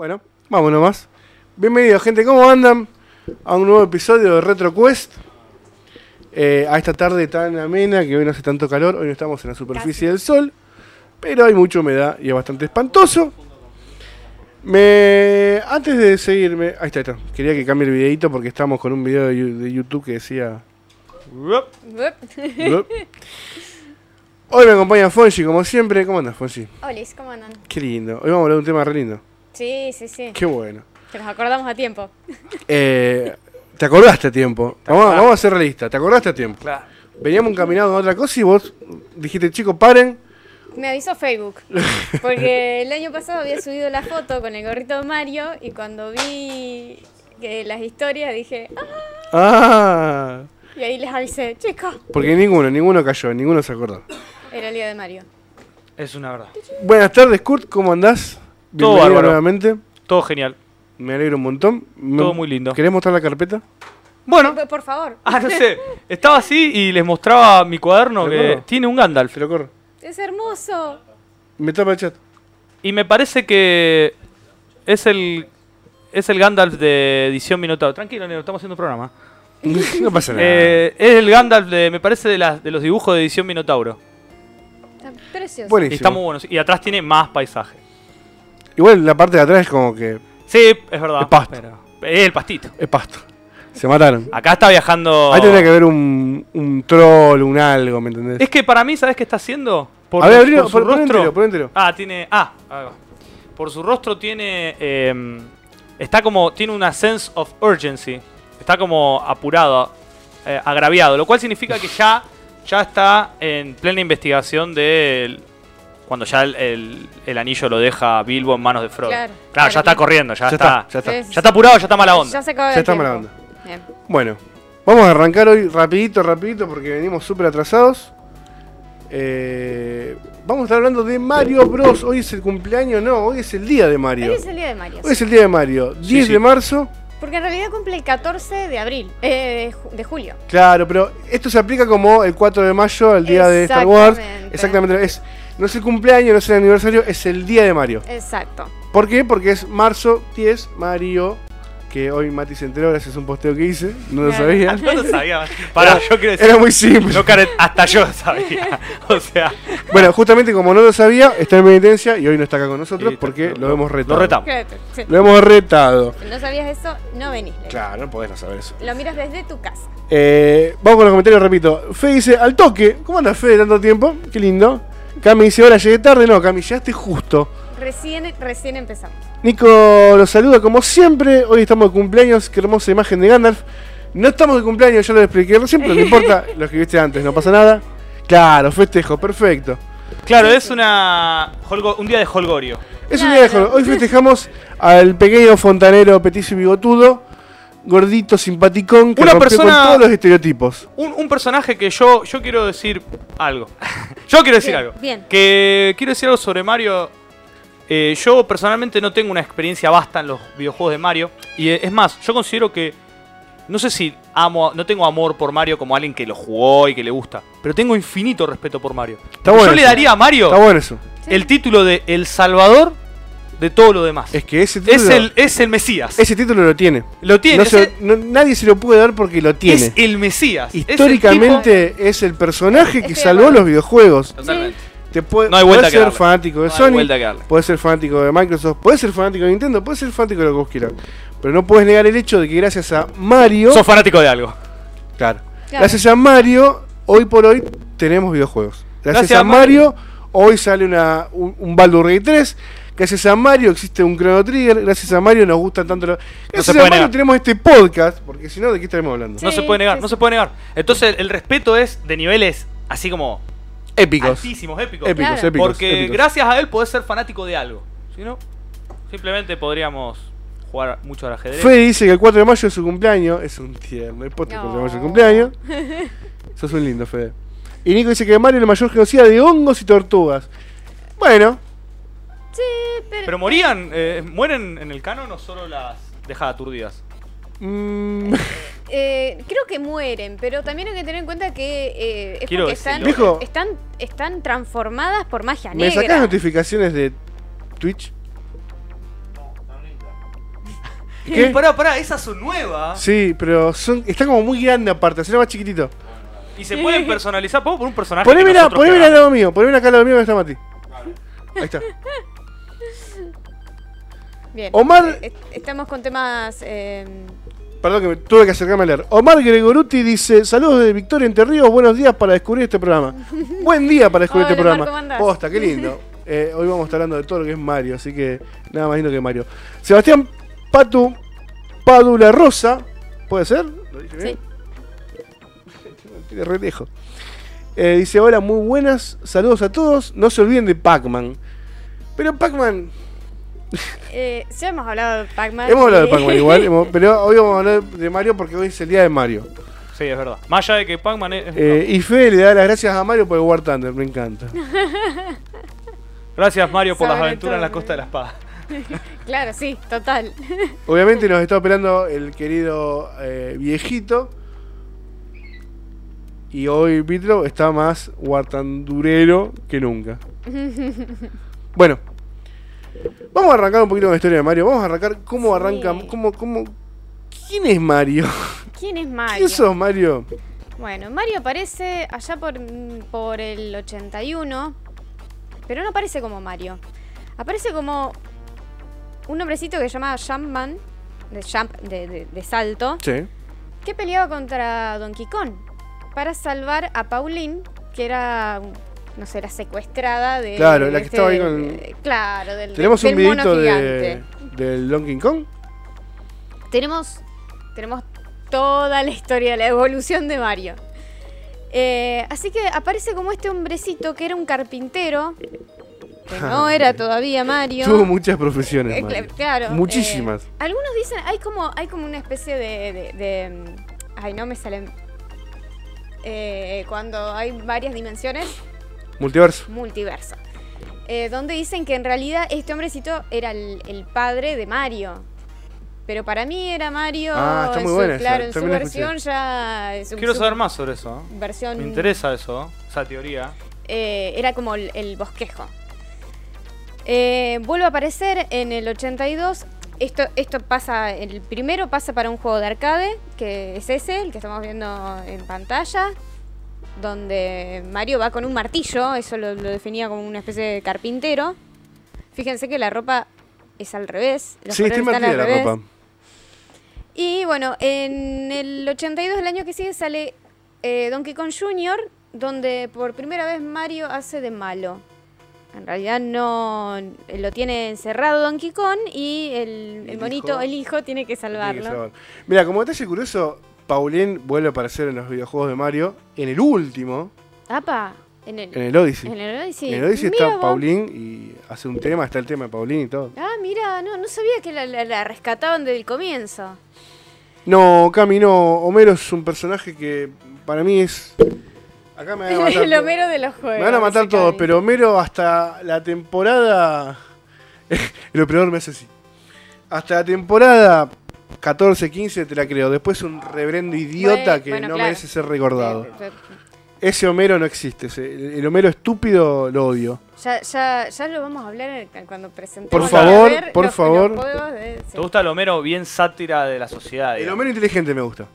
Bueno, vamos nomás. Bienvenidos, gente. ¿Cómo andan? A un nuevo episodio de Retro Quest. Eh, a esta tarde tan amena que hoy no hace tanto calor. Hoy no estamos en la superficie del sol. Pero hay mucha humedad y es bastante espantoso. Me... Antes de seguirme... Ahí está, ahí está. Quería que cambie el videito porque estamos con un video de YouTube que decía... Hoy me acompaña Fonsi, como siempre. ¿Cómo andas, Fonsi? Olis, ¿cómo andan? Qué lindo. Hoy vamos a hablar de un tema re lindo. Sí, sí, sí. Qué bueno. Que nos acordamos a tiempo. Eh, ¿Te acordaste a tiempo? Vamos, vamos a ser realistas. ¿Te acordaste a tiempo? Claro. Veníamos encaminados a otra cosa y vos dijiste, chicos, paren. Me avisó Facebook. Porque el año pasado había subido la foto con el gorrito de Mario y cuando vi que las historias dije, ¡ah! Ah, Y ahí les avisé, chicos, porque ninguno, ninguno cayó, ninguno se acordó. era el día de Mario. Es una verdad. Buenas tardes, Kurt, ¿cómo andás? Todo bárbaro. nuevamente. Todo genial. Me alegro un montón. Me- Todo muy lindo. ¿Querés mostrar la carpeta? Bueno. Por, por favor, Ah, no sé. Estaba así y les mostraba mi cuaderno ¿De que acuerdo? tiene un Gandalf. Te lo corro. es hermoso. Me tapa el chat. Y me parece que es el es el Gandalf de edición Minotauro. Tranquilo, Nero, estamos haciendo un programa. no pasa nada. Eh, es el Gandalf de, me parece, de, las- de los dibujos de edición Minotauro. Está precioso. Y Buenísimo. está muy bueno. Y atrás tiene más paisaje. Igual la parte de atrás es como que Sí, es verdad. El pasto. pero- es el pastito. es pasto. Se mataron. Acá está viajando. Ahí tendría que haber un, un troll, un algo, ¿me entendés? Es que para mí, ¿sabes qué está haciendo? Por, a ver, por abrilo, su rostro. entero, entero. Ah, tiene. Ah, ahí va. por su rostro tiene. eh, está como. Tiene una sense of urgency. Está como apurado, eh, agraviado. Lo cual significa que ya, ya está en plena investigación de. Cuando ya el, el- el anillo lo deja Bilbo en manos de Frodo. Claro, Claro, claro, ya está corriendo, ya, Ya está. está, ya está. Ya apurado, ya está mala onda. Ya se acabó Ya está tiempo. mala onda. Bien. Bueno, vamos a arrancar hoy rapidito, rapidito, porque venimos súper atrasados. Eh, vamos a estar hablando de Mario Bros. Hoy es el cumpleaños, no, hoy es el día de Mario. Hoy es el día de Mario. Hoy es el día de Mario, 10 sí. de marzo. Porque en realidad cumple el 14 de abril, eh, de ju- de julio. Claro, pero esto se aplica como el 4 de mayo, el día de Star Wars. Exactamente. Exactamente, es, no es el cumpleaños, no es el aniversario, es el día de Mario. Exacto. ¿Por qué? Porque es marzo 10, Mario, que hoy Mati se enteró gracias a un posteo que hice, no lo sabía. No lo sabía. Pará, yo quiero decir. Era muy simple. No, Karen, hasta yo lo sabía. O sea, Bueno, justamente como no lo sabía, está en penitencia y hoy no está acá con nosotros Sí, porque lo- lo, hemos retado. lo retamos. Sí. Lo hemos retado. Si no sabías eso, no venís. Leo. Claro, no podés no saber eso. Lo miras desde tu casa. Eh, vamos con los comentarios, repito. Fe dice, al toque. ¿Cómo andas, Fe, de tanto tiempo? Qué lindo. Cami dice, ahora llegué tarde. No, Cami, llegaste justo. Recién, recién empezamos. Nico los saluda como siempre. Hoy estamos de cumpleaños. Qué hermosa imagen de Gandalf. No estamos de cumpleaños, ya lo expliqué recién, pero no importa. Lo escribiste antes, no pasa nada. Claro, festejo, perfecto. claro, es una holgo- un día de holgorio. Es un día de juego. Hoy festejamos al pequeño fontanero petizo y bigotudo, gordito, simpaticón, que Una persona- con todos los estereotipos. Un, un personaje que yo, yo quiero decir algo. yo quiero decir Bien, algo. bien. Que quiero decir algo sobre Mario. Eh, yo personalmente no tengo una experiencia vasta en los videojuegos de Mario. Y eh, es más, yo considero que. No sé si amo, no tengo amor por Mario como alguien que lo jugó y que le gusta. Pero tengo infinito respeto por Mario. Está bueno yo le daría a Mario Está bueno eso. El título de El Salvador de todo lo demás. Es que ese título, Es el, es el Mesías. ese título lo tiene. lo tiene. No es, se- el, no- nadie se lo puede dar porque lo tiene. es el Mesías. Es el Históricamente es el, personaje que salvó los videojuegos. Totalmente. Te puede, No hay que ser fanático de No hay Sony, puedes ser fanático de Microsoft, puedes ser fanático de Nintendo, puedes ser fanático de lo que vos quieras. Pero no puedes negar el hecho de que gracias a Mario. Sos fanático de algo. Claro. Claro. Gracias a Mario, hoy por hoy tenemos videojuegos. Gracias, Gracias a a Mario, hoy sale una, un, un Baldur's Gate 3. Gracias a Mario existe un Chrono Trigger. Gracias a Mario nos gustan tanto los. Gracias se a Mario negar. tenemos este podcast, porque si no, ¿de qué estaremos hablando? No se puede negar, sí, no se puede negar. Entonces el respeto es de niveles así como Épicos. altísimos, épicos. Épicos, Claro. épicos. Porque épicos. gracias a él podés ser fanático de algo. Si no, simplemente podríamos jugar mucho al ajedrez. Fede dice que el 4 de mayo es su cumpleaños. Es un tierno. El poste el 4 de mayo es su No. cumpleaños. Sos un lindo, Fede. Y Nico dice que Mario es el mayor genocida de hongos y tortugas. Bueno, Sí, pero. Pero morían, eh, mueren en el canon o solo las deja aturdidas. mm, eh, creo que mueren, pero también hay que tener en cuenta que eh, es Quiero porque están, decirlo. Están, están transformadas por magia ¿me negra. sacás notificaciones de Twitch? ¿Qué? Pará, pará, esas son nuevas. Sí, pero son, está como muy grande aparte, será más chiquitito. Y se pueden personalizar. ¿Puedo poner un personaje? Poné que poné mira al lado mío, poné mira acá al lado mío que está Mati. Ahí está. Bien. Omar- eh, estamos con temas. eh, Perdón que me tuve que acercarme a leer. Omar Gregoruti dice, saludos de Victoria Entre Ríos, buenos días para descubrir este programa. Buen día para descubrir este Omar, programa. Posta, qué lindo. Eh, hoy vamos a estar hablando de todo lo que es Mario, así que nada más lindo que Mario. Sebastián Patu Padula Rosa, ¿puede ser? ¿Lo dije bien? Estoy re lejos. Eh, dice, hola, muy buenas, saludos a todos. No se olviden de Pac-Man. Pero Pac-Man, eh, ya hemos hablado de Pac-Man. hemos hablado de Pac-Man igual, hemos- pero hoy vamos a hablar de Mario porque hoy es el día de Mario. Sí, es verdad. Más allá de que Pac-Man es. Eh, y Fede le da las gracias a Mario por el War Thunder, me encanta. Gracias, Mario, por las Sobre aventuras en la todo. Costa de la Espada. Claro, sí, total. Obviamente nos está operando el querido eh, viejito. Y hoy Vitro está más War Thunderero que nunca. Bueno, vamos a arrancar un poquito con la historia de Mario. Vamos a arrancar cómo arranca, Sí. cómo, cómo, ¿quién es Mario? ¿Quién es Mario? ¿Quién sos Mario? Bueno, Mario aparece allá por, por el 81, pero no aparece como Mario. Aparece como un hombrecito que se llamaba Jumpman, de, jump, de, de- de salto, Sí. que peleaba contra Donkey Kong para salvar a Pauline, que era, no sé, era secuestrada de... Claro, la que estaba ahí con- de- Claro, del, Tenemos del un videito de, del Donkey Kong. tenemos, tenemos toda la historia de la evolución de Mario. Eh, así que aparece como este hombrecito que era un carpintero, que no era todavía Mario. Tuvo muchas profesiones, Eh, Mario. cl- claro. Muchísimas. eh, algunos dicen, hay como, hay como una especie de, de- de, mm, ay, no me salen. Eh, cuando hay varias dimensiones, Multiverso. multiverso. Eh, donde dicen que en realidad este hombrecito era el, el padre de Mario. Pero para mí era Mario. Ah, está en muy su- buena Claro, en su versión ya. en su- Quiero su saber más sobre eso. ¿eh? Versión. Me interesa eso, esa teoría. eh, era como el, el bosquejo. Eh, vuelve a aparecer en el 82. Esto, esto pasa, el primero pasa para un juego de arcade, que es ese, el que estamos viendo en pantalla, donde Mario va con un martillo, eso lo, lo definía como una especie de carpintero. Fíjense que la ropa es al revés. los Sí, está al la revés. ropa. Y bueno, en el 82, el año que sigue, sale eh, Donkey Kong Jr., donde por primera vez Mario hace de malo. En realidad no lo tiene encerrado Donkey Kong y el, el El monito, hijo. el hijo, tiene que salvarlo. Mira, como detalle curioso, Pauline vuelve a aparecer en los videojuegos de Mario. En el último, Apa, en el, en el Odyssey. en el Odyssey. En el Odyssey está vos. Pauline y hace un tema, está el tema de Pauline y todo. Ah, mira, no, no sabía que la, la- la rescataban desde el comienzo. No, Cami, no. Homero es un personaje que para mí es. Acá me van a matar. el. Homero de los juegos. Me van a matar todos, pero Homero hasta la temporada. el operador me hace así. Hasta la temporada 14-15 te la creo. Después un reverendo idiota que bueno, no claro. merece ser recordado. Eh, Ese Homero no existe. ese- el el Homero estúpido lo odio. Ya, ya, ya lo vamos a hablar cuando presentemos. Por a favor, ver por los- favor. los juegos de- sí. ¿Te gusta el Homero bien sátira de la sociedad? El digamos? Homero inteligente me gusta.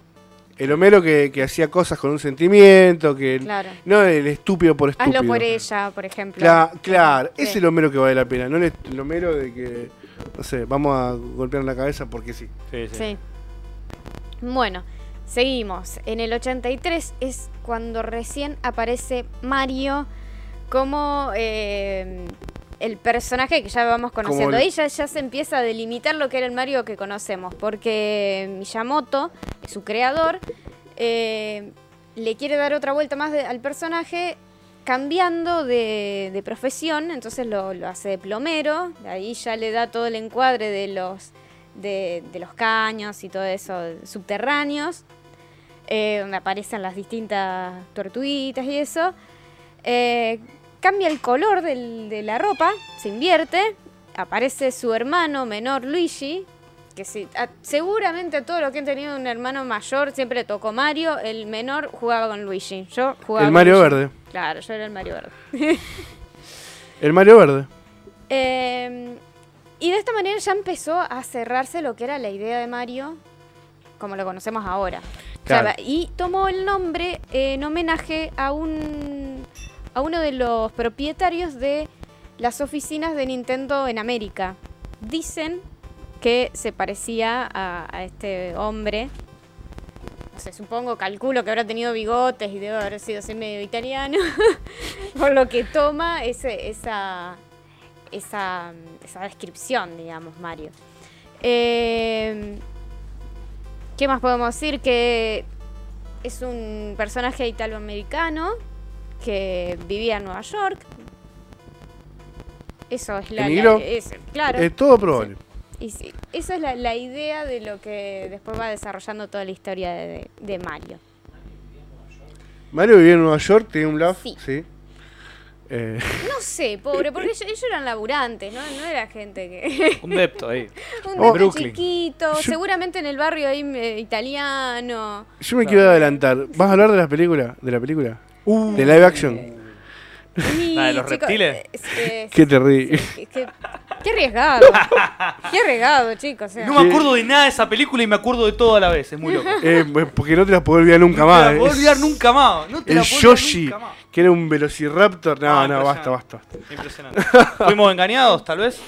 El Homero que, que hacía cosas con un sentimiento, que Claro. no el estúpido por estúpido. Hazlo por ella, por ejemplo. Cla- claro, Sí. ese es el Homero que vale la pena, no el, el Homero de que, no sé, vamos a golpear la cabeza porque sí. Sí, sí. Sí. Bueno, seguimos. En el 83 es cuando recién aparece Mario como eh, el personaje que ya vamos conociendo. el- Ahí ya, ya se empieza a delimitar lo que era el Mario que conocemos, porque Miyamoto, su creador, eh, le quiere dar otra vuelta más de- al personaje cambiando de, profesión, entonces lo, hace de plomero, ahí ya le da todo el encuadre de los, de, los caños y todo eso subterráneos, eh, donde aparecen las distintas tortuguitas y eso. Eh, cambia el color de la ropa, se invierte, aparece su hermano menor Luigi, que sí, a- seguramente a todos los que han tenido un hermano mayor siempre tocó Mario, el menor jugaba con Luigi. Yo jugaba El con Mario Luigi. Verde. Claro, yo era el Mario Verde. El Mario Verde. Eh, Y de esta manera ya empezó a cerrarse lo que era la idea de Mario como lo conocemos ahora. O sea, Claro. y tomó el nombre en homenaje a un a uno de los propietarios de las oficinas de Nintendo en América. Dicen que se parecía a, a este hombre. No sé, supongo, calculo que habrá tenido bigotes y debe haber sido así medio italiano. por lo que toma ese, esa, esa, esa descripción, digamos, Mario. Eh, ¿Qué más podemos decir? Que es un personaje italoamericano que vivía en Nueva York. Eso es la... es- claro. Es todo probable. Y sí, esa es la, la idea de lo que después va desarrollando toda la historia de, de- Mario. Mario vivía en Nueva York, tenía un laugh, Sí. sí. Eh, No sé, pobre, porque ellos, ellos eran laburantes, ¿no? No era gente que... Un depto ahí. Un Oh. Brooklyn. chiquito, Yo- seguramente en el barrio ahí eh, italiano. yo me quiero adelantar. ¿Vas a hablar de las películas? ¿De la película? Uh. ¿De live action? Y, ¿La de los chicos, reptiles? es- es- Qué terrible. sí, qué, qué arriesgado. qué arriesgado, chicos. o sea. No me acuerdo de nada de esa película y me acuerdo de todo a la vez. Es muy loco. Eh, porque no te las puedo olvidar nunca No más. te la puedo olvidar nunca más. No te El la puedo Yoshi, nunca más. que era un velociraptor. No, Ah, no, basta, basta. Impresionante. ¿Fuimos engañados, tal vez?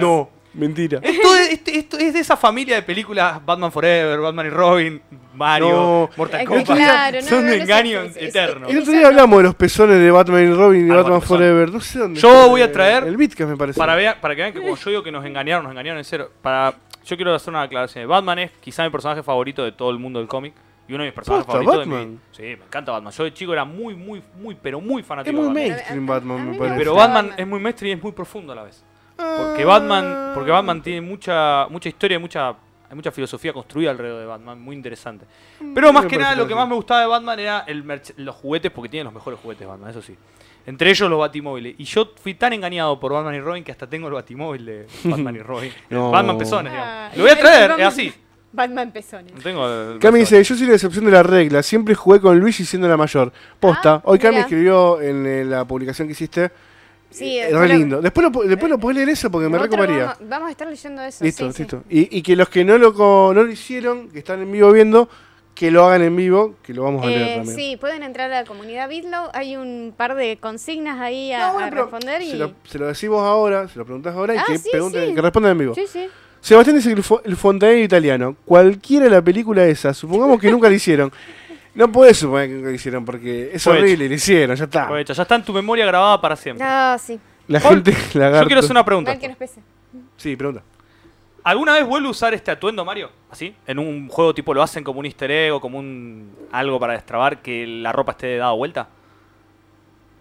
No, mentira. Esto es, este- esto es de esa familia de películas Batman Forever, Batman y Robin, Mario, No. Mortal Kombat. claro, no, Son no, un no, engaño es- es- es- eterno. El otro día hablamos de los pezones de Batman y Robin y Batman de. Forever. No sé dónde. Yo voy a el- traer- El Bitcast me parece. Para, vea- para que vean que como yo digo que nos engañaron, nos engañaron en cero. Para, yo quiero hacer una aclaración. Batman es quizá mi personaje favorito de todo el mundo del cómic. Y uno de mis personajes Posta, favoritos de Batman. mi... Sí, me encanta Batman. Yo de chico era muy, muy, muy, pero muy es fanático muy de Batman. mainstream Batman, mí me parece. Pero Batman. es muy mainstream y es muy profundo a la vez. Porque Batman, porque Batman tiene mucha, mucha historia y mucha, hay mucha filosofía construida alrededor de Batman, muy interesante. Pero más me que nada lo que más me gustaba de Batman era el merch- los juguetes, porque tiene los mejores juguetes Batman, eso sí. Entre ellos los batimóviles. Y yo fui tan engañado por Batman y Robin que hasta tengo el batimóvil de Batman y Robin. No. Batman pezones, Ah, digamos. Lo voy a traer, es así. Batman pezones. No tengo el Cami pezones. dice, yo soy la excepción de la regla, siempre jugué con Luigi siendo la mayor. Posta, Ah, hoy Cami mira. escribió en, eh, la publicación que hiciste, Sí, eh, después re lo- lindo. Después lo, po- después lo podés leer eso porque me recoparía. Vamos, vamos a estar leyendo eso. Listo, sí, sí. listo. Y, y que los que no lo, no lo hicieron, que están en vivo viendo, que lo hagan en vivo, que lo vamos a leer Eh, también. sí, pueden entrar a la comunidad Bitlow. Hay un par de consignas ahí a, No, bueno, a pero responder. Y... se, lo, se lo decimos ahora, se lo preguntás ahora y Ah, que, sí, pregunten- que respondan en vivo. Sí, sí. Sebastián dice que el, el fontanero italiano, cualquiera de la película esa, supongamos que nunca lo hicieron. No podés suponer que nunca lo hicieron porque es Fue horrible, lo hicieron, ya está. Aprovecha, ya está en tu memoria grabada para siempre. Ah, sí. La Paul, gente lagarto. Yo quiero hacer una pregunta. Mal que nos pese. Sí, pregunta. ¿Alguna vez vuelve a usar este atuendo, Mario? ¿Así? En un juego tipo lo hacen como un easter egg o como un algo para destrabar que la ropa esté dada vuelta.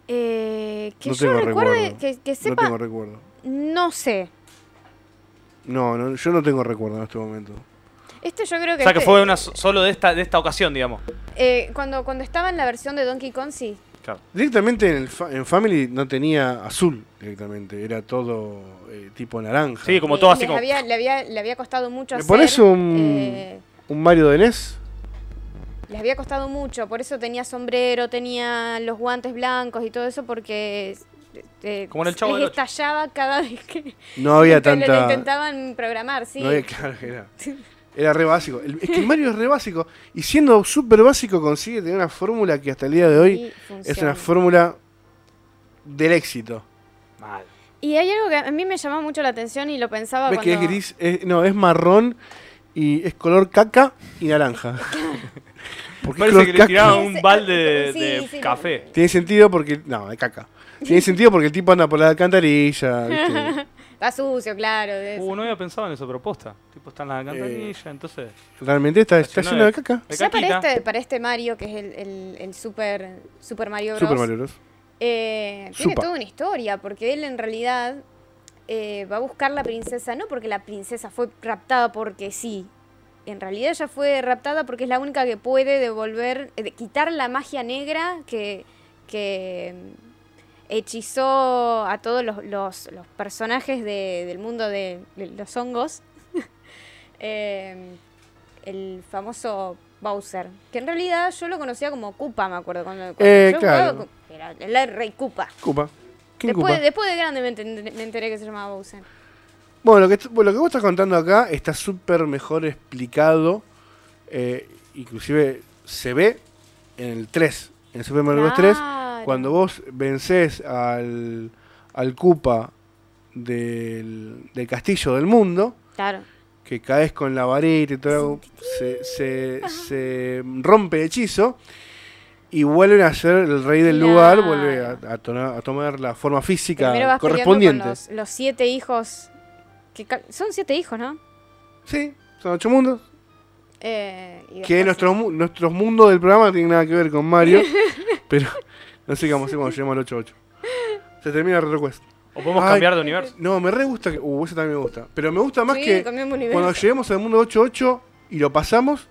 Eh, que No yo tengo recuerde, recuerdo. que, que No sepa, tengo recuerdo. no sé. No, no, yo no tengo recuerdo en este momento. Este yo creo O que... sea, que este- fue una so- solo de esta, de esta ocasión, digamos. eh, cuando, cuando estaba en la versión de Donkey Kong, sí. Claro. Directamente en, el fa- en Family no tenía azul, directamente. Era todo eh, tipo naranja. Sí, como todo así como... había- le, había, le había costado mucho ¿Le hacer... pones un- eh, Un Mario de NES. les había costado mucho, por eso tenía sombrero, tenía los guantes blancos y todo eso, porque... eh, Como en el Chavo les estallaba cada vez que, No había que lo- tanta. intentaban programar, sí. No había, claro, era, era re básico. El- es que el Mario es re básico. Y siendo súper básico, consigue tener una fórmula que hasta el día de hoy es una fórmula del éxito. Mal. Y hay algo que a mí me llamó mucho la atención y lo pensaba ¿Ves cuando... que es gris? Es- no, es marrón y es color caca y naranja. Porque es Parece color que le Sí, un balde de, sí, de sí, café. Tiene sentido porque. No, de caca. Tiene sentido porque el tipo anda por la alcantarilla. ¿viste? Está sucio, claro. de eso. Uh, no había pensado en eso, pero posta. Tipo, está en la alcantarilla, entonces... Realmente está, está lleno de- de caca. de ya para este, para este Mario, que es el, el, el Super, Super Mario Bros. Super Mario Bros. eh, tiene Supa. toda una historia, porque él en realidad eh, va a buscar la princesa, no porque la princesa fue raptada porque sí. En realidad ella fue raptada porque es la única que puede devolver, eh, de- quitar la magia negra que, que hechizó a todos los, los- los personajes de- del mundo de, de los hongos. Eh, el famoso Bowser, que en realidad yo lo conocía como Koopa, me acuerdo. Cuando, cuando Eh, yo claro. jugaba Era el rey Koopa. ¿Quién Después, después de grande me, enten- me enteré que se llamaba Bowser. Bueno, lo que, lo que vos estás contando acá está súper mejor explicado. eh, inclusive se ve en el 3, en el Super Mario Bros. 3, Claro. cuando vos vencés al, al Koopa del, del castillo del mundo, Claro. que caes con la varita y todo, se, se, se rompe el hechizo y vuelven a ser el rey del lugar, vuelve a, a tona- a tomar la forma física Primero vas correspondiente. con los, los siete hijos. Que son siete hijos, ¿no? Sí, son ocho mundos. Eh, y Que nuestros nuestros mundos del programa no tienen nada que ver con Mario, pero no sé qué vamos a hacer cuando lleguemos al 88. Se termina el RetroQuest. O podemos Ay. cambiar de universo. No, me re gusta que. Uh, ese también me gusta. Pero me gusta más Sí, que cambiamos universo. cuando lleguemos al mundo 88 y lo pasamos,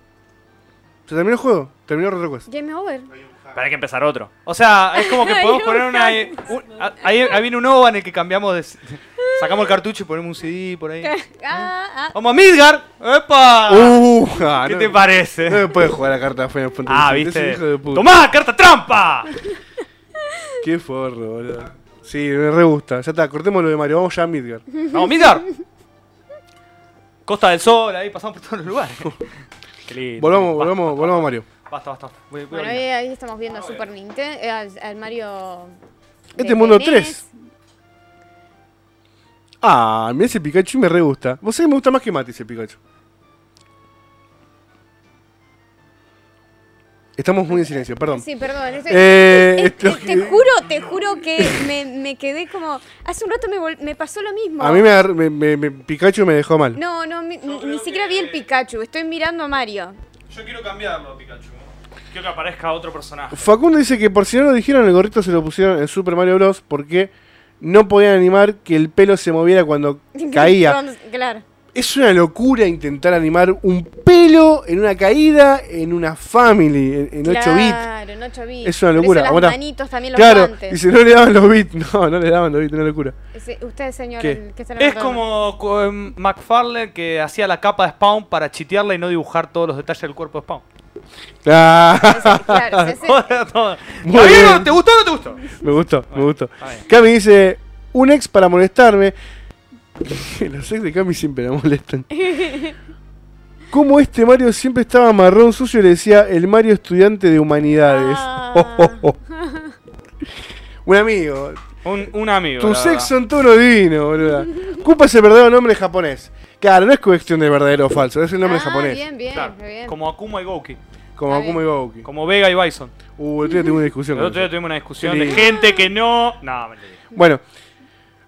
se terminó el juego. Terminó el RetroQuest. Game over. Pero hay que empezar otro. O sea, es como que podemos poner una. un- a- ahí, ahí viene un OVA en el que cambiamos de. Sacamos el cartucho y ponemos un CD por ahí. Ah, ah. ¡Vamos a Midgar! ¡Epa! Uh, ah, ¿Qué no, te parece? No me puedes jugar la carta Final Fantasy ah, VII, es un viste. hijo de puta. ¡Tomá, carta trampa! Qué forro, boludo. Sí, me re gusta. Ya está, cortemos lo de Mario. Vamos ya a Midgar. ¡Vamos, Midgar! Costa del Sol, ahí pasamos por todos los lugares. Qué lindo. Volvamos, Basta, volvamos, basta, volvamos a Mario. Basta, basta. Voy- voy a Bueno, orinar. ahí, ahí estamos viendo Super Nintendo, eh, al, al Mario. de- Este mundo de 3. NES. Ah, mira ese Pikachu y me re gusta. Vos sabés que me gusta más que Mati ese Pikachu. Estamos muy en silencio, perdón. Sí, perdón. estoy- Eh, eh, esto- te, te juro, te juro que me, me quedé como. Hace un rato me, vol- me pasó lo mismo. A mí me, agar- me- me- me- Pikachu me dejó mal. No, no, mi- ni, siquiera vi el Pikachu. Estoy mirando a Mario. Yo quiero cambiarlo, Pikachu. Quiero que aparezca otro personaje. Facundo dice que por si no lo dijeron, el gorrito se lo pusieron en Super Mario Bros. porque no podían animar que el pelo se moviera cuando caía. Claro. Es una locura intentar animar un pelo en una caída en una family, en, en 8 bits. Claro, en 8 bits. Es una locura. las Ahora- manitos también los Claro, guantes. y si no le daban los bits, no, no le daban los bits, una locura. Usted, señor, ¿Qué? el que está Es como co- em, McFarlane que hacía la capa de Spawn para chitearla y no dibujar todos los detalles del cuerpo de Spawn. Ah, claro, ese- Todo. Muy ¿Está bien bien. o ¿Te gustó o no te gustó? me gustó, me gustó. Cami dice, un ex para molestarme. Los ex de Cami siempre la molestan. Como este Mario siempre estaba marrón sucio, le decía el Mario estudiante de humanidades. Ah. Un amigo. Un, un amigo. Ex verdad. son todos divinos, boluda. Koopa es el verdadero nombre japonés. Claro, no es cuestión de verdadero o falso, es el nombre Ah, japonés. Bien, bien, Claro, bien. Como Akuma y Gouki. Como Está Akuma y. Gouki. Como Vega y Bison. Uh, el otro día tuvimos una discusión. El otro día tuvimos una discusión de gente que no. No, mentira. Bueno,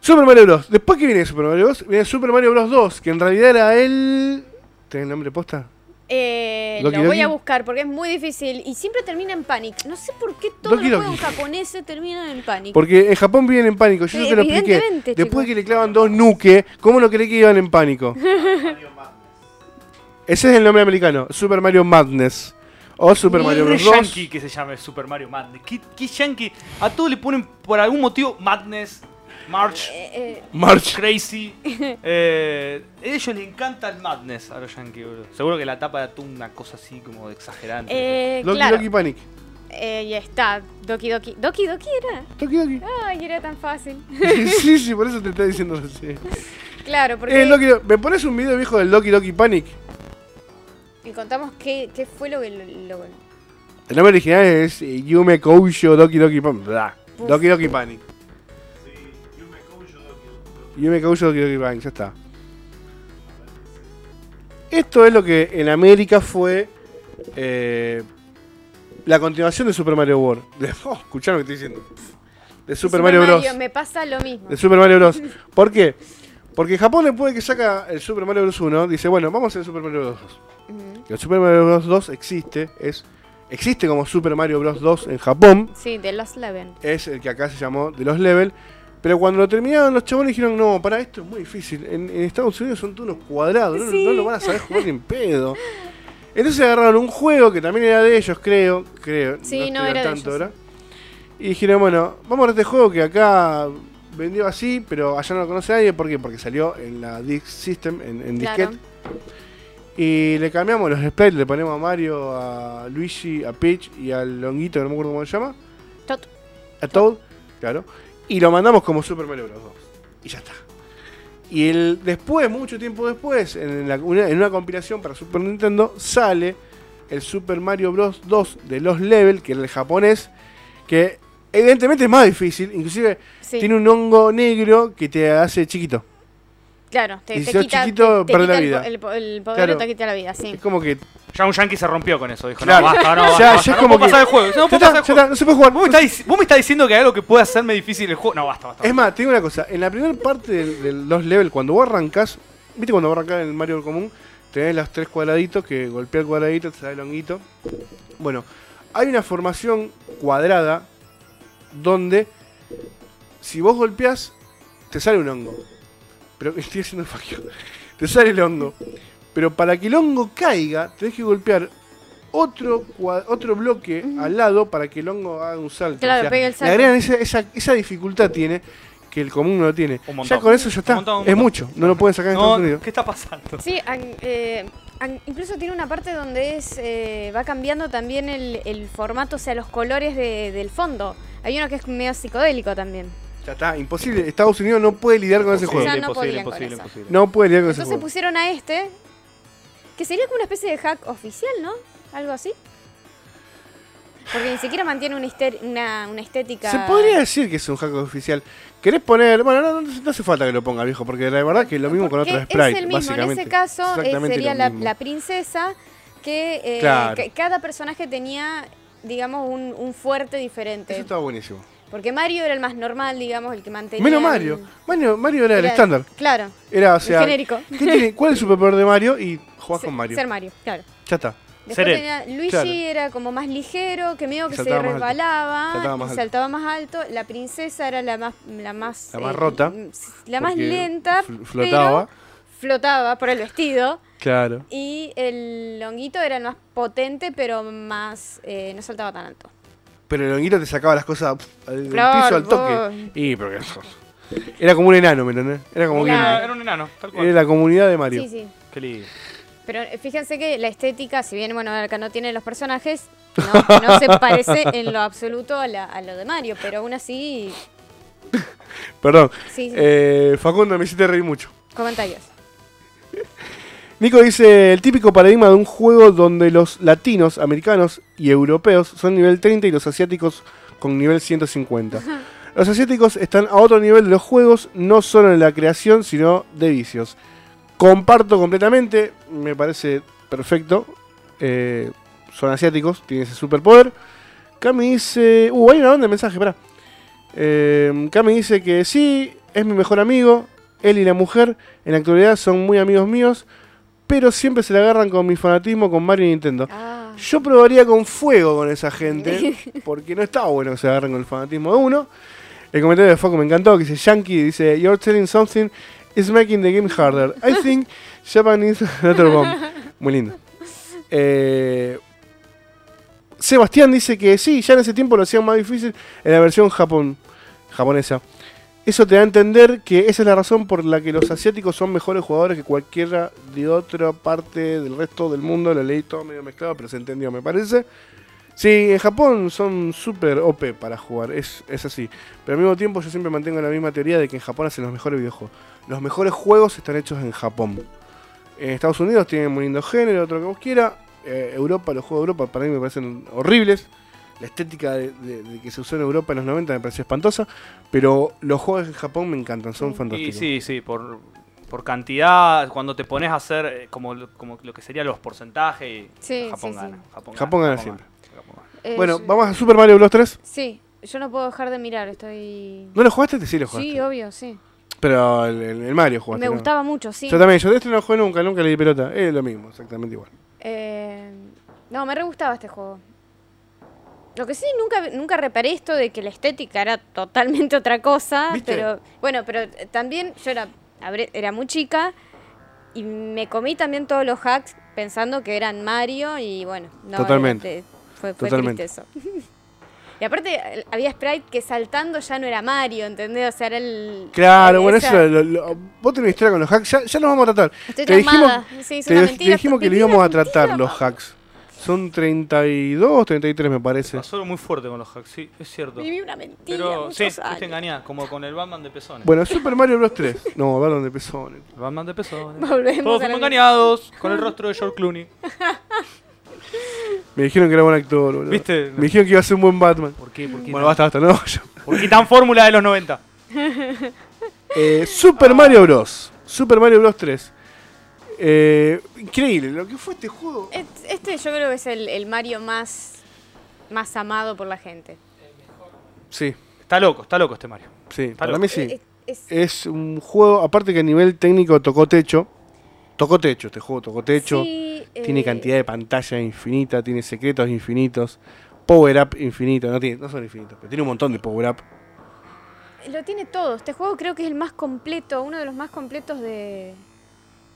Super Mario Bros. Después que viene Super Mario Bros. Viene Super Mario Bros. 2, que en realidad era el. ¿Tenés el nombre posta? Eh, Loki lo voy a buscar porque es muy difícil y siempre termina en Panic. No sé por qué todos Loki los juegos japoneses terminan en Panic. Porque en Japón viven en pánico, yo ya te lo expliqué. evidentemente, Después chicos. que le clavan dos nuke, ¿cómo no creí que iban en pánico? Ese es el nombre americano, Super Mario Madness. O Super Mario Bros. 2. yankee que se llame Super Mario Madness. ¿Qué, qué yankee? A todos le ponen por algún motivo Madness, March, Eh, eh, March. Crazy. Eh, a ellos les encanta el Madness a los yankees. Seguro que la tapa de atún una cosa así como de exagerante. eh, Loki claro. Loki Panic. Eh, y está. Doki Doki. Doki Doki era. Loki Loki. Ay, era tan fácil. sí, sí, por eso te estoy diciendo así. Claro, porque. Eh, Loki ¿Me pones un video viejo del Loki Loki Panic? Y contamos qué, qué fue lo que. Lo, lo- El nombre original es Yume Koujo Doki Doki Panic. Doki Doki Panic. Yume Koujo Doki Doki Panic, ya está. Esto es lo que en América fue eh, la continuación de Super Mario World. De, oh, escuchá lo que estoy diciendo. De Super, Mario Bros. Me pasa lo mismo. De Super Mario Bros. ¿Por qué? Porque Japón después de que saca el Super Mario Bros. 1, dice, bueno, vamos a hacer el Super Mario Bros. 2. Ujú. El Super Mario Bros. 2 existe, es existe como Super Mario Bros. 2 en Japón, Sí, de Lost Leven. es el que acá se llamó de los Level, pero cuando lo terminaron los chabones dijeron, no, para esto es muy difícil, en, en Estados Unidos son todos unos cuadrados, no, Sí. no lo van a saber jugar ni en pedo. Entonces agarraron un juego que también era de ellos, creo, creo, Sí, no, al era de tanto ellos, ahora. Y dijeron, bueno, vamos a este juego que acá vendió así, pero allá no lo conoce nadie, ¿por qué? Porque salió en la Disk System, en, en Claro. disquete. Y le cambiamos los sprites, le ponemos a Mario, a Luigi, a Peach y al Longuito, que no me acuerdo cómo se llama. Todd. A Toad, claro. Y lo mandamos como Super Mario Bros. 2. Y ya está. Y el, después, mucho tiempo después, en, la- una, en una compilación para Super Nintendo, sale el Super Mario Bros. 2 de los Level, que es el japonés, que evidentemente es más difícil, inclusive Sí, tiene un hongo negro que te hace chiquito. claro, te, y te si sos quita, chiquito, te- la el vida. El, po- el poder Claro. te quita la vida, sí. Es como que Ya un yankee se rompió con eso. Dijo, Claro. no, basta, no, Ya- basta, ya basta, es no como puedo que- pasar el juego. No ya puedo está, pasar ya el juego. está, no se puede jugar. Vos me, estás, dic- vos me estás diciendo que hay algo que puede hacerme difícil el juego. No, basta, basta. Es más, te digo una cosa, en la primera parte del, del los level, cuando vos arrancás, viste cuando vos arrancás en el Mario común, tenés los tres cuadraditos que golpea el cuadradito, te sale el honguito. Bueno, hay una formación cuadrada donde si vos golpeás, te sale un hongo. Pero estoy haciendo el faquio. Te sale el hongo. Pero para que el hongo caiga, tenés que golpear otro, otro bloque al lado para que el hongo haga un salto. Claro, pegue el Le salto. agregan esa, esa, esa dificultad tiene que el común no lo tiene. Un montón. Ya con eso ya está. Un montón, un es mucho. No lo pueden sacar en Estados No, Unidos. ¿qué está pasando? Sí, an- eh, an- incluso tiene una parte donde es eh, va cambiando también el, el formato, o sea, los colores de- del fondo. Hay uno que es medio psicodélico también. Ya está. Imposible. Estados Unidos no puede lidiar con ese O juego. sea, Imposible, no con imposible, imposible. No puede lidiar con ese Entonces juego. pusieron a este, que sería como una especie de hack oficial, ¿no? Algo así. Porque ni siquiera mantiene una, una, una estética. Se podría decir que es un hack oficial. ¿Querés poner.? Bueno, no, no, no hace falta que lo ponga, viejo, porque la verdad que es lo mismo con Porque otros sprites, Es el mismo, en ese caso eh, sería la, princesa que, eh, Claro. que cada personaje tenía, digamos, un, un fuerte diferente. Eso estaba buenísimo. Porque Mario era el más normal, digamos, el que mantenía. Menos el- Mario. Mario. Mario era, el estándar. Claro, Era, o el sea. genérico. ¿qué tiene- ¿Cuál es el superpoder de Mario? Y jugás con Mario. Ser Mario, claro. Ya está. Después tenía Luigi Claro. era como más ligero, que medio que se saltaba resbalaba, Saltaba más y alto. saltaba más alto. La princesa era la más la más La más rota, la más lenta, fl- flotaba. pero flotaba por el vestido. Claro. Y el longuito era el más potente, pero más eh, no saltaba tan alto. Pero el honguito te sacaba las cosas del Claro, piso al toque. vos. Y, porque. Era como un enano, ¿me entendés? Era como Era- que. Era un enano, tal Era cual. la comunidad de Mario. Sí, sí. Qué lindo. Pero eh, fíjense que la estética, si bien bueno acá no tiene los personajes, no, no se parece en lo absoluto a, la- a lo de Mario, pero aún así, Perdón. sí, sí. Eh, Facundo, me hiciste reír mucho. comentarios. Nico dice, el típico paradigma de un juego donde los latinos, americanos y europeos son nivel 30 y los asiáticos con nivel 150. Los asiáticos están a otro nivel de los juegos, no solo en la creación, sino de vicios. Comparto completamente, me parece perfecto. Eh, son asiáticos, tienen ese superpoder. Cami dice... Uh, hay una banda de mensaje, pará. Eh, Cami dice que sí, es mi mejor amigo. Él y la mujer en la actualidad son muy amigos míos, pero siempre se la agarran con mi fanatismo con Mario y Nintendo. Ah, Yo probaría con fuego con esa gente, porque no está bueno que se agarren con el fanatismo de uno. El comentario de Foco me encantó, que dice Yankee, dice, You're telling something is making the game harder. I think Japan is another bomb. Muy lindo. Eh, Sebastián dice que sí, ya en ese tiempo lo hacían más difícil en la versión Japón, japonesa. Eso te da a entender que esa es la razón por la que los asiáticos son mejores jugadores que cualquiera de otra parte del resto del mundo. Lo leí todo medio mezclado, pero se entendió, me parece. Sí, en Japón son súper OP para jugar, es, es así. Pero al mismo tiempo yo siempre mantengo la misma teoría de que en Japón hacen los mejores videojuegos. Los mejores juegos están hechos en Japón. En Estados Unidos tienen muy lindo género, otro que vos quieras. Eh, Europa, los juegos de Europa para mí me parecen horribles. La estética de, de- de que se usó en Europa en los 90 me pareció espantosa. Pero los juegos en Japón me encantan, son fantásticos. sí, sí, por, por cantidad, cuando te pones a hacer eh, como, lo- como lo que serían los porcentajes, Sí, Japón sí, gana. sí. Japón, Japón gana Japón siempre. Japón gana. eh, Bueno, yo- vamos a Super Mario Bros. 3. Sí, yo no puedo dejar de mirar, estoy... ¿No lo jugaste? Sí, lo jugaste. Sí, obvio, sí. Pero el, Mario jugaste. Me ¿no? gustaba mucho, sí. Yo también, yo de este no jugué nunca, nunca le di pelota. Es lo mismo, exactamente igual. Eh, no, me re gustaba este juego. Lo que sí, nunca, nunca reparé esto de que la estética era totalmente otra cosa. ¿Viste? Pero bueno, pero también yo era, era muy chica y me comí también todos los hacks pensando que eran Mario y bueno, no, Totalmente. este, fue, fue Totalmente. triste eso. y aparte había sprite que saltando ya no era Mario, ¿entendés? O sea, era el... Claro, bueno, esa- eso lo- lo- vos tenés una historia con los hacks, ya, ya los vamos a tratar. Estoy te dijimos. Sí, es te, una te mentira, dijimos que lo mentira, íbamos a mentira, tratar los hacks. Son 32, 33 me parece. Pasó muy fuerte con los hacks, sí, es cierto. Viví una mentira. Pero sí, años. engañada, como con el Batman de pezones. Bueno, Super Mario Bros 3. No, Batman de pezones. Batman de pezones. Volvemos Todos fuimos engañados con el rostro de George Clooney. Me dijeron que era buen actor, boludo. ¿Viste? Me dijeron que iba a ser un buen Batman. ¿Por qué? ¿Por qué, Bueno, tan, basta, basta, no. ¿por qué tan fórmula de los 90? Eh, Super Mario Bros. Super Mario Bros 3. Eh, increíble, lo que fue este juego. Este yo creo que es el, el Mario más, más amado por la gente. Sí, Está loco, está loco este Mario. sí, para loco. mí sí. Es- es- Es un juego, aparte que a nivel técnico tocó techo. Tocó techo, este juego tocó techo. sí, Tiene eh, cantidad de pantalla infinita, tiene secretos infinitos, power up infinito, no, tiene, no son infinitos, pero tiene un montón de power up. Lo tiene todo. Este juego creo que es el más completo, uno de los más completos de,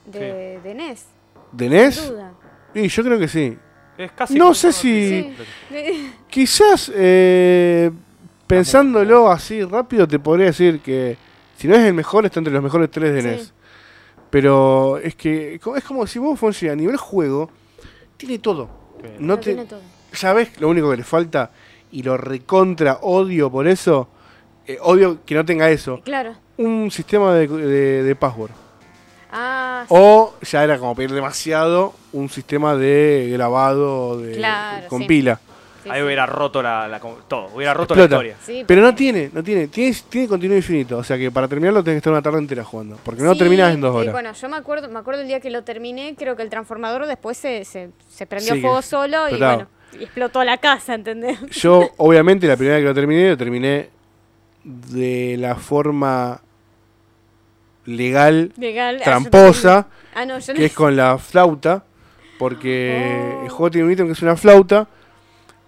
de, de NES. ¿De Sin NES? duda. Y yo creo que sí. Es casi No sé si- Sí. Quizás eh, pensándolo así rápido te podría decir que si no es el mejor está entre los mejores tres de Sí. NES. Pero es que es como si vos Fonsi a nivel juego tiene todo. Sí. No Lo te, tiene todo. ¿Sabes lo único que le falta? Y lo recontra odio por eso. eh, odio que no tenga eso. Claro. Un sistema de, de- de password. Ah, sí. O ya era como pedir demasiado un sistema de grabado de, Claro, con sí. pila. Sí, Ahí sí. hubiera roto la, la- todo, hubiera roto Explota. la historia. Sí, Pero no tiene, no tiene. Tiene, tiene contenido infinito. O sea que para terminarlo tenés que estar una tarde entera jugando. Porque no terminas en dos horas. bueno, yo me acuerdo, me acuerdo el día que lo terminé, creo que el transformador después se, se, se prendió Sí, fuego solo y explotaba. bueno, y explotó la casa, ¿entendés? Yo, obviamente, la primera vez que lo terminé, lo terminé de la forma legal, Legal. ah, yo tramposa. Ah, no, yo que no. es con la flauta. Porque Oh. el juego tiene un ítem que es una flauta.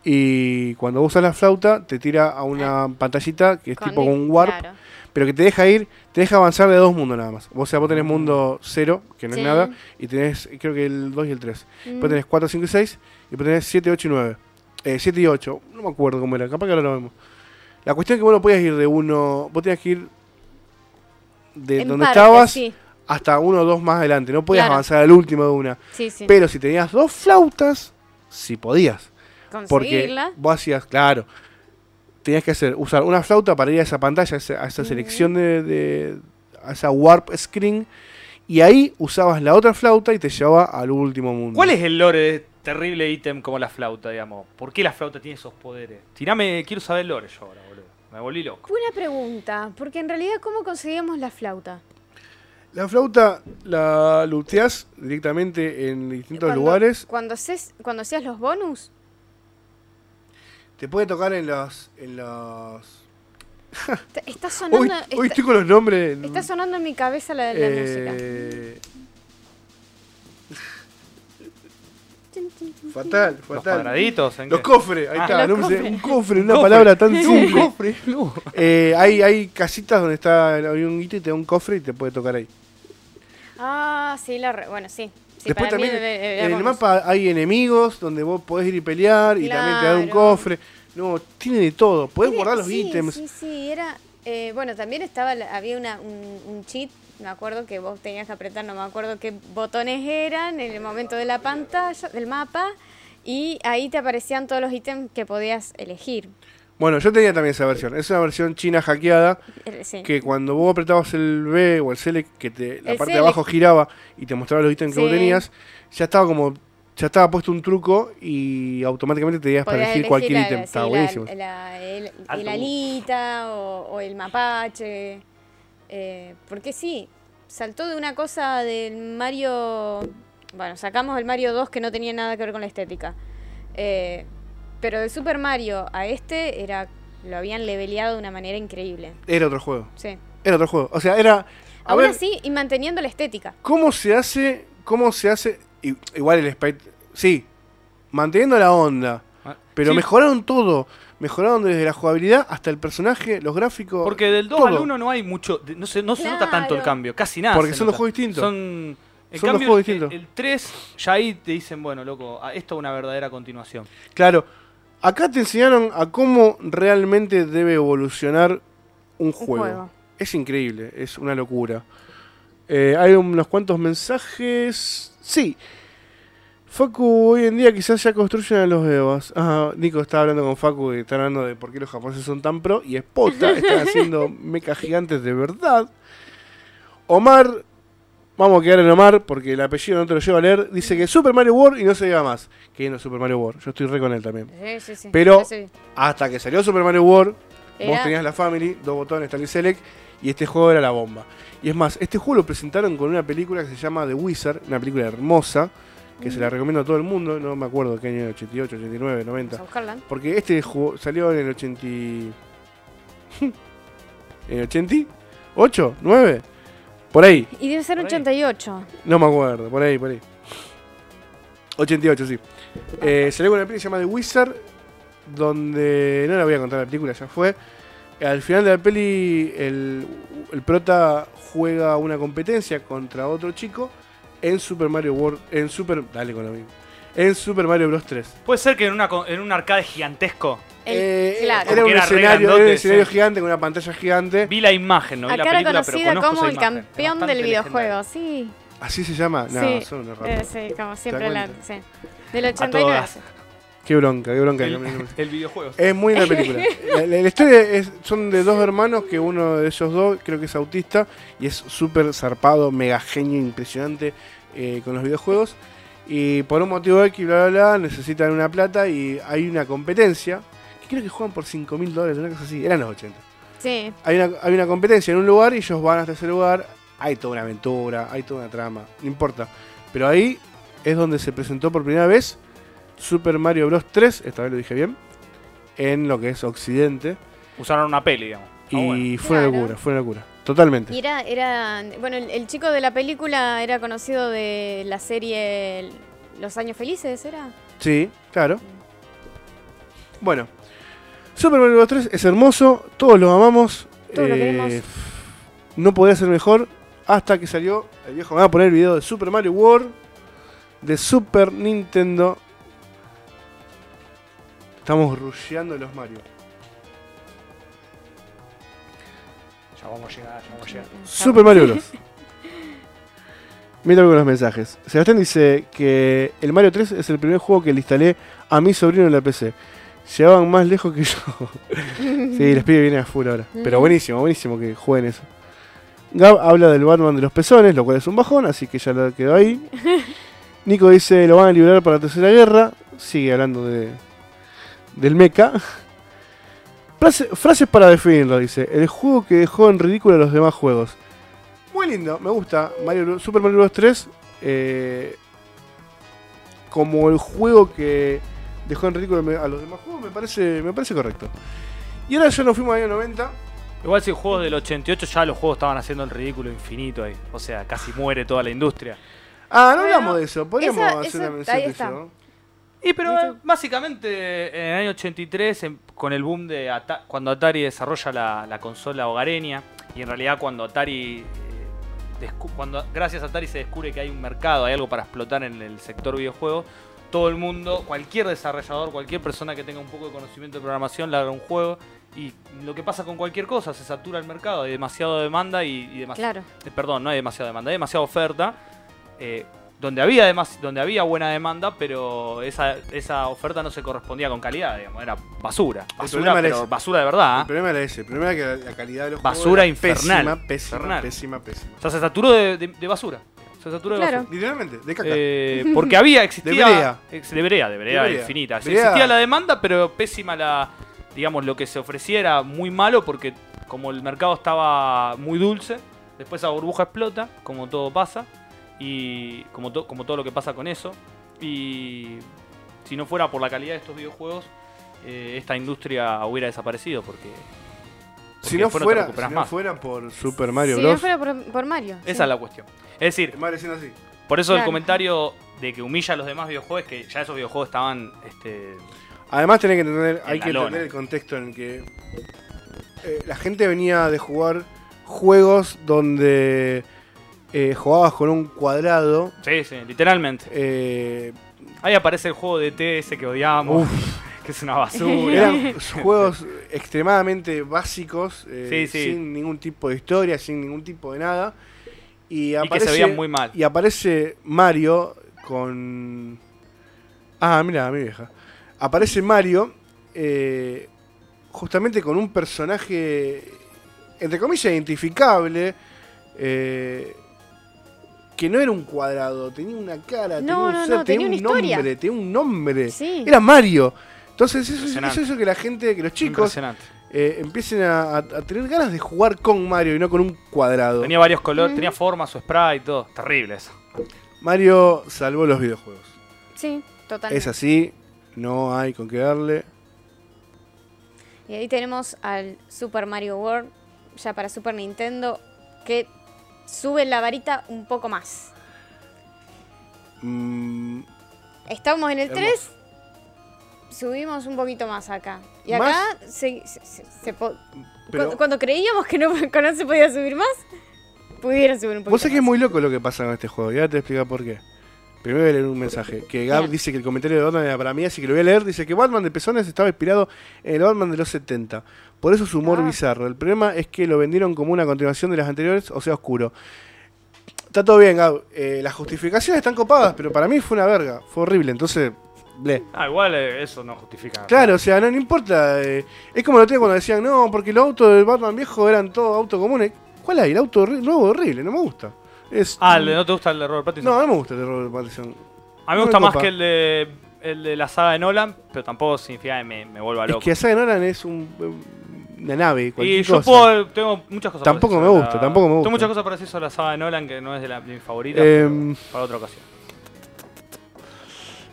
Y cuando vos usas la flauta, te tira a una pantallita que es con- tipo un warp. claro. Pero que te deja ir, te deja avanzar de dos mundos nada más. O sea, vos tenés mundo 0, que no Sí. es nada, y tenés, creo que el 2 y el 3. Después Mm. tenés 4, 5 y 6, y después tenés 7, 8 y 9. Eh, 7 y 8, no me acuerdo cómo era, capaz que ahora lo vemos. La cuestión es que vos no podías ir de uno, vos tenías que ir de En donde parte, estabas Sí, hasta uno o dos más adelante. No podías Claro. avanzar al último de una. sí. Pero si tenías dos flautas, sí podías. Porque Conseguirla. vos hacías, claro, tenías que hacer, usar una flauta para ir a esa pantalla, a esa, a esa selección de, de- a esa warp screen, y ahí usabas la otra flauta y te llevaba al último mundo. ¿Cuál es el lore de este terrible ítem como la flauta, digamos? ¿Por qué la flauta tiene esos poderes? Tirame, quiero saber el lore yo ahora, boludo. Me volví loco. Buena pregunta, porque en realidad, ¿cómo conseguíamos la flauta? La flauta la luteás directamente en distintos Cuando- lugares. Cuando, haces, cuando hacías los bonus. Te puede tocar en los. En los... Está sonando, Hoy, está, hoy estoy con los nombres. está sonando en mi cabeza la, la música. eh, Fatal, Los fatal. cuadraditos. ¿en Los qué? cofres, ahí Ah, está, los no sé, cofres. un cofre, una Cofre. palabra tan simple. cofre, no. Eh, hay, hay casitas donde está hay un hito y te da un cofre y te puede tocar ahí. Ah, sí, la re- bueno, sí. Sí Después también en el mapa hay enemigos donde vos podés ir y pelear y también te da un cofre. No, tiene de todo. Podés Tiene- guardar los sí, ítems. Sí, sí, era. eh, bueno, también estaba había una, un, un cheat, me acuerdo que vos tenías que apretar, no me acuerdo qué botones eran en el momento de la pantalla, del mapa, y ahí te aparecían todos los ítems que podías elegir. Bueno, yo tenía también esa versión. Es una versión china hackeada Sí. que cuando vos apretabas el B o el select, que te, la El parte de abajo giraba y te mostraba los ítems que vos tenías, ya estaba como ya estaba puesto un truco y automáticamente te ibas para elegir cualquier ítem. sí, Estaba la- buenísimo. la- el, alita o, o el mapache. eh, porque sí, saltó de una cosa del Mario. Bueno, sacamos el Mario 2 que no tenía nada que ver con la estética. eh, pero de Super Mario a este era lo habían leveleado de una manera increíble. Era otro juego. Sí. Era otro juego. O sea, era. A Aún ver, así, y manteniendo la estética. ¿cómo se hace? ¿Cómo se hace? Igual el sprite. Sí, manteniendo la onda. Ah, Pero sí, mejoraron todo. Mejoraron desde la jugabilidad hasta el personaje, los gráficos. Porque del 2 todo. al 1 no hay mucho. No se, no se nota tanto el cambio, casi nada. Porque se son dos nota. juegos distintos. Son. En Son dos cambio, juegos el- distintos. El, 3, ya ahí te dicen, bueno, loco, ah, esto es una verdadera continuación. Claro, acá te enseñaron a cómo realmente debe evolucionar un juego. juego. Es increíble, es una locura. Eh, hay unos cuantos mensajes. Sí. Facu hoy en día quizás ya construyen a los Evas. Ajá, Nico estaba hablando con Facu y está hablando de por qué los japoneses son tan pro. Y es pota, están haciendo mechas gigantes de verdad. Omar, vamos a quedar en Omar porque el apellido no te lo llevo a leer. Dice que Super Mario World y no se diga más. Que no es Super Mario World. Yo estoy re con él también. Sí, sí, sí. Pero-. Hasta que salió Super Mario World, vos tenías la Family, dos botones, tal y Select, y este juego era la bomba. Y es más, este juego lo presentaron con una película que se llama The Wizard, una película hermosa, que se la recomiendo a todo el mundo, no me acuerdo qué año, 88, 89, Vamos 90. a buscarla. Porque este juego salió en el 80... y- ¿En el 88? ¿9? Por ahí, Y debe ser Por ahí. 88. no me acuerdo, por ahí, por ahí. 88, sí. Eh, salió con una película que se llama The Wizard, donde no la voy a contar la película, ya fue. Al final de la peli, el, el prota juega una competencia contra otro chico en Super Mario World, en Super, dale con lo mismo, en Super Mario Bros 3. Puede ser que en, una, en un arcade gigantesco. El- Eh, claro. Era un era escenario, era un escenario sí. gigante con una pantalla gigante. Vi la imagen, no vi Acá la era película, pero conocida conozco como el imagen. Campeón del videojuego, sí. Así se llama. No, Sí, son unos Eh, sí, como siempre la. Sí. Del 89. todas. Qué bronca, qué bronca. El, videojuego. Es muy la película. La, la- la historia es, son de dos hermanos que uno de ellos dos creo que es autista y es súper zarpado, mega genio, impresionante eh, con los videojuegos. Y por un motivo X, bla, bla, bla, necesitan una plata y hay una competencia creo que juegan por 5 mil dólares, una cosa así. Eran los 80. Sí. Hay una, hay una competencia en un lugar y ellos van hasta ese lugar. Hay toda una aventura, hay toda una trama, no importa. Pero ahí es donde se presentó por primera vez Super Mario Bros. 3, esta vez lo dije bien, en lo que es Occidente. Usaron una peli, digamos. Y Ah, bueno. fue una locura, fue una locura. Totalmente. Y era, era, bueno, el, el chico de la película era conocido de la serie Los Años Felices, ¿era? Sí, claro. Bueno, Super Mario Bros. 3 es hermoso, todos lo amamos. eh, Todos lo queremos. No podía ser mejor hasta que salió el viejo. Me va a poner el video de Super Mario World de Super Nintendo. Estamos rusheando los Mario. Ya vamos a llegar, ya vamos a llegar. Super Mario Bros. Mira algunos mensajes. Sebastián dice que el Mario 3 es el primer juego que le instalé a mi sobrino en la PC. Llevaban más lejos que yo. sí, les pide viene a full ahora. Pero Mm. buenísimo, buenísimo que jueguen eso. Gab habla del Batman de los pezones, lo cual es un bajón, así que ya lo quedó ahí. Nico dice lo van a liberar para la tercera guerra. Sigue hablando de del mecha. Frase- frases para definirlo, dice. El juego que dejó en ridículo a los demás juegos. Muy lindo, me gusta. Mario Super Mario Bros. 3. eh, como el juego que dejó en ridículo a los demás juegos, me parece, me parece correcto. Y ahora ya nos fuimos al año 90. Igual si el juego del 88 ya los juegos estaban haciendo el ridículo infinito ahí. O sea, casi muere toda la industria. Ah, no Bueno, hablamos de eso. Podríamos esa- hacer esa- una mención ahí de eso. Y pero eh, básicamente en el año 83, en- con el boom de Ata- cuando Atari desarrolla la, la consola hogareña, y en realidad cuando Atari, eh, cuando gracias a Atari se descubre que hay un mercado, hay algo para explotar en el sector videojuego, todo el mundo, cualquier desarrollador, cualquier persona que tenga un poco de conocimiento de programación, larga un juego. Y lo que pasa con cualquier cosa, se satura el mercado, hay demasiada demanda y, y demasiado Claro. eh, perdón, no hay demasiada demanda, hay demasiada oferta. eh, donde había demas- donde había buena demanda, pero esa, esa oferta no se correspondía con calidad, digamos, era basura. Basura, problema era pero ese. basura de verdad. El ¿eh? problema era ese. El problema era que la, la calidad de los Basura juegos era infernal. Pésima, pésima, Infernal. pésima, pésima. O sea, se saturó de, de- de basura. Se saturó de Claro. Literalmente, de caca. Eh, porque había, existía. De brea. ex- de brea, de brea De brea. infinita. Brea. Existía la demanda, pero pésima la. Digamos, lo que se ofrecía era muy malo porque, como el mercado estaba muy dulce, después esa burbuja explota, como todo pasa. Y como, to- como todo lo que pasa con eso. Y si no fuera por la calidad de estos videojuegos, eh, esta industria hubiera desaparecido porque. Si no, fuera, si no más. fuera por Super Mario si Bros. no fuera por, por Mario. sí. Esa es la cuestión. Es decir, Mario siendo así. por eso el comentario de que humilla a los demás videojuegos, que ya esos videojuegos estaban este, Además tenés que entender, hay que lona. entender el contexto en el que eh, la gente venía de jugar juegos donde eh, jugabas con un cuadrado. Sí, sí, literalmente. eh, Ahí aparece el juego de TS que odiamos, que es una basura. eran juegos extremadamente básicos, eh, Sí, sí. sin ningún tipo de historia, sin ningún tipo de nada. Y, y que aparece, se veían muy mal. y aparece Mario con Ah, mira, mi vieja. Aparece Mario, eh, justamente con un personaje, entre comillas, identificable, eh, que no era un cuadrado, tenía una cara, tenía un no, ser, no, tenía tenía un una historia. nombre, tenía un nombre. Sí. Era Mario. Entonces eso, Impresionante. eso hizo que la gente, que los chicos eh, empiecen a, tener ganas de jugar con Mario y no con un cuadrado. Tenía varios colores, tenía forma, su spray y todo. Terrible eso. Mario salvó los videojuegos. Sí, totalmente. Es así, no hay con qué darle. Y ahí tenemos al Super Mario World, ya para Super Nintendo, que sube la varita un poco más. Mm, Estamos en el Hermoso. 3, subimos un poquito más acá. Y acá se, se- se- se po- pero cu- cuando creíamos que no, que no se podía subir más, pudieron subir un poquito vos sabés que es muy loco lo que pasa con este juego. Y ahora te voy a explicar por qué. Primero voy a leer un mensaje. Que Gab Bien. dice que el comentario de Batman era para mí, así que lo voy a leer. Dice que Batman de Pezones estaba inspirado en el Batman de los 70. Por eso su humor Ah. bizarro. El problema es que lo vendieron como una continuación de las anteriores, o sea, oscuro. Está todo bien, Gab. Eh, las justificaciones están copadas, pero para mí fue una verga. Fue horrible. Entonces, Ah, igual eh, eso no justifica. Claro, o sea, no, no importa. eh, es como lo tengo cuando decían, no, porque los autos del Batman viejo eran todos autos comunes. ¿Cuál hay? El auto horri- nuevo horrible, no me gusta. Es, Ah, ¿el de- ¿no te gusta el de Robert Pattinson? no, no me gusta el de Robert Pattinson. A mí me no gusta me más copa. que el de, el de la saga de Nolan, pero tampoco significa que me, me vuelva Es loco. que Saga Nolan es un, una nave, y cualquier yo cosa. puedo, tengo muchas cosas Tampoco para me decir gusta, sobre la- tampoco me gusta. Tengo muchas cosas para decir sobre la saga de Nolan que no es de, la, de mi favorita, Em, pero para otra ocasión.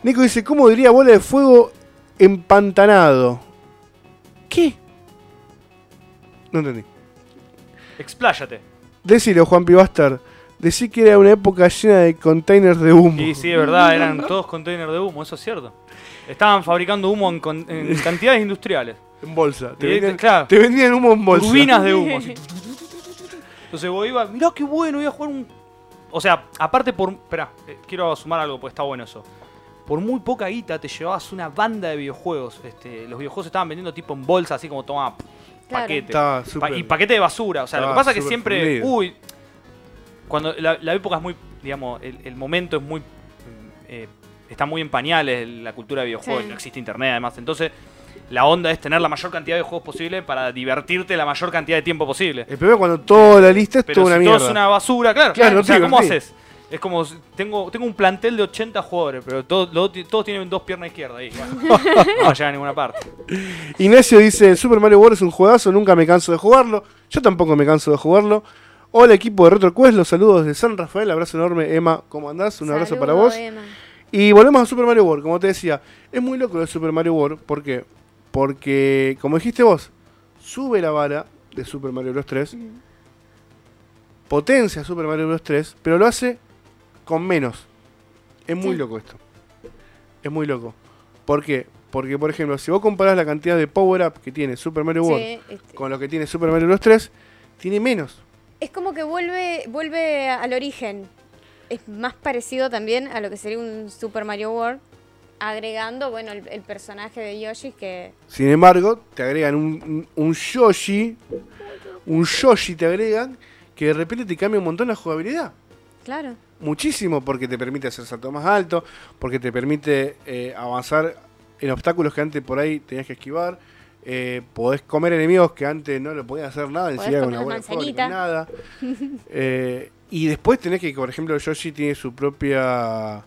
Nico dice, ¿cómo diría bola de fuego empantanado? ¿Qué? No entendí. Expláyate. Decilo, Juan Pibastar. Decí que era una época llena de containers de humo. Y sí, es verdad, eran todos containers de humo, eso es cierto. Estaban fabricando humo en, con- en cantidades industriales. En bolsa. Te Y, vendían, claro. te vendían humo en bolsa. turbinas de humo. así. Entonces vos ibas, mirá qué bueno, voy a jugar un. O sea, aparte por. Esperá, eh, quiero sumar algo porque está bueno eso. Por muy poca guita te llevabas una banda de videojuegos. Este, los videojuegos se estaban vendiendo tipo en bolsa, así como toma Claro. paquete. Pa- y paquete de basura. O sea, lo que pasa es que siempre. fundido. Uy. Cuando la, la época es muy. Digamos, el, el momento es muy. eh, está muy en pañales la cultura de videojuegos. Sí. No existe internet además. Entonces, la onda es tener la mayor cantidad de juegos posible para divertirte la mayor cantidad de tiempo posible. El problema es cuando toda la lista es Pero toda si una todo mierda. es una basura, claro. Claro, o sea, tío, ¿cómo haces? Es como, tengo, tengo un plantel de 80 jugadores, pero todos, todos tienen dos piernas izquierdas ahí. Bueno, no va a llegar a ninguna parte. Ignacio dice, Super Mario World es un juegazo, nunca me canso de jugarlo. Yo tampoco me canso de jugarlo. Hola equipo de RetroQuest, los saludos de San Rafael, abrazo enorme Emma, ¿cómo andás? Un abrazo para vos. Emma. Y volvemos a Super Mario World, como te decía, es muy loco lo de Super Mario World, ¿por qué? Porque, como dijiste vos, sube la vara de Super Mario Bros. 3, potencia Super Mario Bros. 3, pero lo hace con menos. Es muy Sí. loco esto. Es muy loco. ¿Por qué? Porque, por ejemplo, si vos comparás la cantidad de power-up que tiene Super Mario World Sí, este, con lo que tiene Super Mario Bros. 3, tiene menos. Es como que vuelve, vuelve al origen. Es más parecido también a lo que sería un Super Mario World, agregando, bueno, el, el personaje de Yoshi que... Sin embargo, te agregan un, un, un Yoshi, un Yoshi te agregan, que de repente te cambia un montón la jugabilidad. Claro. Muchísimo, porque te permite hacer salto más alto, porque te permite eh, avanzar en obstáculos que antes por ahí tenías que esquivar. eh, podés comer enemigos que antes no lo podías hacer nada, con comer una buena nada. Eh, y después tenés que, por ejemplo, Yoshi tiene su propia.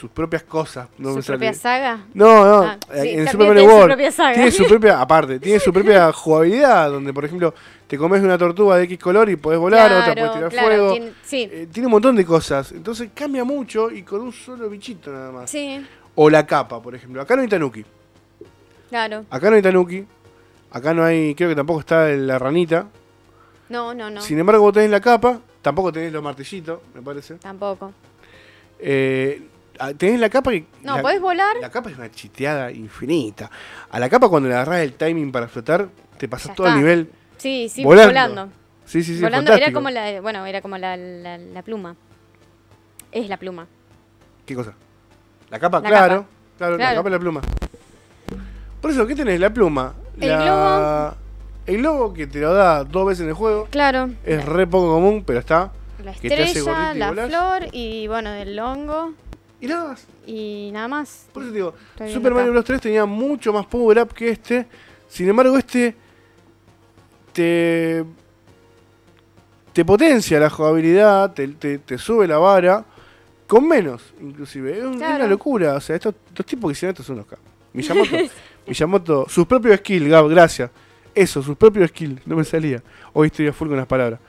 Sus propias cosas. No ¿Su propia saga? No, no, Ah, sí, en Super Mario tiene su World propia saga. tiene su propia, aparte, tiene su propia jugabilidad, donde por ejemplo te comes una tortuga de X color y podés volar, otra podés tirar claro, fuego. tiene- sí, Eh, tiene un montón de cosas, entonces cambia mucho y con un solo bichito nada más. sí, O la capa, por ejemplo. Acá no hay tanuki, claro. acá no hay tanuki, acá no hay, creo que tampoco está la ranita. No, no, no, Sin embargo, vos tenés la capa, tampoco tenés los martillitos, me parece. tampoco. Eh, tenés la capa que... No, la- podés volar, La capa es una chiteada infinita. A la capa cuando le agarras el timing para flotar, te pasas todo el nivel. sí, sí, volando. volando. Sí, sí, sí. volando era como la, bueno, era como la, la, la pluma. Es la pluma. ¿Qué cosa? La capa, La claro. capa. Claro, la capa y la pluma. Por eso, ¿qué tenés? La pluma. El globo. El globo que te lo da dos veces en el juego. Claro. Es re poco común, pero está. La estrella, la volás. flor y bueno, el hongo Y nada más. y nada más. Por eso te digo, Estoy Super Mario. Bros. 3 tenía mucho más power up que este. Sin embargo, este te, te potencia la jugabilidad, te, te- te sube la vara, con menos, inclusive. Es, Claro. una locura. O sea, estos, estos tipos que hicieron esto son unos cabros. Miyamoto, Miyamoto, sus propios skills, Gab, gracias. Eso, sus propios skills, no me salía. Hoy estoy a full con las palabras.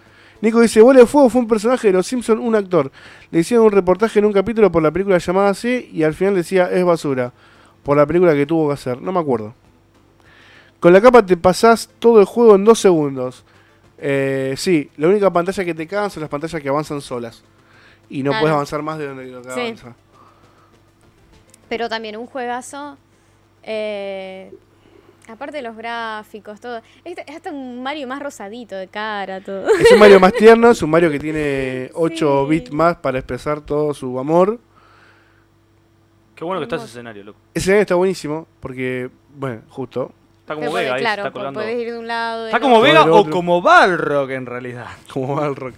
Nico dice, Bola de Fuego fue un personaje de Los Simpsons, un actor. Le hicieron un reportaje en un capítulo por la película llamada así y al final decía, es basura. Por la película que tuvo que hacer. No me acuerdo. Con la capa te pasás todo el juego en dos segundos. Eh, sí, la única pantalla que te cagan son las pantallas que avanzan solas. Y no Claro. puedes avanzar más de donde lo que Sí. avanza. Pero también un juegazo. eh, aparte de los gráficos, todo. Este- Es hasta un Mario más rosadito de cara, todo. Es un Mario más tierno, es un Mario que tiene 8 Sí. bits más para expresar todo su amor. Qué bueno que está ese escenario, loco. Ese escenario está buenísimo porque, bueno, justo, Está como Vega ahí, claro, está colgando. ir de un lado. Está como Vega o como Balrog en realidad. como va el rock.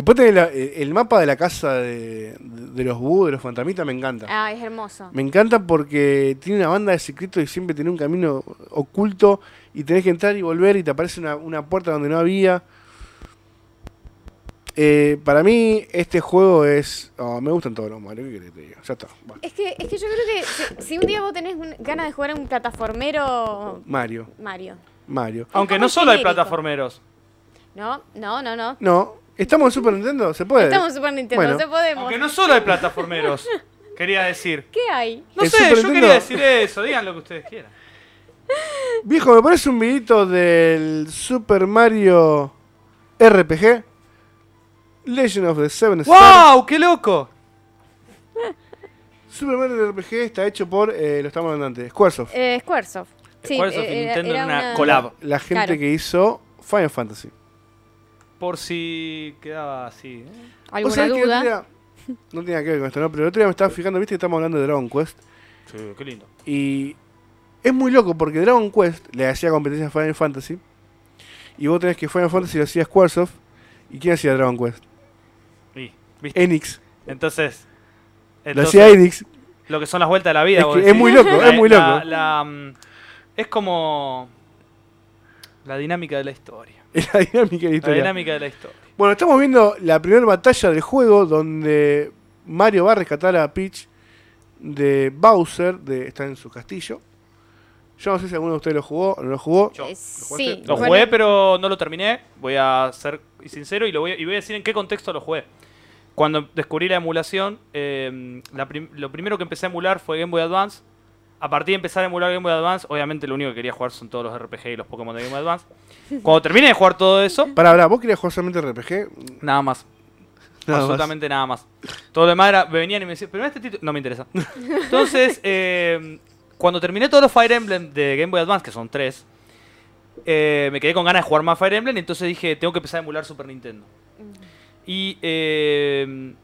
Después tenés la- eh, el mapa de la casa de, de los búhos, de los fantasmitas, me encanta. Ah, es hermoso. Me encanta porque tiene una banda de secretos y siempre tiene un camino oculto y tenés que entrar y volver y te aparece una, una puerta donde no había. Eh, para mí, este juego es. oh, me gustan todos los Mario, ¿qué querés que te diga? Ya está. Es que, es que yo creo que si, si un día vos tenés un- ganas de jugar a un plataformero Mario, Mario. Mario. Aunque no solo hay genérico. plataformeros. No, no, no, no. No, ¿estamos en Super Nintendo? ¿Se puede? Estamos en Super Nintendo, Bueno. no podemos. Aunque no solo hay plataformeros. Quería decir. ¿Qué hay? No ¿El sé, Super yo Nintendo? quería decir eso. Digan lo que ustedes quieran. Viejo, me parece un videito del Super Mario RPG. Legend of the Seven Stars. ¡Wow! ¡Qué loco! Super Mario RPG está hecho por, eh, lo estamos hablando antes, Squaresoft. Eh, Squaresoft. Sí, Squaresoft y eh, era- Nintendo en era una collab. La gente Claro. que hizo Final Fantasy. Por si quedaba así. ¿eh? ¿Vos ¿Alguna duda? día- no tiene que ver con esto, ¿no? Pero el otro día me estaba fijando, viste que estamos hablando de Dragon Quest. Sí, qué lindo. Y es muy loco porque Dragon Quest le hacía competencia a Final Fantasy. Y vos tenés que Final Fantasy lo hacía Squaresoft. ¿Y quién hacía Dragon Quest? Enix. Entonces, Lo hacía Enix. lo que son las vueltas de la vida. Es vos que es muy loco, La- es muy la- loco. la, mm, es como la dinámica de la historia. Es la dinámica de la La historia. dinámica de la historia. Bueno, estamos viendo la primera batalla del juego donde Mario va a rescatar a Peach de Bowser, de, está en su castillo. Yo no sé si alguno de ustedes lo jugó o no lo jugó. Yo. Eh, ¿Lo sí. bueno, jugué, pero no lo terminé. Voy a ser sincero y, lo voy, a- y voy a decir en qué contexto lo jugué. Cuando descubrí la emulación, eh, la prim- lo primero que empecé a emular fue Game Boy Advance. A partir de empezar a emular Game Boy Advance, obviamente lo único que quería jugar son todos los RPG y los Pokémon de Game Boy Advance. Cuando terminé de jugar todo eso, Para, para, ¿vos querías jugar solamente RPG? nada más. Nada más. absolutamente nada más. Todo lo demás era, me venían y me decían, pero este título no me interesa. Entonces, eh, cuando terminé todos los Fire Emblem de Game Boy Advance, que son tres, eh, me quedé con ganas de jugar más Fire Emblem y entonces dije, tengo que empezar a emular Super Nintendo. Y eh,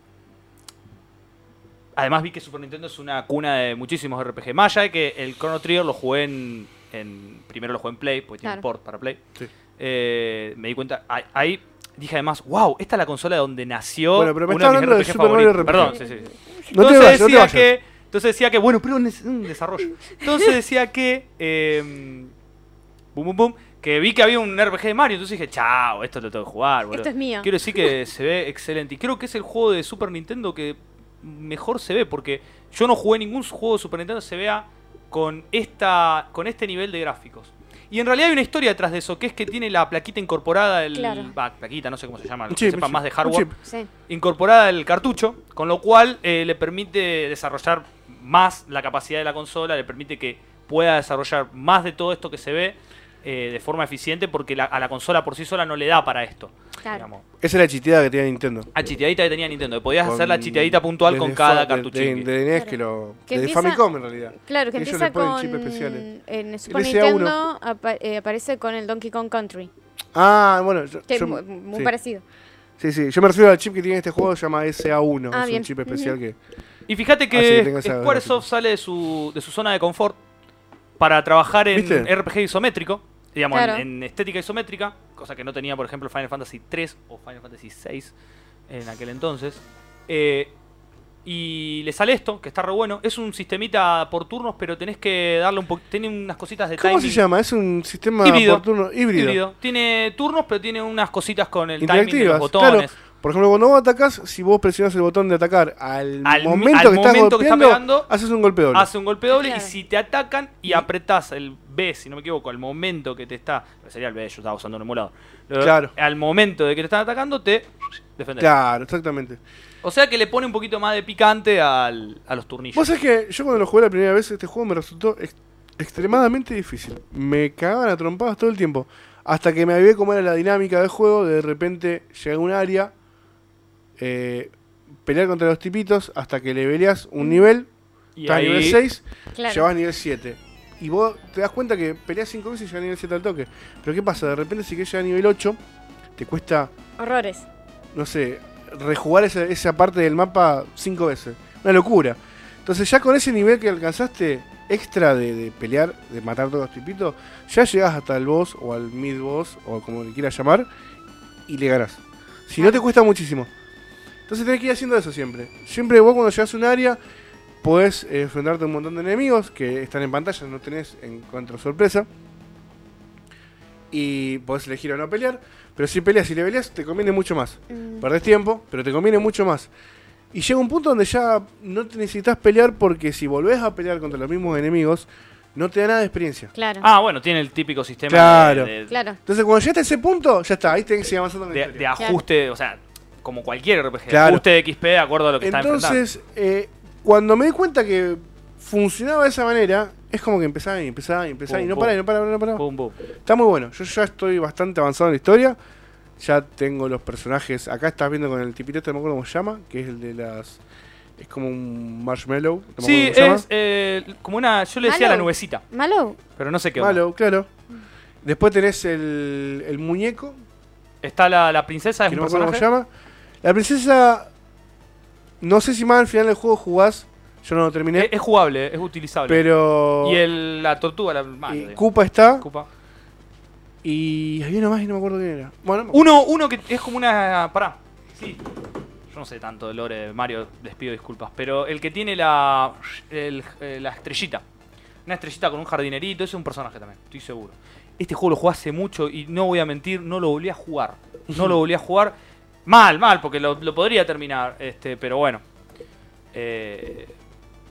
además vi que Super Nintendo es una cuna de muchísimos RPG. Más allá de que el Chrono Trigger lo jugué en, en- primero lo jugué en Play, porque tiene un port para Play. Sí. Eh, me di cuenta, ahí, dije además, wow, esta es la consola donde nació Bueno, pero me uno de mis de Super Mario. RPG. Perdón, sí, sí. No Entonces vayas, no te decía vayas. que, entonces decía que, bueno, pero un, des- un desarrollo. Entonces decía que, eh, boom, boom, boom, que vi que había un RPG de Mario, entonces dije, chao, esto lo tengo que jugar, boludo. Esto es mío. Quiero decir que se ve excelente. Y creo que es el juego de Super Nintendo que mejor se ve, porque yo no jugué ningún juego de Super Nintendo que se vea con, esta, con este nivel de gráficos. Y en realidad hay una historia detrás de eso, que es que tiene la plaquita incorporada, el, Claro. bah, plaquita, no sé cómo se llama, chip, que sepan más de un hardware, chip. Sí. incorporada el cartucho, con lo cual eh, le permite desarrollar más la capacidad de la consola, le permite que pueda desarrollar más de todo esto que se ve eh, de forma eficiente, porque la- a la consola por sí sola no le da para esto. Claro. Esa es la chiteada que tenía Nintendo. La chiteadita que tenía Nintendo, que podías Con- hacer la chiteadita puntual con cada. De, de, de NES Claro. que lo. Que empieza- Famicom en realidad. Claro, que Ellos empieza con. En Super El SA1. Nintendo apa- eh, aparece con el Donkey Kong Country. Ah, bueno. Yo, Que muy, muy sí. parecido. Sí, sí. Yo me refiero al chip que tiene este juego, se llama SA1. Ah, es bien. un chip especial que. Y fíjate Ah, sí, que tengo esa Squaresoft sale de su, de su zona de confort para trabajar en ¿Viste? RPG isométrico, digamos, en- Claro. en, estética isométrica, cosa que no tenía, por ejemplo, Final Fantasy 3 o Final Fantasy 6. en aquel entonces. Eh, y le sale esto, que está re bueno. Es un sistemita por turnos, pero tenés que darle un poco. Tiene unas cositas de ¿Cómo timing. se llama? Es un sistema Híbrido. por turno híbrido. Híbrido. Tiene turnos, pero tiene unas cositas con el timing de los botones. Por ejemplo, cuando vos atacás, si vos presionás el botón de atacar al, momento al que estás momento que está pegando, haces un golpe doble. Hace un golpe doble Claro. y si te atacan y apretás el B, si no me equivoco, al momento que te está. Sería el B, yo estaba usando un emulador. Claro. Al momento de que te están atacando, te defendés. Claro, exactamente. O sea que le pone un poquito más de picante al- a los turnillos. Vos sabés que yo cuando lo jugué la primera vez, este juego me resultó ex- extremadamente difícil. Me cagaban a trompadas todo el tiempo. Hasta que me avivé cómo era la dinámica del juego, de repente llega a un área, eh, pelear contra los tipitos, hasta que le peleas un nivel, y ahí, nivel 6, Claro. llevas a nivel 7. Y vos te das cuenta que peleas 5 veces y llegas a nivel 7 al toque. Pero ¿qué pasa? De repente si querés llegar a nivel 8, te cuesta, Horrores. no sé, rejugar esa, esa parte del mapa 5 veces. Una locura. Entonces ya con ese nivel que alcanzaste extra de, de pelear, de matar todos los tipitos, ya llegás hasta el boss o al mid boss o como le quieras llamar y le ganás. Si no te cuesta muchísimo. Entonces tenés que ir haciendo eso siempre. Siempre vos cuando llegas a un área podés eh, enfrentarte a un montón de enemigos que están en pantalla, no tenés encuentro sorpresa. Y podés elegir o no pelear. Pero si peleas y le peleas, te conviene mucho más. Mm, Perdés tiempo, pero te conviene mucho más. Y llega un punto donde ya no te necesitas pelear porque si volvés a pelear contra los mismos enemigos, no te da nada de experiencia. Claro. Ah, bueno, tiene el típico sistema Claro. de, de- Claro. Entonces cuando llegaste a ese punto, ya está, ahí tenés que seguir avanzando la de- de ajuste, o sea, como cualquier RPG, Claro. ajuste de XP de acuerdo a lo que está enfrentando. Entonces, eh, cuando me di cuenta que funcionaba de esa manera, es como que empezaba y empezaba y empezaba y Pum, no pum. para y no para, no para. Boom, boom. Está muy bueno. Yo ya estoy bastante avanzado en la historia. Ya tengo los personajes. Acá estás viendo con el tipito este, no me acuerdo cómo se llama, que es el de las. Es como un marshmallow. no Sí, cómo se llama. es eh, como una. Yo le decía Malo. la nubecita, Malo. pero no sé qué. onda. Malo, claro. Después tenés el, el muñeco, Está la, la princesa, es que un no me acuerdo cómo personaje. se llama. La princesa. No sé si más al final del juego jugás. Yo no lo terminé. Es, es jugable, es utilizable. pero. Y el, la tortuga, la madre. Koopa está. Koopa. Y había uno más y no me acuerdo quién era. Bueno, no Uno, uno que es como una. Pará. Sí. Yo no sé tanto de lore de Mario, les pido disculpas. Pero el que tiene la. el- eh, la estrellita. Una estrellita con un jardinerito, ese es un personaje también, estoy seguro. Este juego lo jugué hace mucho y no voy a mentir, no lo volví a jugar. No lo volví a jugar. Mal, mal, porque lo, lo podría terminar. Este, pero bueno. Eh,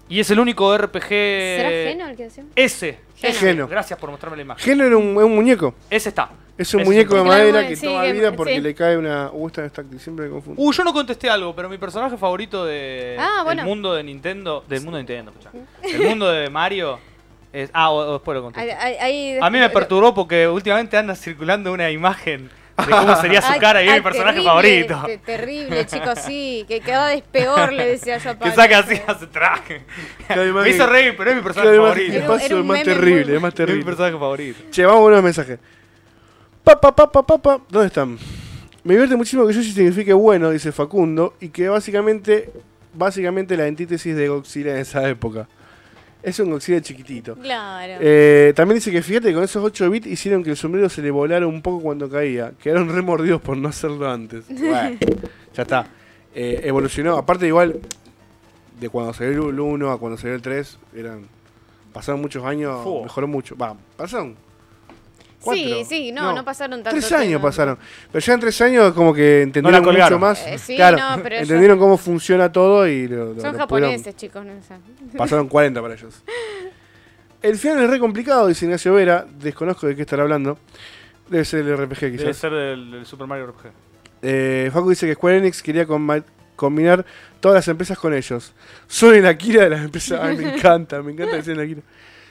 y es el único RPG. ¿Será Geno el que decimos? Ese. Geno. Gracias por mostrarme la imagen. Geno era un, es un muñeco. Ese está. Es un Es muñeco un- de madera que sí, toma que- vida porque sí. le cae una. Uh, esta siempre me confundo. Uh, yo no contesté algo, pero mi personaje favorito de Ah, bueno. del mundo de Nintendo, del mundo de Nintendo, escuchá. El mundo de Mario es ah, o- o después lo contesto. Ahí- ahí- ahí- A mí me perturbó porque últimamente anda circulando una imagen de cómo sería su Ay, cara y es mi personaje terrible, favorito. te- terrible, chicos, sí. Que cada vez peor, le decía yo a Que Pablo. saca así a su traje. Me hizo que- reír, pero es mi personaje favorito. que Era- era es más muy terrible, es más Es mi terrible. personaje favorito. Che, vamos a unos mensajes. Pa, pa, pa, pa, pa, pa. ¿Dónde están? Me divierte muchísimo que Yoshi signifique bueno, dice Facundo, y que básicamente, básicamente la antítesis de Godzilla en esa época. Es un Godzilla chiquitito. Claro. Eh, también dice que fíjate que con esos 8 bits hicieron que el sombrero se le volara un poco cuando caía. Quedaron remordidos por no hacerlo antes. Bueno, ya está. Eh, evolucionó. Aparte, igual, de cuando salió el 1 a cuando salió el 3, eran, pasaron muchos años, mejoró mucho. Va, pasaron. Cuatro. sí, sí, no, no, pasaron tanto Tres años tiempo. pasaron. Pero ya en tres años como que entendieron la mucho más. Eh, sí, claro, no, pero ellos- entendieron cómo funciona todo y lo, lo- Son lo pudieron- japoneses, chicos, no sé. Pasaron 40 para ellos. El final es re complicado, dice Ignacio Vera. Desconozco de qué estar hablando. Debe ser el RPG Debe quizás. ser del, del Super Mario RPG. Eh, Facu dice que Square Enix quería combinar todas las empresas con ellos. Son el Akira de las empresas. Ay, me encanta, me encanta decir el Akira.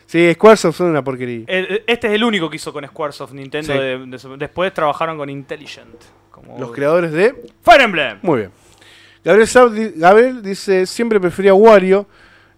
Sí, Squaresoft son una porquería. El- este es el único que hizo con Squaresoft Nintendo. Sí. de- de su- después trabajaron con Intelligent. Como Los creadores de Fire Emblem. Muy bien. Gabriel, Saab di- Gabriel dice, siempre prefería Wario.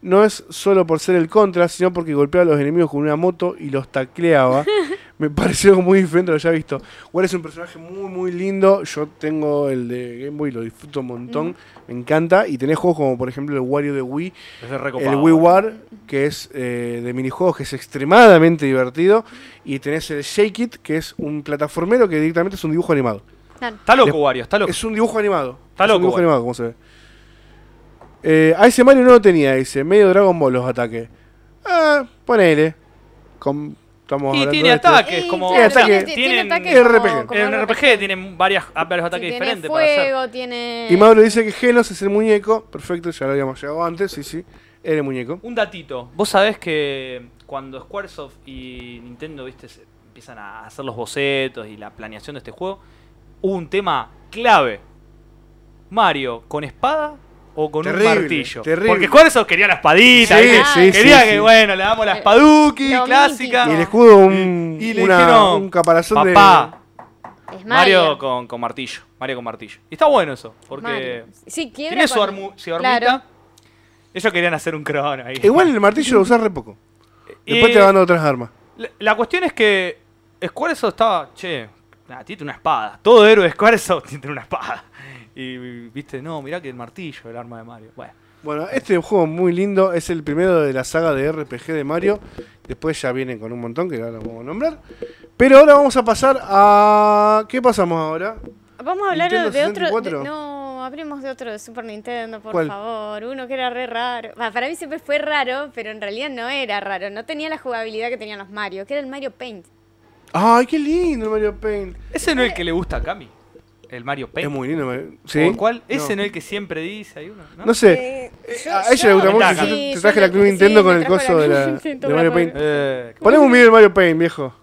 No es solo por ser el contra, sino porque golpeaba a los enemigos con una moto y los tacleaba. Me pareció algo muy diferente a lo ya visto. Wario es un personaje muy, muy lindo. Yo tengo el de Game Boy, lo disfruto un montón. Me encanta. Y tenés juegos como, por ejemplo, el Wario de Wii. Es de El. Wii War, que es eh, de minijuegos, que es extremadamente divertido. Y tenés el Shake It, que es un plataformero que directamente es un dibujo animado. Está loco, Wario, está loco. Es un dibujo animado. Está Es loco, un dibujo Wario. animado, como se ve. Eh, a ese Mario no lo tenía, dice. Medio Dragon Ball los ataques. Ah, ponele. Com- estamos Y hablando tiene de este. ataques, Y, como. Sí, ataque. tiene, tiene ataques RPG. como- como en RPG tienen varias, varios Sí, ataques tiene diferentes para hacer. fuego, tiene... Y Mauro dice que Genos es el muñeco. Perfecto, ya lo habíamos llegado antes. Sí, sí. Era el muñeco. Un datito. Vos sabés que cuando Squaresoft y Nintendo, viste, se empiezan a hacer los bocetos y la planeación de este juego, hubo un tema clave. Mario, ¿con espada o con Terrible, un martillo? terrible. Porque Squaresoft quería la espadita, Sí, sí, quería sí, que, sí. bueno, le damos la Eh, espaduki lo clásica. Y el escudo, un, Y le una- dijeron, un caparazón Papá, Es Mario, Mario. con, con martillo. Mario con martillo. Y está bueno eso, porque tiene su, armu- su armita. Claro. Ellos querían hacer un crono ahí. de. Igual el martillo lo usas re poco. Después te van dando otras armas. La, la cuestión es que Squaresoft estaba, che, nah, tiene una espada. Todo héroe de Squaresoft tiene una espada. Y viste, no, mirá que el martillo, el arma de Mario. Bueno, Bueno, este juego muy lindo. Es el primero de la saga de RPG de Mario. Después ya vienen con un montón que ahora vamos a nombrar. Pero ahora vamos a pasar a. ¿Qué pasamos ahora? Vamos a hablar Nintendo de otro. 64. de- no, hablemos de otro de Super Nintendo, por ¿Cuál? favor. Uno que era re raro. Para mí siempre fue raro, pero en realidad no era raro. No tenía la jugabilidad que tenían los Mario, que era el Mario Paint. ¡Ay, qué lindo el Mario Paint! ese no es el que le gusta a Cami. El Mario Paint. Es muy lindo. Mario- ¿O ¿Sí? ¿Cuál? Ese no es el que siempre dice. Hay uno, ¿no? No sé. Eh, Eh, yo- a ella yo- le gusta mucho. Ventaja. Yo te- Sí, te traje la Club sí, Nintendo con el coso la de, la, Mario Paint. Eh, Ponemos un video del Mario Paint, viejo.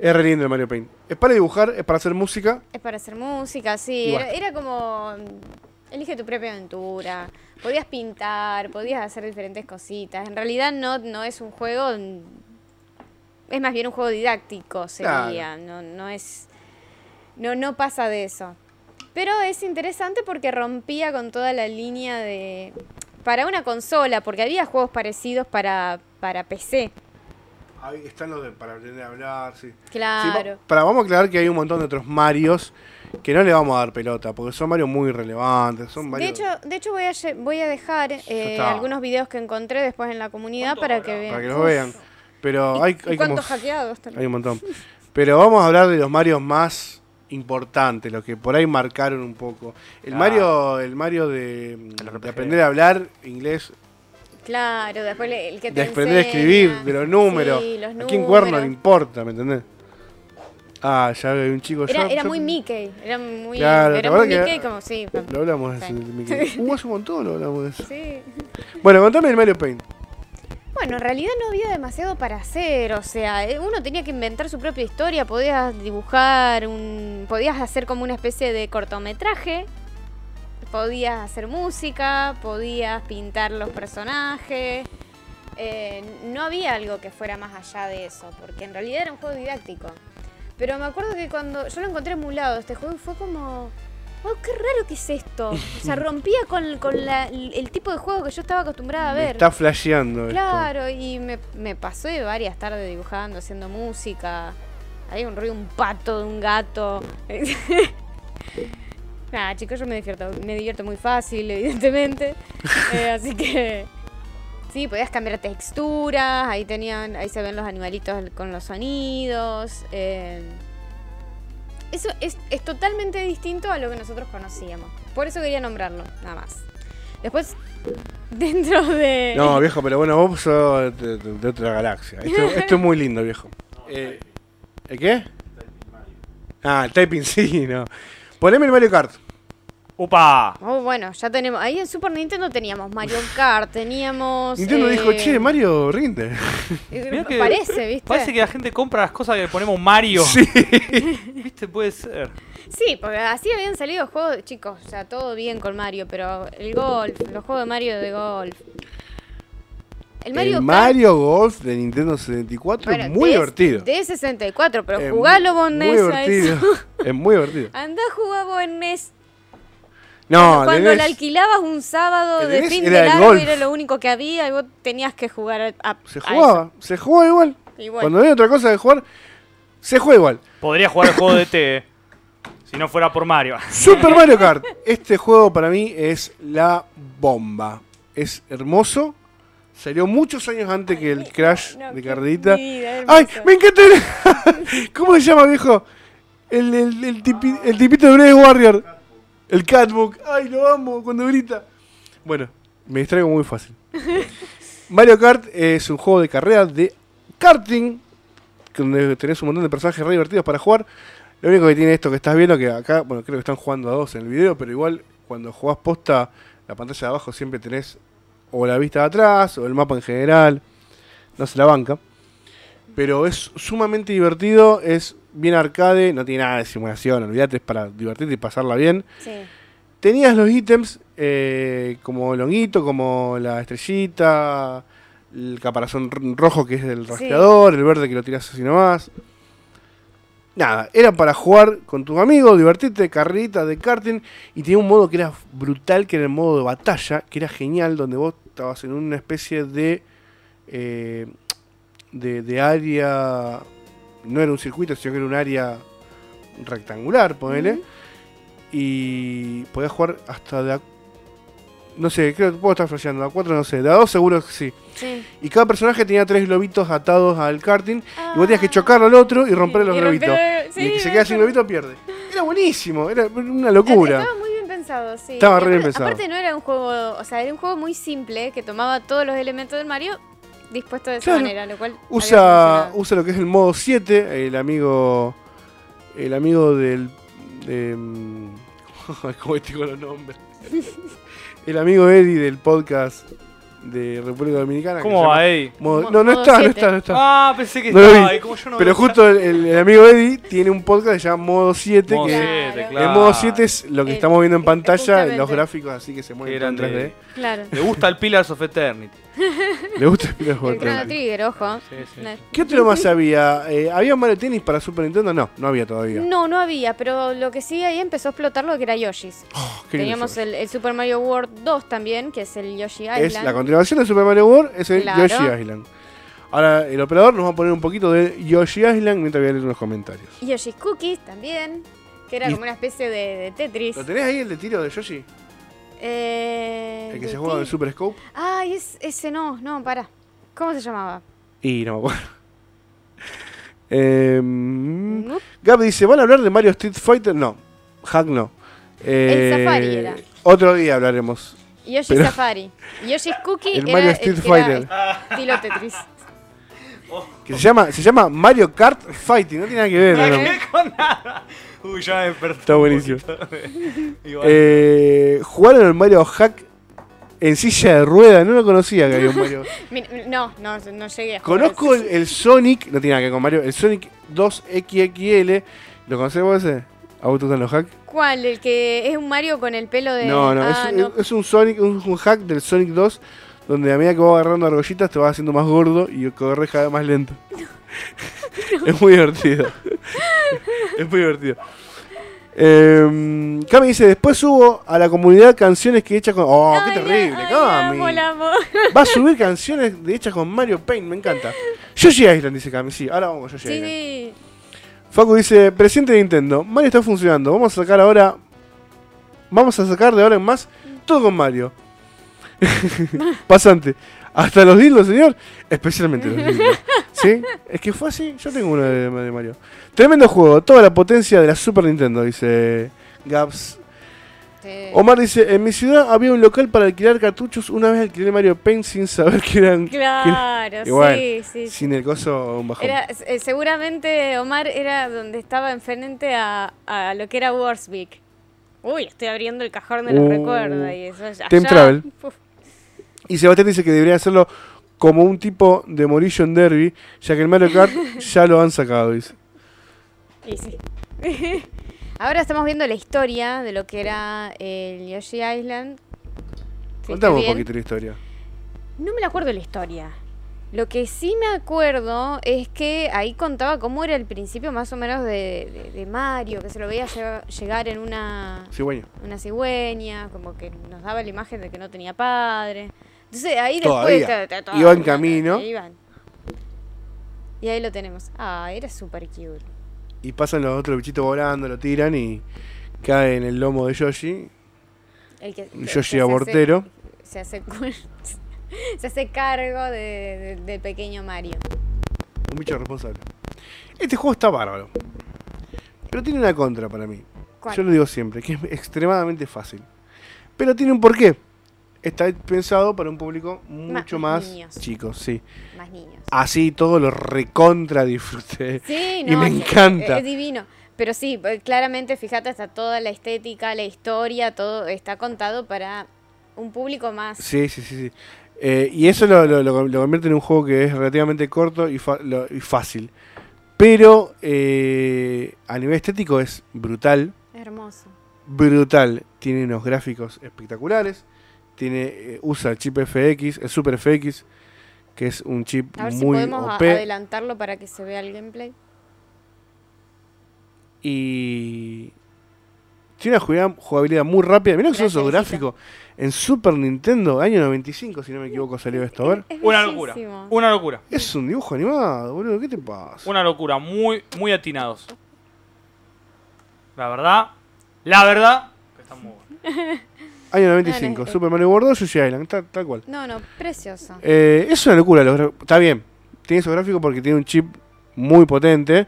Es re lindo el Mario Paint. Es para dibujar, es para hacer música. Es para hacer música, sí. Era como. mm, Elige tu propia aventura. Podías pintar, podías hacer diferentes cositas. En realidad no, no es un juego. mm, Es más bien un juego didáctico, sería. No, no es. No, no pasa de eso. Pero es interesante porque rompía con toda la línea de. Para una consola, porque había juegos parecidos para, para PC. Ahí están los de, para aprender a hablar, sí. Sí, Claro. va- para, vamos a aclarar que hay un montón de otros Marios que no le vamos a dar pelota, porque son Marios muy relevantes. Son De hecho, de hecho voy a, voy a dejar eh, algunos videos que encontré después en la comunidad ¿Cuánto para habrá? que vean. para que los vean. Pero hay, ¿Y hay como. hackeados Hay también? un montón. Pero vamos a hablar de los Marios más importantes, los que por ahí marcaron un poco. El Ah. Mario, el Mario de, El de RPG. aprender a hablar inglés, Claro, después el que te de aprender a escribir, de los números. Sí, los ¿A quién cuerno le números. importa, me entendés? Ah, ya hay un chico. Era, ya- era muy Mickey, era muy, Claro, era la muy Mickey como sí. Lo hablamos de Sí. de Mickey. Uh, hace un montón lo hablamos de eso. Sí. Bueno, contame el Mario Paint. Bueno, en realidad no había demasiado para hacer, o sea, eh, uno tenía que inventar su propia historia, podías dibujar un podías hacer como una especie de cortometraje, podías hacer música, podías pintar los personajes. eh, no había algo que fuera más allá de eso, porque en realidad era un juego didáctico. Pero me acuerdo que cuando yo lo encontré emulado este juego fue como Oh, qué raro que es esto. O sea, rompía con, con la- el tipo de juego que yo estaba acostumbrada a Me ver. está flasheando esto. Claro, y me, me pasé varias tardes dibujando, haciendo música. Había un ruido, un pato, de un gato. Nada, chicos, yo me divierto, me divierto muy fácil, evidentemente. Eh, así que. Sí, podías cambiar texturas, ahí tenían, ahí se ven los animalitos con los sonidos. eh. Eso es, es totalmente distinto a lo que nosotros conocíamos. Por eso quería nombrarlo, nada más. Después, dentro de. No, viejo, pero bueno, vos sos de, de- de otra galaxia. Esto, esto es muy lindo, viejo. Eh, ¿El qué? Ah, el typing sí, no. Poneme el Mario Kart. ¡Upa! Oh, bueno, ya tenemos. Ahí en Super Nintendo teníamos Mario Kart, teníamos. Nintendo eh, dijo, che, Mario rinde. eh, que- Parece, ¿viste? Parece que la gente compra las cosas que le ponemos Mario. Sí. ¿Viste? Puede ser. Sí, porque así habían salido juegos, chicos, o sea, todo bien con Mario, pero el golf, los juegos de Mario de golf. El Mario el Kart. Mario Golf de Nintendo 64 bueno, es muy de- divertido. De 64, pero Es jugalo muy vos NES a divertido. eso. Es muy divertido. Andá a jugar vos en NES. No, Cuando la alquilabas un sábado de fin era de largo golf. era lo único que había y vos tenías que jugar a, se a jugaba, se jugaba igual. Cuando no hay otra cosa de jugar, se juega igual. Podría jugar el juego de T. eh, Si no fuera por Mario. Super Mario Kart. Este juego para mí es la bomba. Es hermoso. Salió muchos años antes que el Crash No, de vida, ¡Ay! ¡Me encanta! el- ¿Cómo se llama, viejo? El, el, el, tipi- el tipito de Brave Warrior. El Catbook. Ay, lo amo cuando grita. Bueno, me distraigo muy fácil. Mario Kart es un juego de carrera de karting. Donde tenés un montón de personajes re divertidos para jugar. Lo único que tiene esto que estás viendo, que acá, bueno, creo que están jugando a dos en el video, pero igual cuando jugás posta, la pantalla de abajo siempre tenés o la vista de atrás o el mapa en general. No se la banca. Pero es sumamente divertido, es bien arcade, no tiene nada de simulación, olvídate, es para divertirte y pasarla bien. Sí. Tenías los ítems eh, como el honguito, como la estrellita, el caparazón rojo que es del Sí. rastreador, el verde que lo tiras así nomás. Nada, era para jugar con tus amigos, divertirte, carreritas de karting. Y tenía un modo que era brutal, que era el modo de batalla, que era genial, donde vos estabas en una especie de, eh, de, de área. No era un circuito, sino que era un área rectangular, ponele. Y podías jugar hasta de a, No sé, creo que puedo estar flasheando. A 4 no sé, de a 2 seguro que sí. Sí. Y cada personaje tenía tres globitos atados al karting. Y vos tenías que Ah. chocarlo al otro y romper los Y romper- globitos. sí, y el que se queda sin globito pierde. Era buenísimo, era una locura. Estaba muy bien pensado, sí. Estaba re bien pensado. Aparte no era un juego, o sea, era un juego muy simple que tomaba todos los elementos del Mario dispuestos de esa Claro. manera, lo cual Usa, usa lo que es el modo 7, el amigo. El amigo del. De, mm, ¿Cómo estoy con los nombres? el amigo Eddie del podcast de República Dominicana. ¿Cómo va, Eddie? modo- Mo- no, no está, no está, no está. Ah, pensé que No estaba. como yo no Pero justo el, el- el amigo Eddie tiene un podcast que se llama Modo 7, Modo que Claro. siete, El claro. el modo 7 es lo que Eh, estamos viendo en eh, pantalla, los gráficos así que se mueven en eran 3D. de- Claro. Le gusta el Pillars of Eternity. Le gusta el El Chrono Water. Trigger, ojo. Sí, sí. No. ¿Qué otro más había? Eh, ¿Había Mario Tennis para Super Nintendo? No, no había todavía. No, no había, pero lo que sí ahí empezó a explotar lo que era Yoshi's. Oh, qué Teníamos el, el Super Mario World 2 también, que es el Yoshi Island. Es la continuación de Super Mario World, es el Claro. Yoshi Island. Ahora el operador nos va a poner un poquito de Yoshi Island mientras voy a leer unos comentarios. Yoshi's Cookies también, que era Y- como una especie de, de Tetris. ¿Lo tenés ahí el de tiro de Yoshi? Eh, El que se juega en el Super Scope. Ay, es, ese no, no, para. ¿Cómo se llamaba? Y no me acuerdo. Em, Nope. Gab dice, ¿van a hablar de Mario Street Fighter? No, Hack no. Eh, Safari era. Otro día hablaremos. Yoshi Pero- Safari. Yoshi's Cookie El era Mario el Street que Fighter. era estilo Tetris. Que se llama, se llama Mario Kart Fighting, no tiene nada que ver. Nada no, que no. ver con nada. Uy, ya me despertó. Está buenísimo. Eh, jugaron el Mario Hack en silla de rueda, no lo conocía que había un Mario. No, no, no llegué a jugar Conozco el, Sonic, no tiene nada que ver con Mario, el Sonic 2XXL. ¿Lo conocés vos ese? ¿A vos te gustan los hack? ¿Cuál? ¿El que es un Mario con el pelo de.? No, no, Ah, es, no. es un Sonic, un, un hack del Sonic 2 donde a medida que vas agarrando argollitas te vas haciendo más gordo y corres cada vez más lento. es muy divertido. es muy divertido. Eh, Cami dice, después hubo a la comunidad canciones que hechas con... ¡Oh, qué terrible, ay, Cami! amo, la amo. Va a subir canciones de hechas con Mario Paint, me encanta. Yoshi Island, dice Cami, sí, ahora vamos a Yoshi Sí, Island. sí. Facu dice, presidente de Nintendo, Mario está funcionando, vamos a sacar ahora... Vamos a sacar de ahora en más todo con Mario. Pasante. Hasta los dildos, señor. Especialmente los dildos. ¿Sí? Es que fue así. Yo tengo uno de, de Mario. Tremendo juego. Toda la potencia de la Super Nintendo, dice Gabs. Sí. Omar dice, en mi ciudad había un local para alquilar cartuchos. Una vez alquilé Mario Paint sin saber que eran... Claro, sí, sí. sí. Sin el coso, un bajón. Era, eh, seguramente Omar era donde estaba enfrente a, a lo que era Warswick. Uy, estoy abriendo el cajón de los Uh, recuerdos y eso allá. Time Travel. Y Sebastián dice que debería hacerlo como un tipo de Demolition Derby, ya que el Mario Kart ya lo han sacado, dice. y sí. Ahora estamos viendo la historia de lo que era el Yoshi Island. ¿Fuiste Contame un poquito la historia. No me la acuerdo la historia. Lo que sí me acuerdo es que ahí contaba cómo era el principio más o menos de, de- de Mario, que se lo veía lle- llegar en una, bueno. una cigüeña, como que nos daba la imagen de que no tenía padre. Entonces ahí Todavía. después... ta- ta- ta- Iba en ta- camino. iban. Y ahí lo tenemos. Ah, era súper cute. Y pasan los otros bichitos volando, lo tiran y cae en el lomo de Yoshi. El que, Yoshi que se abortero. hace- Se hace, cu- se hace cargo de- de- del pequeño Mario. Un bicho responsable. Este juego está bárbaro. Pero tiene una contra para mí. ¿Cuál? Yo lo digo siempre, que es extremadamente fácil. Pero tiene un porqué. Está pensado para un público mucho más más niños. chico, sí. Más niños. Así todo lo recontra disfruté. Sí, y no, me es- encanta. Es, divino. Pero sí, eh, claramente, fíjate, está toda la estética, la historia, todo está contado para un público más. Sí, sí, sí. sí. Eh, y eso lo, lo- lo- lo convierte en un juego que es relativamente corto y, fa- y fácil. Pero eh, a nivel estético es brutal. Hermoso. Brutal. Tiene unos gráficos espectaculares. Tiene, eh, usa el chip FX, el Super FX, que es un chip A ver si muy podemos OP. adelantarlo para que se vea el gameplay. Y tiene una jugabilidad, jugabilidad muy rápida. Mirá que son esos gráficos. En Super Nintendo, año 95, si no me equivoco, salió esto. A ver. Es Una locura. Una locura. Es un dibujo animado, boludo. ¿Qué te pasa? Una locura. Muy, muy atinados. La verdad. La verdad. Que están muy buenos. Año 95, No, no, Super Mario World 2, Yoshi Island, tal, tal cual. No, no, precioso. Eh, es una locura, los está bien. Tiene esos gráficos porque tiene un chip muy potente.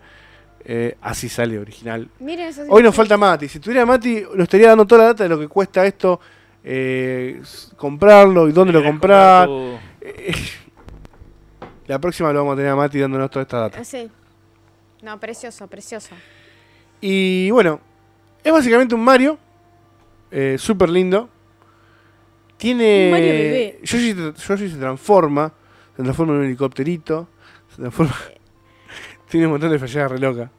eh, así sale original. Miren esos Hoy nos falta Mati. Si tuviera Mati, nos estaría dando toda la data de lo que cuesta esto, eh, comprarlo y dónde lo comprar. la próxima lo vamos a tener a Mati dándonos toda esta data. Sí. No, precioso, precioso. Y bueno, es básicamente un Mario. eh, Súper lindo. Tiene. Mario bebé. Yoshi, se- Yoshi se transforma. Se transforma en un helicópterito. Se transforma. Tiene un montón de falleras re loca.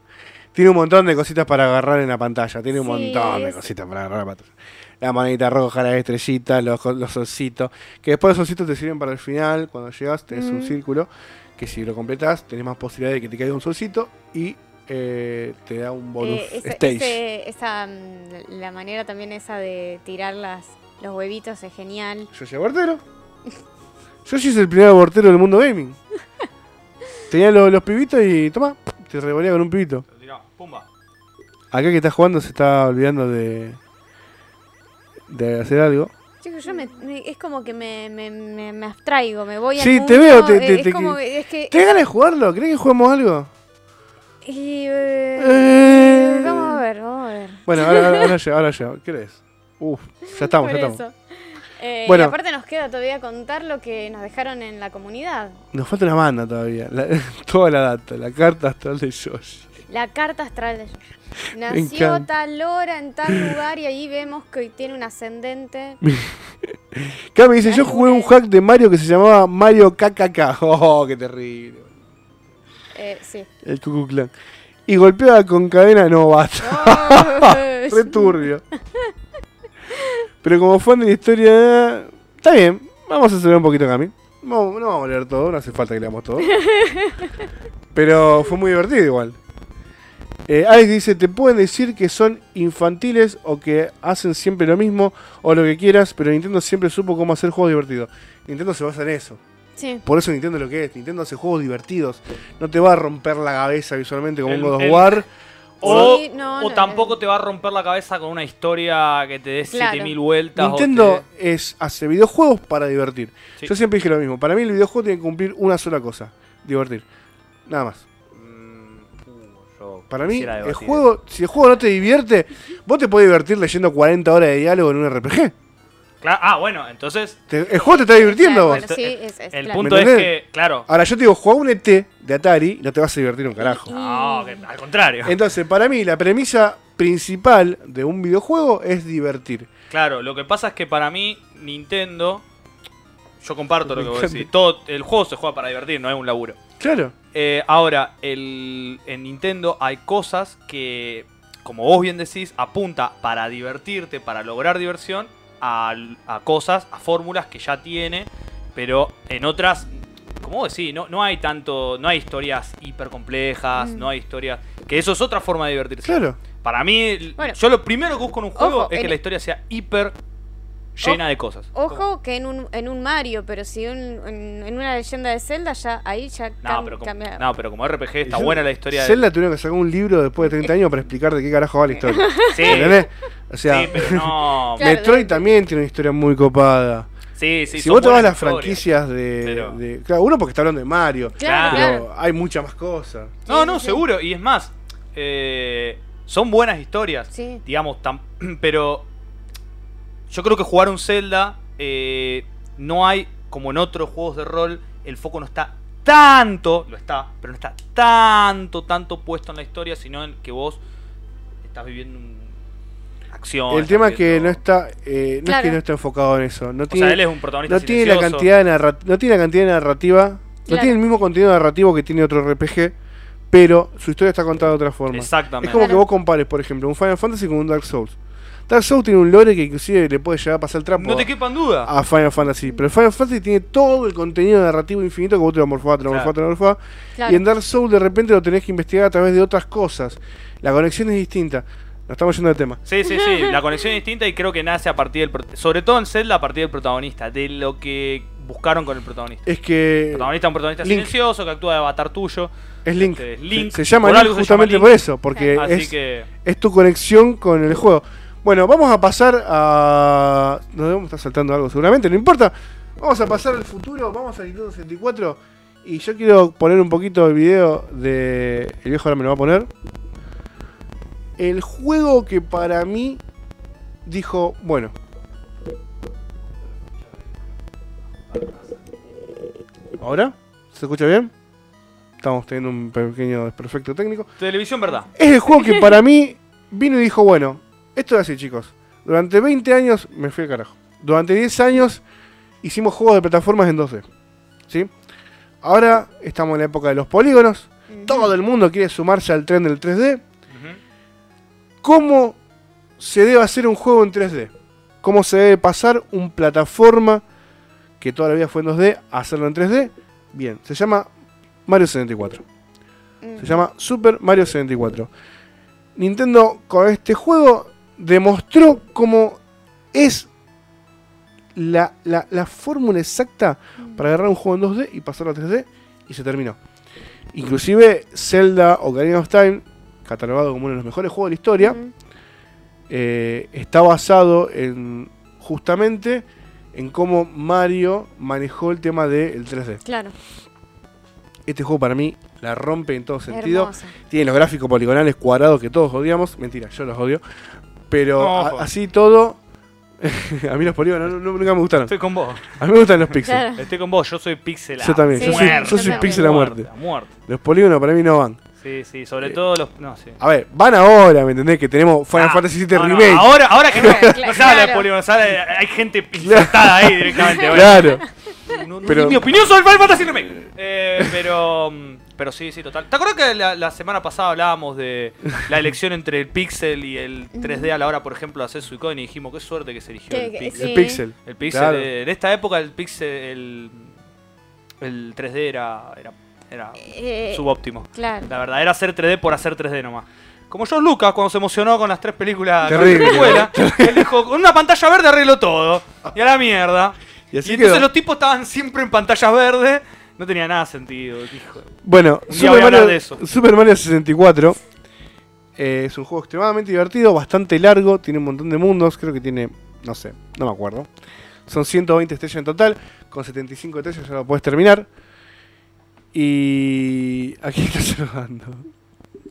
Tiene un montón de cositas para agarrar en la pantalla. Tiene un Sí, montón de cositas para agarrar en la pantalla. La manita roja, las estrellitas, los, los solcitos. Que después los solcitos te sirven para el final. Cuando llegas, tenés un Mm. círculo. Que si lo completas, tenés más posibilidad de que te caiga un solcito. Y eh, te da un bonus Eh, ese- stage. ese- esa, mm, la manera también esa de tirar las, los huevitos es genial. Yoshi abortero. Yoshi es el primer abortero del mundo gaming. Tenía los, los pibitos y toma, te revolea con un pibito. Pumba. Acá que está jugando se está olvidando de de hacer algo. Chicos, yo me, me- es como que me, me, me, me abstraigo, me voy al Sí, te mundo, veo, te- eh, te- es te- como que- es que... ¿Tenés ganas de jugarlo? ¿Crees que juguemos algo? y, eh, Eh. Vamos a ver, vamos a ver. Bueno, ahora, ahora, ahora ahora. ¿Qué eres? Uf, ya estamos, ya estamos. Eh, Bueno. Y aparte nos queda todavía contar lo que nos dejaron en la comunidad. Nos falta una banda todavía. La- toda la data, la carta astral de Yoshi. La carta astral de Nació encanta. tal hora en tal lugar y ahí vemos que tiene un ascendente. Me dice, yo jugué un hack de Mario que se llamaba Mario KKK. Oh, qué terrible. Eh, sí. El Ku Klux Klan. Y golpeaba con cadena, no, basta. Oh, Re turbio. Pero como fan de la historia, está bien. Vamos a hacer un poquito Cami. No, no vamos a leer todo, no hace falta que leamos todo. Pero fue muy divertido igual. Eh, Alex dice, te pueden decir que son infantiles o que hacen siempre lo mismo o lo que quieras, pero Nintendo siempre supo cómo hacer juegos divertidos. Nintendo se basa en eso. Sí. Por eso Nintendo es lo que es. Nintendo hace juegos divertidos. No te va a romper la cabeza visualmente como El- un God of el- War. O, Sí, no, o no, tampoco no. te va a romper la cabeza con una historia que te dé Claro. 7000 vueltas. o Nintendo te- es, hace videojuegos para divertir. Sí. Yo siempre dije lo mismo. Para mí el videojuego tiene que cumplir una sola cosa. Divertir. Nada más. Mm, uh, Para mí, el juego, si el juego no te divierte, vos te podés divertir leyendo 40 horas de diálogo en un RPG. Ah, bueno, entonces Te- el juego te está divirtiendo Claro, vos. bueno, sí, es- es el claro. punto ¿Me es que, claro, Ahora yo te digo, juega un ET de Atari y no te vas a divertir un carajo. no, que al contrario. Entonces, para mí, la premisa principal de un videojuego es divertir. Claro, lo que pasa es que para mí, Nintendo. Yo comparto lo que vos decís. Todo, el juego se juega para divertir, no es un laburo. Claro. Eh, ahora, el, en Nintendo hay cosas que, como vos bien decís, apunta para divertirte, para lograr diversión, a, a cosas, a fórmulas que ya tiene, pero en otras, como vos decís, no, no hay tanto, no hay historias hiper complejas, Mm. no hay historias, que eso es otra forma de divertirse. Claro. Para mí, Bueno. yo lo primero que busco en un juego Ojo, es que la historia sea hiper llena de cosas. Ojo que en un, en un Mario, pero si un- en, en una leyenda de Zelda, ya ahí ya No, cam- pero como, cambia. no, pero como RPG está Yo- buena la historia de... Zelda tuvieron que sacar un libro después de 30 años para explicar de qué carajo va la historia. Sí, ¿Entendés? O sea, sí, pero no... Metroid también tiene una historia muy copada. Sí, sí, si vos te vas a buenas las franquicias de, Pero- de- Claro, uno porque está hablando de Mario. Claro. Pero hay muchas más cosas. No, no, sí. seguro. Y es más, eh, son buenas historias. Sí. Digamos, tam- pero yo creo que jugar un Zelda eh, no hay, como en otros juegos de rol, el foco no está tanto, lo está, pero no está tanto, tanto puesto en la historia, sino en que vos estás viviendo una acción. El tema es que no está, eh, no es que no está enfocado en eso. No O tiene, sea, él es un protagonista no tiene la cantidad de narra- no tiene la cantidad de narrativa, no tiene el mismo contenido narrativo que tiene otro RPG, pero su historia está contada de otra forma. Exactamente. Es como que vos compares, por ejemplo, un Final Fantasy con un Dark Souls. Dark Souls tiene un lore que inclusive le puede llegar a pasar el trapo No te a- quepan duda. a Final Fantasy. Pero Final Fantasy tiene todo el contenido narrativo infinito que vos te lo morfás, te lo Claro. te lo morfás. Claro. Y en Dark Souls de repente lo tenés que investigar a través de otras cosas. La conexión es distinta. Nos estamos yendo de tema. Sí, sí, sí. La conexión es distinta y creo que nace a partir del. Sobre todo en Zelda, a partir del protagonista. De lo que buscaron con el protagonista. Es El que protagonista es un protagonista Link. silencioso que actúa de avatar tuyo. es Link. este, Link. Se, se llama Por Link justamente llama por eso, porque Así es, que. es tu conexión con el juego. Bueno, vamos a pasar a. Nos debemos estar saltando algo seguramente, no importa. Vamos a pasar al futuro, vamos a Nintendo 64. Y yo quiero poner un poquito el video de. El viejo ahora me lo va a poner. El juego que para mí dijo, bueno. ¿Ahora? ¿Se escucha bien? Estamos teniendo un pequeño desperfecto técnico. Televisión, verdad. Es el juego que para mí vino y dijo, bueno, esto es así, chicos. Durante 20 años, me fui al carajo. Durante 10 años hicimos juegos de plataformas en 2D. ¿Sí? Ahora estamos en la época de los polígonos. Todo el mundo quiere sumarse al tren del 3D. Ujú. ¿Cómo se debe hacer un juego en 3D? ¿Cómo se debe pasar un plataforma que toda la vida fue en 2D a hacerlo en 3D? Bien, se llama Mario 64. Se Ujú. llama Super Mario 64. Nintendo con este juego demostró cómo es la, la- la fórmula exacta para agarrar un juego en 2D y pasarlo a 3D y se terminó. Inclusive Zelda Ocarina of Time, catalogado como uno de los mejores juegos de la historia, eh, está basado en justamente en cómo Mario manejó el tema del 3D. Claro. Este juego para mí la rompe en todo sentido. Tiene los gráficos poligonales cuadrados que todos odiamos. Mentira, yo los odio. Pero a- así todo. a mí los polígonos no- no- nunca me gustaron. Estoy con vos. A mí me gustan los píxeles. Claro. Estoy con vos. Yo soy pixelado. Yo también. Sí, yo soy, muerte, yo soy pixel a muerte. A muerte. Los polígonos para mí no van. Sí, sí. Sobre Eh, todo los. No, sí. A ver, van ahora, ¿me entendés? Que tenemos Final Ah, Fantasy VII no, no, Remake. ahora, ahora que no, Claro, no se habla de polígono, se habla de- hay gente insertada ahí directamente. bueno. Claro. No, no Pero- mi opinión sobre Final Fantasy Remake. Eh, pero, mm, pero sí, sí, total. ¿Te acuerdas que la, la semana pasada hablábamos de la elección entre el Pixel y el 3D a la hora, por ejemplo, de hacer Suicune y dijimos qué suerte que se eligió el Pixel? El. Pixel. El Pixel, Claro. eh, en esta época el Pixel, el, el 3D era, era, era Eh, subóptimo. claro. La verdad, era hacer 3D por hacer 3D nomás. Como George Lucas cuando se emocionó con las tres películas Terrible. la escuela, él dijo, con una pantalla verde arreglo todo. Y a la mierda. Y entonces quedó. los tipos estaban siempre en pantallas verdes. No tenía nada sentido. hijo. Bueno, Super voy a hablar Mario, de eso. Super Mario 64 eh, es un juego extremadamente divertido, bastante largo, tiene un montón de mundos, creo que tiene, no sé, no me acuerdo. Son 120 estrellas en total, con 75 estrellas ya lo puedes terminar. Y... ¿A quién estás saludando?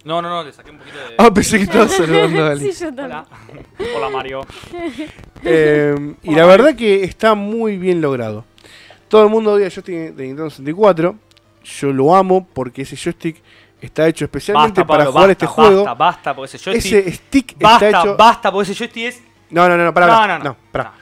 No, no, no, le saqué un poquito de... Ah, pensé que estabas saludando a. Sí, yo también. Hola. Hola, Mario. Eh, y la verdad que está muy bien logrado. Todo el mundo odia el joystick de Nintendo 64. Yo lo amo porque ese joystick está hecho especialmente Basta, para jugar basta, este juego. Basta, basta, porque ese joystick... Ese stick basta, está hecho. basta, porque ese joystick es... No, no, no, no, pará, No, no, no. no, pará.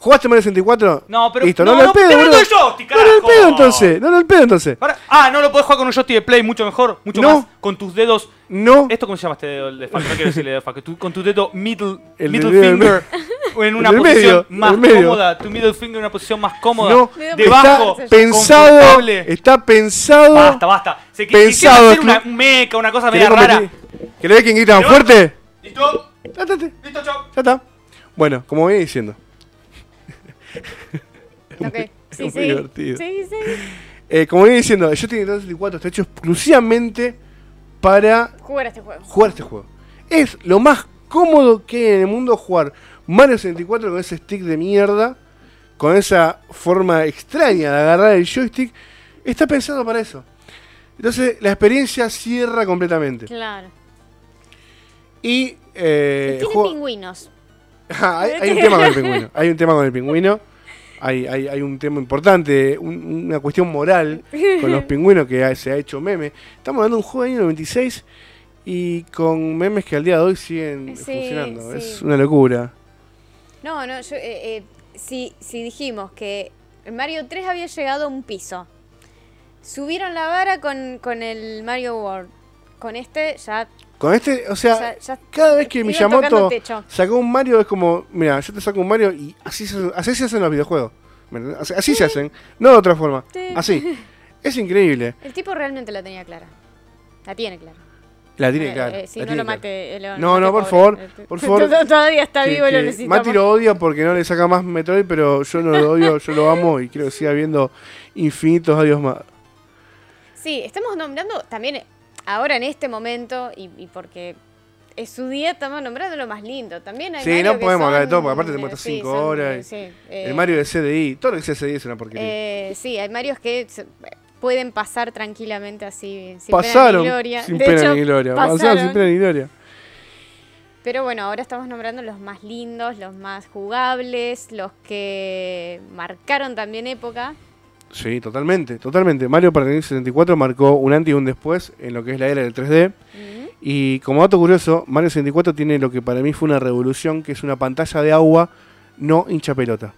¿Jugaste Mario 64? No, pero... Listo, no, no, pedo, no el joystick, No, no, el carajo. pedo entonces. No, no, el pedo entonces. Para- Ah, no lo podés jugar con un joystick de Play mucho mejor, mucho No. más, con tus dedos... No. ¿Esto cómo se llama este dedo de fuck? No quiero decirle de fuck. Tú- con tu dedo middle, El middle finger en una del posición medio, más medio. cómoda. Tu middle finger en una posición más cómoda. No. debajo. Está pensado. confortable. Está pensado. Basta, basta. Se que Pensado, quisiera hacer una un meca, una cosa ¿Querés media rara. competir? ¿Querés quién grita más Pero- fuerte? ¿Listo? Ya ya ¿Listo, chao? está. Bueno, como venía diciendo. Ok. Sí, muy sí. divertido. Sí, sí. Eh, como venía diciendo, de Nintendo 64 está hecho exclusivamente para Jugar este juego. jugar este juego. Es lo más cómodo que hay en el mundo jugar Mario 64 con ese stick de mierda, con esa forma extraña de agarrar el joystick. Está pensado para eso. Entonces la experiencia cierra completamente. Claro. Y. eh, Tiene pingüinos. Hay, hay un tema con el pingüino. Hay un tema con el pingüino. Hay, hay, hay un tema importante, un- una cuestión moral con los pingüinos que ha- se ha hecho meme. Estamos hablando de un juego del año 96 y con memes que al día de hoy siguen Sí, funcionando. sí. Es una locura. No, no, yo, eh, eh, si, si dijimos que Mario 3 había llegado a un piso, subieron la vara con, con el Mario World. Con este ya, Con este, o sea, ya cada vez que Miyamoto sacó un Mario es como, mira, yo te saco un Mario y así se, así se hacen los videojuegos. Así, se hacen, no de otra forma. Sí. Así. Es increíble. El tipo realmente la tenía clara. La tiene clara. La tiene Eh, clara. eh, la no lo mate. eh, lo- No, mate no, por favor, por favor. Todavía está Que- vivo y lo necesitamos. Mati lo odia porque no le saca más Metroid, pero yo no lo odio, yo lo amo y quiero que siga viendo infinitos adiós más. Sí, estamos nombrando también ahora en este momento y, y porque es su día, estamos nombrando lo más lindo. También hay Sí, Mario no que podemos hablar de todo, porque aparte te muestras sí, cinco son, horas eh, sí, eh, El Mario de CDI, todo lo que sea CDI es una porquería. eh, sí, hay Marios que pueden pasar tranquilamente así sin Pasaron pena ni gloria. sin De pena hecho, ni gloria. Pasaron sin pasaron. pena ni gloria. Pero bueno, ahora estamos nombrando los más lindos, los más jugables, los que marcaron también época. Sí, totalmente, totalmente. Mario para el 64 marcó un antes y un después en lo que es la era del 3D. Mm. Y como dato curioso, Mario 64 tiene lo que para mí fue una revolución, que es una pantalla de agua no hincha pelota.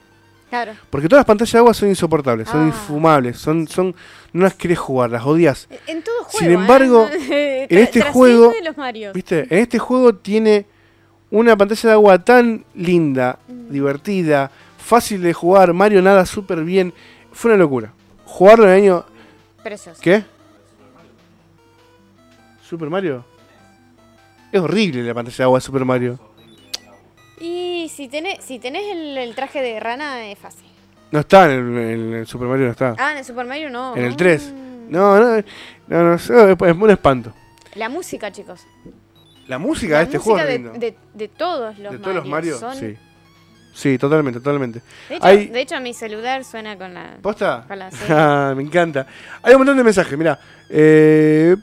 Claro. Porque todas las pantallas de agua son insoportables, son Ah. infumables, son, son, no las querés jugar, las odias. En todo juego. Sin embargo, ¿eh? en este juego-. ¿Viste? En este juego tiene una pantalla de agua tan linda, Mm. divertida, fácil de jugar, Mario nada súper bien. Fue una locura. Jugarlo en el año... Precioso. ¿Qué? ¿Super Mario? Es horrible la pantalla de agua de Super Mario. Y si tenés, si tenés el, el traje de rana es fácil. No está en el, en el Super Mario, no está. Ah, en el Super Mario no. en el Mm. 3. No, no, no, no, es, es un espanto. La música, chicos. La música La de este música juego es de, lindo. de, de todos los de todos los Mario, son- sí. Sí, totalmente, totalmente. De hecho, Hay- de hecho, mi celular suena con la. ¿Posta? Ojalá, sí. Ah, me encanta. Hay un montón de mensajes, mira. Eh.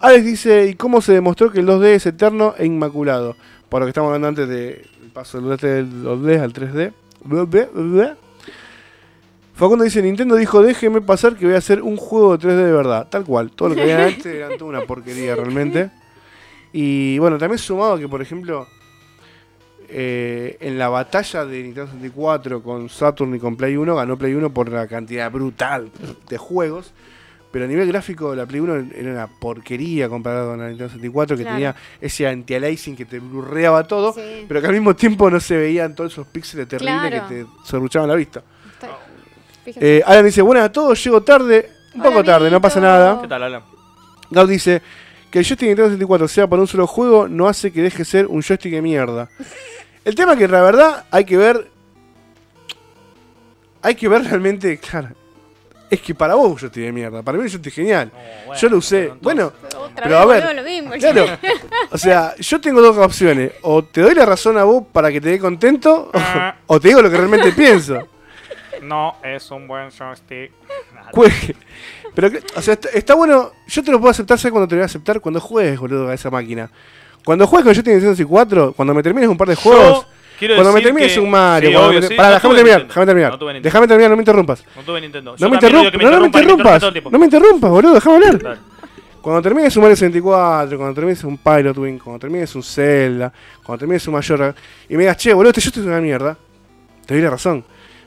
Alex dice, ¿y cómo se demostró que el 2D es eterno e inmaculado? Por lo que estamos hablando antes del paso del 2D del 2D al 3D. Bleh, bleh, bleh. Facundo dice, Nintendo dijo, déjeme pasar que voy a hacer un juego de 3D de verdad. Tal cual. Todo lo que había antes era toda una porquería realmente. Y bueno, también sumado que, por ejemplo, eh, en la batalla de Nintendo 64 con Saturn y con Play 1, ganó Play 1 por la cantidad brutal de juegos. Pero a nivel gráfico, la Play 1 era una porquería comparado con la Nintendo 64, que Claro. tenía ese anti-aliasing que te blurreaba todo, Sí. pero que al mismo tiempo no se veían todos esos píxeles terribles Claro. que te sorruchaban la vista. Eh, Alan dice, buenas a todos, llego tarde, un Hola, poco tarde, no pasa nada. ¿Qué tal, Alan? Gab dice que el joystick de Nintendo 64 sea para un solo juego no hace que deje ser un joystick de mierda. El tema que la verdad hay que ver. Hay que ver realmente, claro. Es que para vos un joystick de mierda, para mí un joystick genial. Yo lo usé. Bueno, Otra pero vez a ver, lo mismo. claro. O sea, yo tengo dos opciones. O te doy la razón a vos para que te dé contento, Ah. o, te digo lo que realmente pienso. No es un buen joystick. Pero, que- o sea, está, está bueno. Yo te lo puedo aceptar, ¿sabes cuando te lo voy a aceptar? Cuando juegues, boludo, a esa máquina. Cuando juegues con Joystick Nintendo 64, cuando me termines un par de juegos. quiero Cuando me termines que- un Mario. Sí, obvio, me- sí. Pará, No déjame terminar, déjame terminar. No. Déjame terminar, no me interrumpas. No tuve Nintendo. Yo No me, interrump- no, me interrumpas. No me interrumpas, boludo, déjame hablar. Dale. Cuando termines un Mario 64, cuando termines un Pilot Wing, cuando termines un Zelda, cuando termines un Majora, y me digas, che, boludo, este Joystick es una mierda, te doy la razón.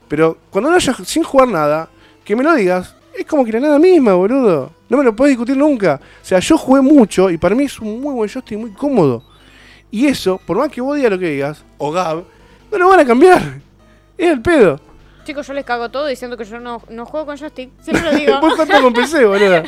Pero cuando no hayas sin jugar nada, que me lo digas, es como que la nada misma, boludo. No me lo puedes discutir nunca. O sea, yo jugué mucho y para mí es un muy buen joystick, muy cómodo. Y eso, por más que vos digas lo que digas, o Gab, no lo van a cambiar. Es el pedo. Chicos, yo les cago todo diciendo que yo no, no juego con joystick. Siempre lo digo. Vos con PC, boludo.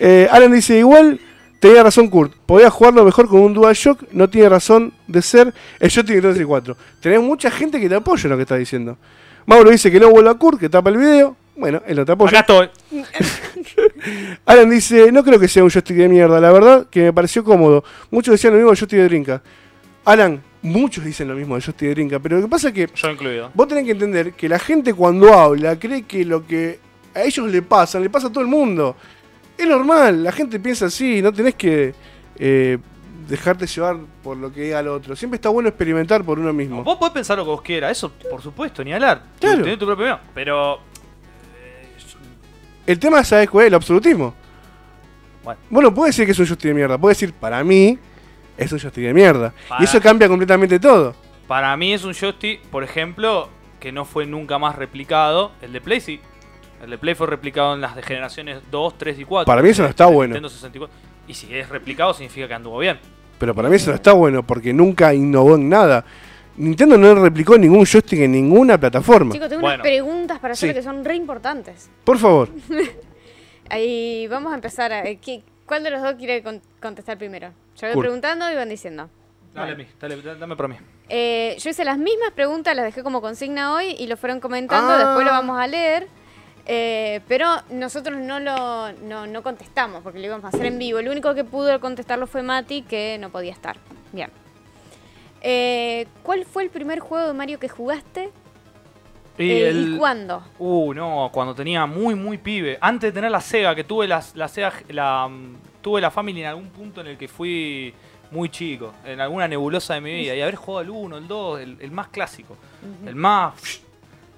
Eh, Alan dice, igual tenía razón Kurt. Podía jugarlo mejor con un DualShock. No tiene razón de ser el joystick de Nintendo 64. Tenés mucha gente que te apoya en lo que está diciendo. Mauro dice que no vuelva a Kurt, que tapa el video. Bueno, él no te apoya. Acá estoy. Alan dice, no creo que sea un joystick de mierda. La verdad que me pareció cómodo. Muchos decían lo mismo del joystick de Drinka. Alan, muchos dicen lo mismo del joystick de Drinka. Pero lo que pasa es que Yo incluido. Vos tenés que entender que la gente cuando habla cree que lo que a ellos le pasa, le pasa a todo el mundo. Es normal, la gente piensa así, no tenés que eh, dejarte llevar por lo que diga el otro. Siempre está bueno experimentar por uno mismo. Vos podés pensar lo que vos quieras, eso por supuesto, ni hablar. Claro. tenés tu propio opinión, Pero. El tema, ¿sabes cuál es? El absolutismo. Bueno. Bueno, puede decir que es un joystick de mierda. Puede decir, para mí, es un joystick de mierda. Para- Y eso cambia completamente todo. Para mí es un joystick, por ejemplo, que no fue nunca más replicado. El de Play sí. El de Play fue replicado en las de generaciones 2, 3 y 4. Para mí eso no está bueno. Nintendo 64. Y si es replicado significa que anduvo bien. Pero para mí eso no está bueno porque nunca innovó en nada. Nintendo no replicó ningún joystick en ninguna plataforma. Chicos, tengo Bueno. unas preguntas para hacerle Sí. que son re importantes. Por favor. Ahí vamos a empezar. A, eh, ¿qué- ¿Cuál de los dos quiere con- contestar primero? Yo voy Cool. preguntando y van diciendo. Dale, a mí, dale, dale, dame por mí. Eh, yo hice las mismas preguntas, las dejé como consigna hoy y lo fueron comentando, Ah. después lo vamos a leer. eh, pero nosotros no lo no, no contestamos porque lo íbamos a hacer en vivo. El único que pudo contestarlo fue Mati, que no podía estar. Bien. Eh, ¿Cuál fue el primer juego de Mario que jugaste Y, eh, el- y cuándo? Uh, no, cuando tenía muy, muy pibe. Antes de tener la Sega, que tuve la, la Sega, la, mm, tuve la Family en algún punto en el que fui muy chico, en alguna nebulosa de mi vida, y haber jugado el 1, el 2, el, el más clásico, el más,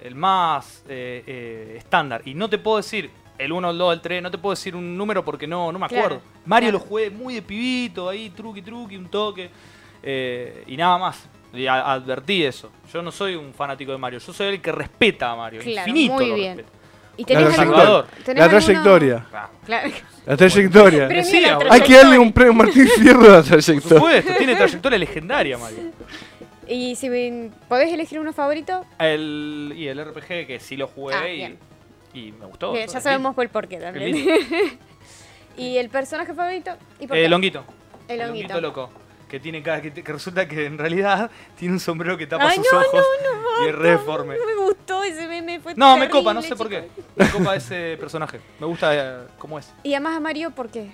el más eh, eh, estándar. Y no te puedo decir el 1, el 2, el 3, no te puedo decir un número porque no, no me Claro, acuerdo. Mario claro. lo jugué muy de pibito, ahí truqui truqui, un toque, eh, y nada más. Y a- advertí eso. Yo no soy un fanático de Mario, yo soy el que respeta a Mario. Claro, infinito muy lo bien. ¿Y La tenés trayectoria. Salvador. tenés La alguno- trayectoria. Ah, Claro. La trayectoria. La boludo. Hay que darle trayectoria. un premio Martín Fierro a la Por trayectoria. supuesto, tiene trayectoria legendaria Mario. Y si podés elegir uno favorito, El, y el RPG que sí lo jugué Ah, y, y me gustó. bien, ya sabemos por el porqué también. ¿Y el personaje favorito? ¿Y por Eh, qué? Longuito. El Longuito. loco. Que tiene cara, que, que resulta que en realidad tiene un sombrero que tapa Ay, sus no, ojos no, y es re deforme. No me gustó ese meme, fue No, me copa, no sé por qué. Me copa ese personaje. Me gusta eh, cómo es. Y además a Mario, ¿por qué?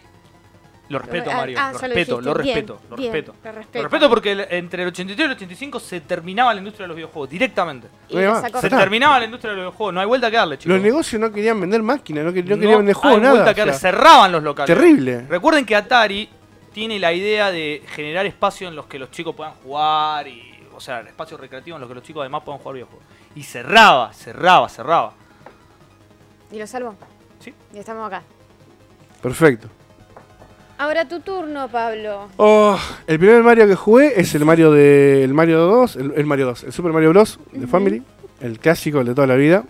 Lo respeto, Ah, Mario. ah, lo respeto, lo Bien, respeto, lo respeto. lo respeto. porque entre el 83 y el 85 se terminaba la industria de los videojuegos, directamente. Y. Se terminaba la industria de los videojuegos, no hay vuelta que darle, chicos. Los negocios no querían vender máquinas, no, quer- no querían vender hay juegos, nada. vuelta que o darle, sea, cerraban los locales. terrible. Recuerden que Atari tiene la idea de generar espacios en los que los chicos puedan jugar y, o sea, espacios recreativos en los que los chicos además puedan jugar videojuegos. Y cerraba, cerraba, cerraba. Y lo salvó. Sí. Y estamos acá. Perfecto. Ahora tu turno, Pablo. Oh, el primer Mario que jugué es el Mario de el Mario 2, el, el Mario 2, el Super Mario Bros. de. Family, el clásico, el de toda la vida.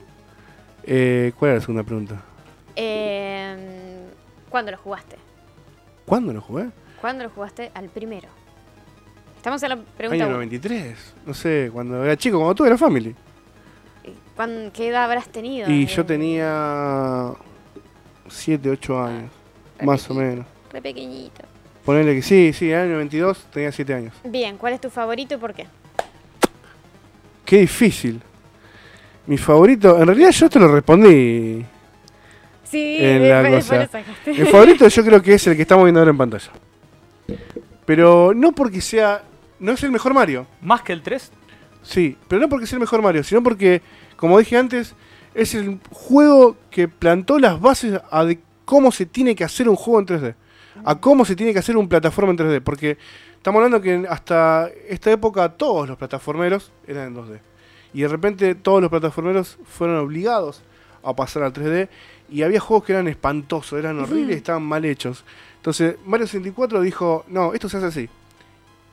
Eh, ¿Cuál era la segunda pregunta? Eh, ¿Cuándo lo jugaste? ¿Cuándo lo jugué? ¿Cuándo lo jugaste al primero? Estamos en la pregunta Año uno. 93. No sé, cuando era chico, cuando tuve la Family. ¿Cuán- ¿Qué edad habrás tenido? Y Eh, yo tenía 7, 8 años, re más o menos. Re pequeñito. Ponele que sí, sí, año 92 tenía 7 años. Bien, ¿cuál es tu favorito y por qué? Qué difícil. Mi favorito, en realidad yo te lo respondí. Sí, En me- la cosa. Mi favorito yo creo que es el que estamos viendo ahora en pantalla. Pero no porque sea... No es el mejor Mario. Más que el 3, Sí, pero no porque sea el mejor Mario, sino porque, como dije antes, es el juego que plantó las bases a de cómo se tiene que hacer un juego en 3D. A cómo se tiene que hacer un plataforma en 3D. Porque estamos hablando que hasta esta época todos los plataformeros eran en 2D. Y de repente todos los plataformeros fueron obligados a pasar al 3D. Y había juegos que eran espantosos, eran horribles, estaban mal hechos. Entonces Mario 64 dijo, no, esto se hace así.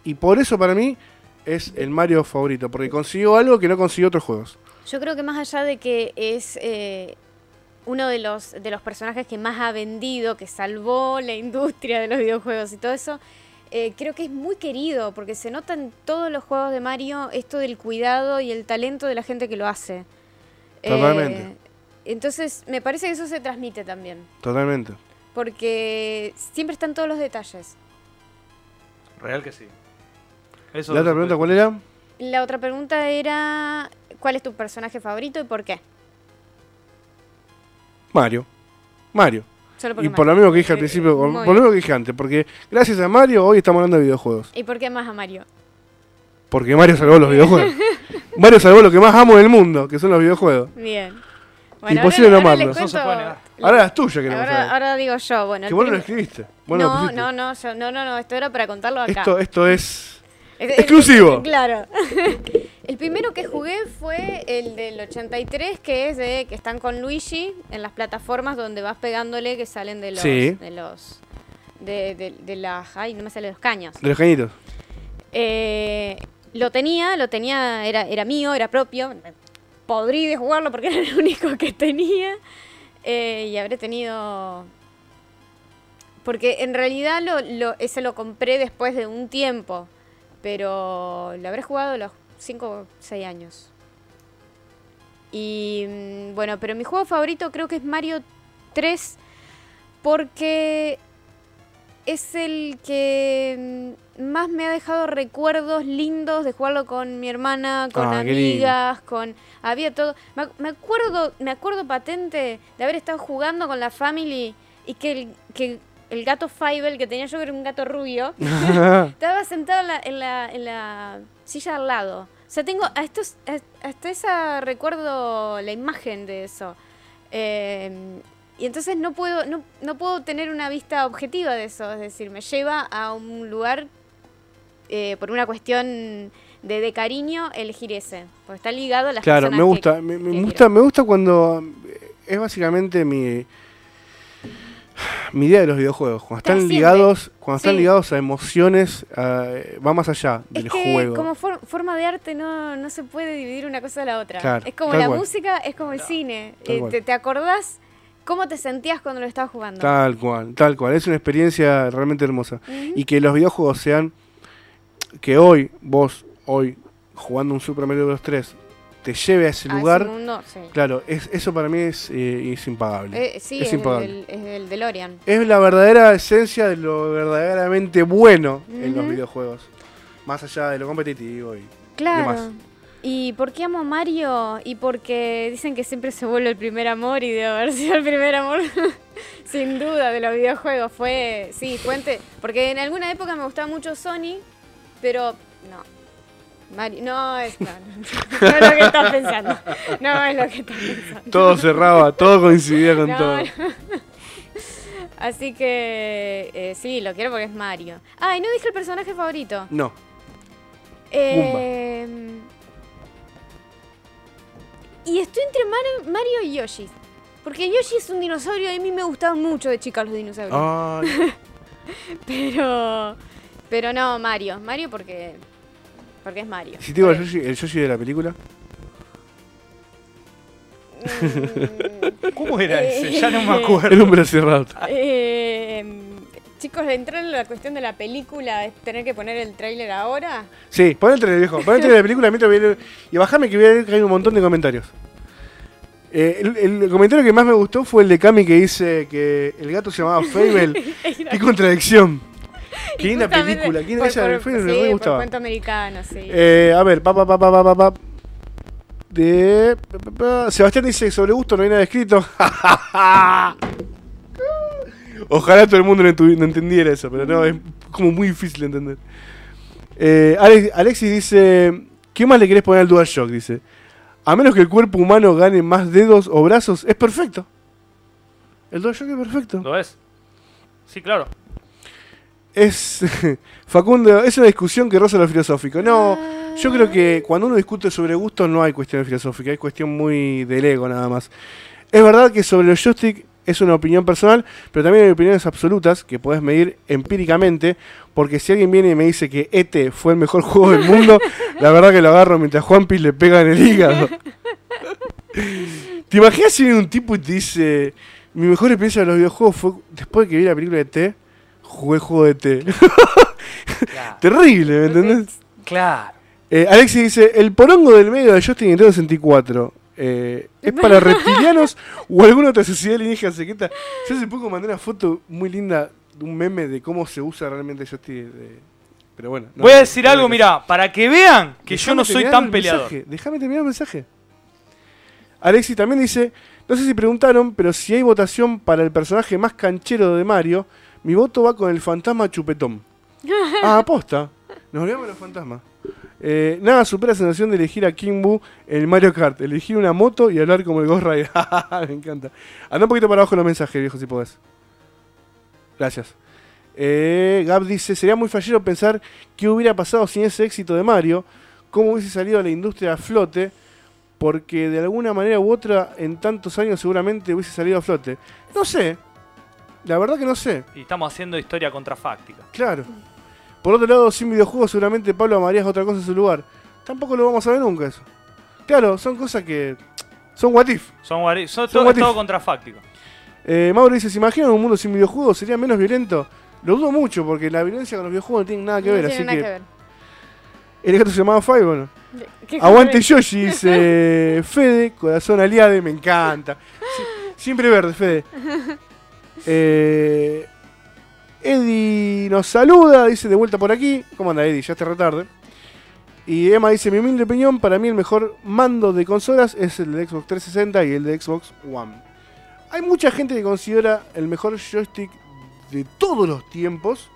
Y por eso para mí es el Mario favorito, porque consiguió algo que no consiguió otros juegos. Yo creo que más allá de que es eh, uno de los, de los personajes que más ha vendido, que salvó la industria de los videojuegos y todo eso, eh, creo que es muy querido, porque se nota en todos los juegos de Mario esto del cuidado y el talento de la gente que lo hace. Totalmente. Eh, entonces, me parece que eso se transmite también, Totalmente. porque siempre están todos los detalles. real que sí. Eso La otra pregunta, ¿cuál era? La otra pregunta era, ¿cuál es tu personaje favorito y por qué? Mario. Mario. Solo porque Y por lo mismo que dije al Eh, principio, por, muy por lo mismo que dije antes, porque gracias a Mario hoy estamos hablando de videojuegos. ¿Y por qué más a Mario? Porque Mario salvó los videojuegos. Mario salvó lo que más amo del mundo, que son los videojuegos. Bien. Imposible ahora- no ahora amarlo. No se cuento-. Ahora es tuya, queremos Ahora, saber. ahora digo yo, bueno. que vos no lo escribiste. Vos no, pusiste. no, no, yo- no, no, no, esto era para contarlo acá. Esto, esto es. Es- es- exclusivo. Claro. El primero que jugué fue el del 83, que es de que están con Luigi en las plataformas donde vas pegándole que salen de los Sí. de los de, de- de las ay, no me sale los caños. De los cañitos. Eh, lo tenía, lo tenía, era, era mío, era propio. Podrí de jugarlo porque era el único que tenía. Eh, y habré tenido. Porque en realidad lo- ese lo compré después de un tiempo. Pero lo habré jugado a los 5 o 6 años. Y mm, bueno, pero mi juego favorito creo que es Mario 3. Porque es el que mm, más me ha dejado recuerdos lindos de jugarlo con mi hermana, con Ah, amigas, con había todo. Me, ac- me acuerdo, me acuerdo patente de haber estado jugando con la family y que el, que el gato Fievel que tenía yo que era un gato rubio estaba sentado en la, en la, en la silla al lado. O sea, tengo a estos, a- hasta esa recuerdo la imagen de eso. Eh, y entonces no puedo, no, no puedo tener una vista objetiva de eso. Es decir, me lleva a un lugar eh, por una cuestión de, de cariño elegir ese. Porque está ligado a las Claro, personas me que- gusta. Me, me que gusta, quiero. me gusta cuando. eh, Es básicamente mi. Mi idea de los videojuegos. Cuando están Trasciende. ligados. Cuando están Sí. ligados a emociones. va más allá Es del que juego. como for- forma de arte no, no se puede dividir una cosa de la otra. Claro, es como la cual. música, es como el cine. Eh, te, te acordás cómo te sentías cuando lo estabas jugando. Tal cual, tal cual. Es una experiencia realmente hermosa. Y que los videojuegos sean. Que hoy, vos, hoy, jugando un Super Mario Bros. 3, te lleve a ese A ese lugar. mundo, sí. Claro, es, eso para mí es, eh, es impagable. Eh, sí, es es, impagable. del, es del DeLorean. Es la verdadera esencia de lo verdaderamente bueno en los videojuegos. Más allá de lo competitivo y Claro. demás. ¿Y por qué amo a Mario? Y porque dicen que siempre se vuelve el primer amor y debe haber sido el primer amor, sin duda, de los videojuegos. Fue, sí, fuente. Porque en alguna época me gustaba mucho Sony, pero no. Mario, no es, no, no, no es lo que estás pensando. No es lo que estás pensando. Todo cerraba, todo coincidía con No, todo. Así que eh, sí, lo quiero porque es Mario. Ah, y no dije el personaje favorito. No, Eh, y estoy entre Mario, Mario y Yoshi. Porque Yoshi es un dinosaurio y a mí me gustaban mucho de chica los dinosaurios. Ay, Pero. Pero no, Mario. Mario porque. Porque es Mario. si te digo el Por- Yoshi, el Yoshi de la película. Mm, ¿Cómo era Eh, ese? Ya no me acuerdo. El hombre cerrado. eh, chicos, entrar en la cuestión de la película es tener que poner el tráiler ahora. Sí, pon el trailer, viejo. Pon el trailer de la película mientras voy a y bajame que voy a ver que hay un montón de comentarios. Eh, el, el comentario que más me gustó fue el de Cami que dice que el gato se llamaba Fable. Qué contradicción. Qué linda película. Qué por- de por- me sí, por gustaba. cuento americano, sí. Eh, a ver, pa, pa, pa, pa, pa, pa, pa. De. Sebastián dice: sobre gusto no hay nada escrito. Ojalá todo el mundo no, entendiera eso, pero no, es como muy difícil de entender. Eh, Alex- Alexis dice: ¿Qué más le querés poner al DualShock? Dice: A menos que el cuerpo humano gane más dedos o brazos, es perfecto. El DualShock es perfecto. ¿Lo es? Sí, claro. Es. Facundo, es una discusión que roza lo filosófico. No. Yo creo que cuando uno discute sobre gustos no hay cuestión filosófica, hay cuestión muy del ego nada más. Es verdad que sobre los joystick es una opinión personal, pero también hay opiniones absolutas que podés medir empíricamente, porque si alguien viene y me dice que ET fue el mejor juego del mundo, la verdad que lo agarro mientras Juanpi le pega en el hígado. ¿Te imaginas si viene un tipo y te dice, mi mejor experiencia de los videojuegos fue después de que vi la película de ET, jugué el juego de ET? Claro. Terrible, ¿me entendés? claro. Eh, Alexis dice, el porongo del medio de Justin Nintendo 64. eh, ¿Es para reptilianos o alguna otra sociedad alienígena secreta? Yo hace poco mandé una foto muy linda de un meme de cómo se usa realmente Justin. de- Pero bueno. no, Voy a decir no, algo, no. mira, para que vean que yo no soy tan el peleador. Déjame terminar el mensaje. Alexis también dice, no sé si preguntaron, pero si hay votación para el personaje más canchero de Mario, mi voto va con el fantasma chupetón. ah, aposta. Nos olvidamos de los fantasmas. Eh, nada supera la sensación de elegir a Boo en el Mario Kart. Elegir una moto y hablar como el Ghost Rider. Me encanta. Anda un poquito para abajo los mensajes, viejo, si podés. Gracias. Eh, Gab dice, sería muy fallero pensar qué hubiera pasado sin ese éxito de Mario, cómo hubiese salido la industria a flote, porque de alguna manera u otra en tantos años seguramente hubiese salido a flote. No sé, la verdad que no sé, Y estamos haciendo historia contrafáctica. claro. Por otro lado, sin videojuegos seguramente Pablo amarías otra cosa en su lugar. Tampoco lo vamos a ver nunca eso. Claro, son cosas que... Son what if. Son, son Son todo, what todo if. contrafáctico. Eh, Mauro dice, ¿se imaginan un mundo sin videojuegos? ¿Sería menos violento? Lo dudo mucho, porque la violencia con los videojuegos no tiene nada que No ver, tiene así nada que... que ver. El gato se llamaba Five, bueno. ¿Qué Aguante? Yoshi, dice Fede, corazón aliade, me encanta. Sie- siempre verde, Fede. Eh, Eddie nos saluda, dice de vuelta por aquí. ¿Cómo anda Eddie? Ya está retarde. Y Emma dice, mi humilde opinión, para mí el mejor mando de consolas es el de Xbox 360 y el de Xbox One. Hay mucha gente que considera el mejor joystick de todos los tiempos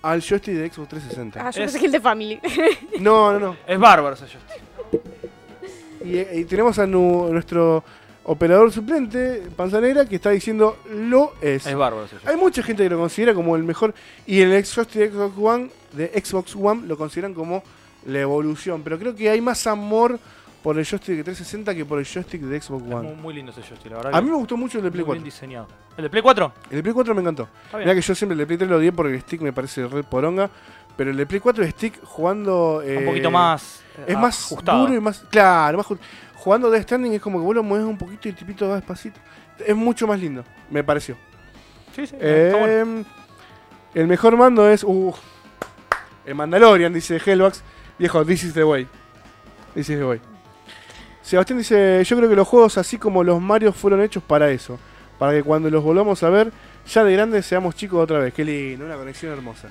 al joystick de Xbox 360. Ah, yo Es- pensé que el de Family. No, no, no. Es bárbaro ese joystick. Y, y tenemos a nu- nuestro operador suplente, Panza Negra, que está diciendo lo es. Es bárbaro. Hay mucha gente que lo considera como el mejor. Y el joystick de Xbox One, de Xbox One lo consideran como la evolución. Pero creo que hay más amor por el joystick de 360 que por el joystick de Xbox Es muy, One. muy lindo ese joystick, la verdad. A mí me gustó mucho el de Play muy bien 4. diseñado. ¿El de Play 4? El de Play 4 me encantó. Mira que yo siempre el de Play 3 lo odié porque el stick me parece red poronga. Pero el de Play 4 el stick jugando. un eh, poquito más. eh, Es más ajustado. duro y más. Claro, más ju- Jugando Death Stranding es como que vos lo mueves un poquito y el tipito va despacito. Es mucho más lindo, me pareció. Sí, sí. bueno. Em, El mejor mando es. Uh, el Mandalorian, dice Hellbox. Viejo, this is the way. This is the way. Sebastián dice: Yo creo que los juegos, así como los Mario, fueron hechos para eso. Para que cuando los volvamos a ver, ya de grandes seamos chicos otra vez. Qué lindo, una conexión hermosa.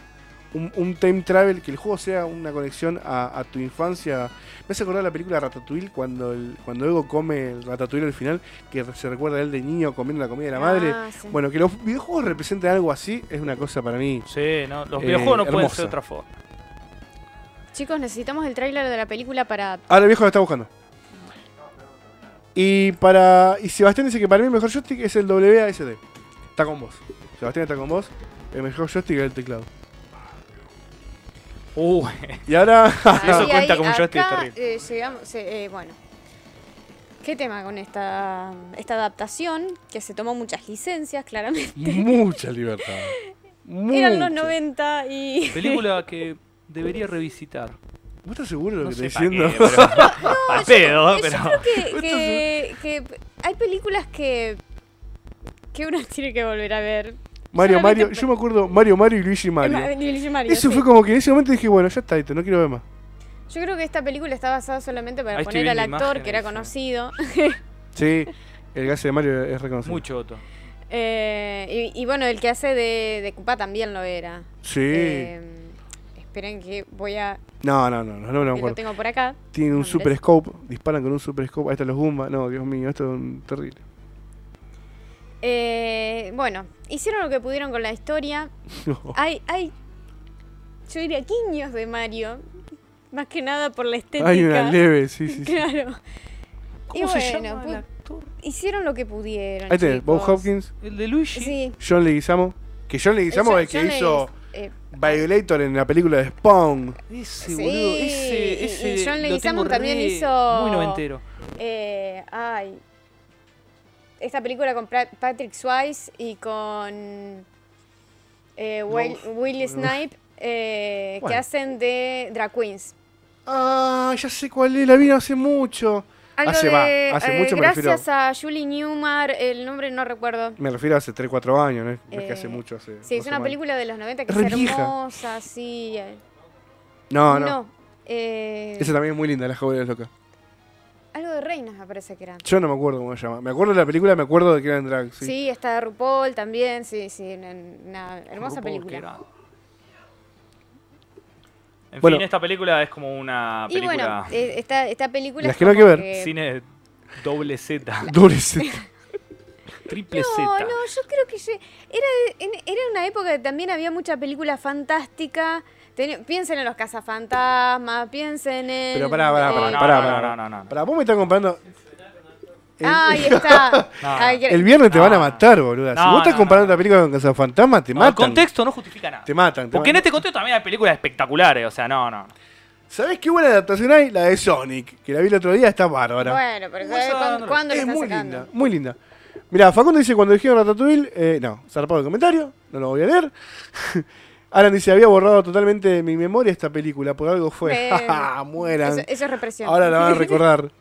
Un, un time travel, que el juego sea una conexión a, a tu infancia. Me hace acordar la película Ratatouille, cuando, el, cuando Ego come el Ratatouille al final, que se recuerda a él de niño comiendo la comida de la madre. Ah, sí. Bueno, que los videojuegos representen algo así es una cosa para mí. Sí, no, los eh, videojuegos no pueden hermosa. ser de otra forma. Chicos, necesitamos el tráiler de la película para... Ahora el viejo lo está buscando. Y para. Y Sebastián dice que para mí el mejor joystick es el WASD. Está con vos. Sebastián está con vos. El mejor joystick es el teclado. Uh, Y ahora. eso cuenta ahí, como acá, terrible. eh, llegamos, eh, eh, bueno. ¿Qué tema con esta, esta adaptación? Que se tomó muchas licencias, claramente. mucha libertad. Eran los Mucha. 90 y... película que debería revisitar. ¿Vos estás seguro de lo No que estás pa' diciendo? qué, pero- Al pedo, Yo pero. creo que, que- que hay películas que, que uno tiene que volver a ver. Mario, Mario. Yo me acuerdo Mario, Mario y Luigi Mario. Ma- Luigi Mario, Eso sí. fue como que en ese momento dije, bueno, ya está, esto, no quiero ver más. Yo creo que esta película está basada solamente para Ahí estoy poner al viendo actor que era conocido. Sí, el gas de Mario es reconocido. Mucho otro. Eh, y, y bueno, el que hace de, de Koopa también lo era. Sí. Eh, esperen que voy a... no, no, no, no, no, me que lo acuerdo. tengo por acá. Tiene un super scope, disparan con un super scope. Ahí están los Goomba. No, Dios mío, esto es un terrible. Eh, bueno, hicieron lo que pudieron con la historia. Hay, hay, yo diría, guiños de Mario. Más que nada por la estética. Hay una leve, sí, sí. sí. Claro. Y ¿Cómo se bueno, llama el actor? hicieron lo que pudieron. Ahí tenés, Bob. Hopkins, El de Luigi. Sí. John Leguizamo. Que John Leguizamo es el que John hizo eh, Violator en la película de Spawn. Ese, Sí, boludo. y- Ese, y ese. John Leguizamo también hizo- Muy noventero. eh, ay. Esta película con Patrick Swayze y con eh, Will, Will Snipe eh, que hacen de Drag Queens. Ah, ya sé cuál es, la vi hace mucho. Algo Hace, de, va, hace eh, mucho me gracias refiero. a Julie Newmar, el nombre no recuerdo. Me refiero a hace 3, 4 años, ¿no? No es que hace Eh, mucho. Hace Sí, es una película de los 90 que Es es, re vieja. hermosa, sí. No, no. eh, Esa también es muy linda, La Joven Loca. Algo de reinas me parece que era. Yo no me acuerdo cómo se llama. Me acuerdo de la película, me acuerdo de que era en drag. Sí. Sí, está de RuPaul también, sí, sí, una, una hermosa RuPaul, película. En Bueno. fin, esta película es como una Y bueno, película eh, esta, esta película Las es que no hay como que ver. cine doble Z, Doble Z. triple Z. No, no, yo creo que era, en- era una época que también había mucha película fantástica Ten- piensen en los cazafantasmas, piensen en. Pero pará, pará, pará, no, pará, no, pará. no, no, no, no. Pará, vos me estás comparando. El, Ahí está. Ay, el viernes te No. van a matar, boluda. si vos estás no, comparando no. esta película con Cazafantasmas, te No, el matan. contexto no justifica nada. Te matan. te Porque en matan. este contexto también hay películas espectaculares, o sea, no, no. ¿Sabés qué buena adaptación hay? La de Sonic, que la vi el otro día, está bárbara. Bueno, pero Vamos ¿sabes a- cuándo, cuándo le es muy sacando? linda, muy linda. Mirá, Facundo dice cuando dijeron Ratatouille, eh, no, zarpado el comentario, no lo voy a leer. Alan dice, había borrado totalmente de mi memoria esta película, por algo fue. Bueno, Mueran. Eso, eso es represión. Ahora la van a recordar.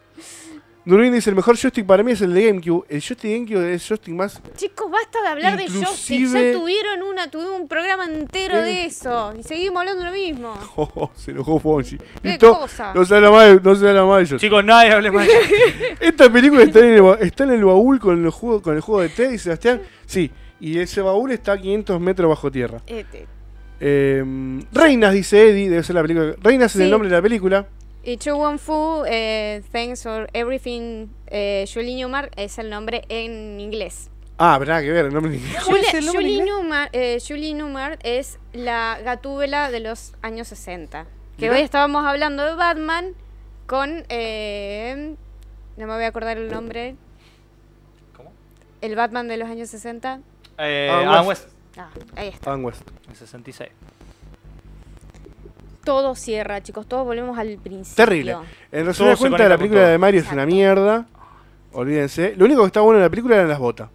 Durin dice, el mejor joystick para mí es el de GameCube. El joystick de GameCube es el joystick más... Chicos, basta de hablar de joystick. Ya tuvieron una, tuvimos un programa entero de eso. Y seguimos hablando de lo mismo. Oh, se enojó Fonsi. ¿Qué Listo, cosa? no se habla más, no se habla más de joystick. Chicos, nadie hable más. Esta película está en el, ba- está en el baúl con el, juego, con el juego de Ted y Sebastián. Sí, y ese baúl está a 500 metros bajo tierra. Eh, Eh, Reinas, dice Eddie, debe ser la película. Reinas es el nombre de la película. Y Chu Won Fu, eh, Thanks for Everything, eh, Julie Newmar es el nombre en inglés. Ah, nada que ver, el nombre en inglés. ¿Cuál es Julie, el nombre en Julie inglés? Newmar, eh, Julie Newmar es la gatúbela de los años 60. Que hoy estábamos hablando de Batman con... eh, no me voy a acordar el nombre. ¿Cómo? El Batman de los años 60. Eh, Adam Adam West. Ah, ahí está. Adam West. en 66. Todo cierra, chicos. Todos volvemos al principio. Terrible. En resumen se cuenta, la película de Mario es una mierda. Olvídense. Lo único que está bueno en la película eran las botas.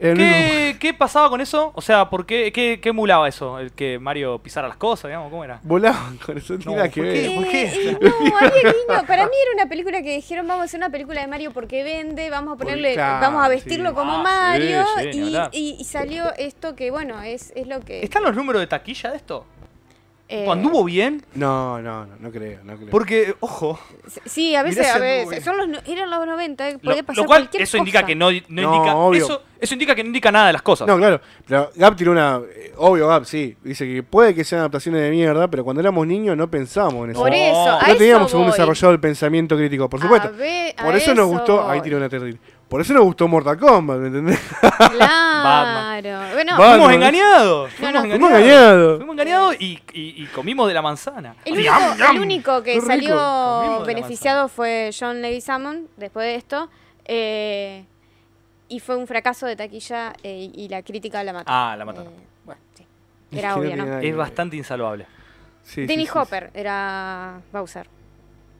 El ¿Qué, ¿Qué pasaba con eso? O sea, ¿por qué, qué, qué emulaba eso? ¿El que Mario pisara las cosas, digamos? ¿Cómo era? Volaban con eso, no nada que ¿por ver. qué? ¿Por qué? Eh, no, había guiño. Para mí era una película que dijeron, vamos a hacer una película de Mario porque vende, vamos a ponerle, vamos a vestirlo sí. como Ah, Mario. sí, sí, ni y, y- y salió esto que, bueno, es, es lo que... ¿Están los números de taquilla de esto? Eh, ¿Anduvo bien? No, no, no, no creo, no creo. Porque, ojo, Sí, a veces, a veces. Son los, eran los 90, eh, lo, podía pasar lo cual cualquier eso indica que no, no No, indica obvio. eso, eso indica que no indica nada de las cosas. No, claro. Pero Gap tiene una. eh, obvio, Gap, sí. Dice que puede que sean adaptaciones de mierda, pero cuando éramos niños no pensábamos en eso. Por No. eso, a no eso teníamos aún voy. desarrollado el pensamiento crítico, por A supuesto. Por eso nos gustó. voy. Ahí tiene una terrible. Por eso nos gustó Mortal Kombat, ¿me entendés? Claro. Bueno, Batman. Fuimos engañados. No, Fuimos no. Fuimos engañados. engañados. Fuimos engañados y, y- y comimos de la manzana. El único, que salió beneficiado fue John Leguizamon después de esto. eh, y fue un fracaso de taquilla eh, y la crítica la mató. Ah, la mataron. Eh, Bueno, sí. Es Era obvio, ¿no? es bastante insalvable. Sí, sí, Hopper era Bowser.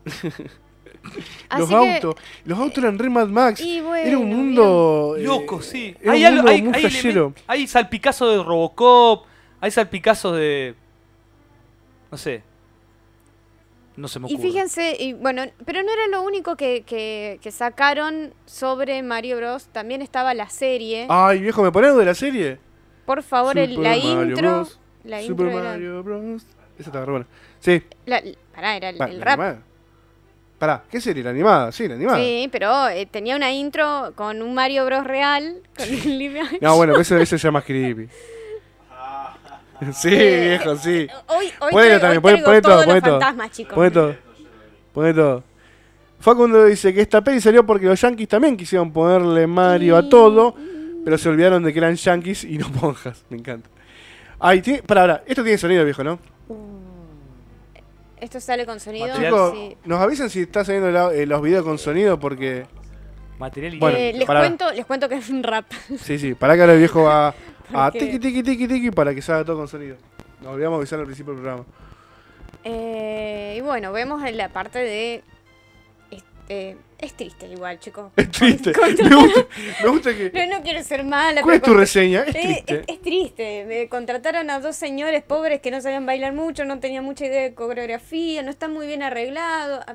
sí. Así Los que- autos. Los autos eran re Mad Max. Y bueno, Era un mundo. eh, Loco, sí. Era Hay, un algo- mundo hay, muy hay flashero. elemen- hay salpicazos de Robocop, hay salpicazos de... No sé. No se me Y ocurre. fíjense, y bueno, pero no era lo único que, que- que sacaron sobre Mario Bros. También estaba la serie. Ay, viejo, ¿me pones algo de la serie? Por favor, el- la Super Mario intro. Bros. La Super intro era. Mario Bros. Esa está re buena. Sí. la- pará, era el, Va, el la rap. animada. Pará, ¿qué serie? ¿La animada? Sí, la animada. Sí, pero eh, tenía una intro con un Mario Bros. real. Con el. No, bueno, eso, eso ya es más creepy. Sí, viejo, sí. Hoy, hoy Ponelo traigo- también, hoy pon- todo, los todo. fantasmas, chicos. Pone todo. Pone todo. Facundo dice que esta peli salió porque los yankees también quisieron ponerle Mario a todo, pero se olvidaron de que eran yankees y no monjas. Me encanta. Ay, para, para, esto tiene sonido viejo, ¿no? Esto sale con sonido. Material. Chicos, sí. nos avisan si está saliendo la- eh, los videos con sonido porque... Material y... Bueno, Eh, les, pará. cuento, les cuento que es un rap. Sí, sí, para que ahora el viejo va a Porque- tiki tiki tiki tiki para que salga todo con sonido. Nos olvidamos de avisar al principio del programa. Eh, y bueno, vemos en la parte de. Este, es triste igual, chicos. Es triste. Me gusta, me gusta que... No, no quiero ser mala. ¿Cuál es tu reseña? Es Eh, triste. es- es triste. Me contrataron a dos señores pobres que no sabían bailar mucho, no tenían mucha idea de coreografía, no están muy bien arreglados. Ah,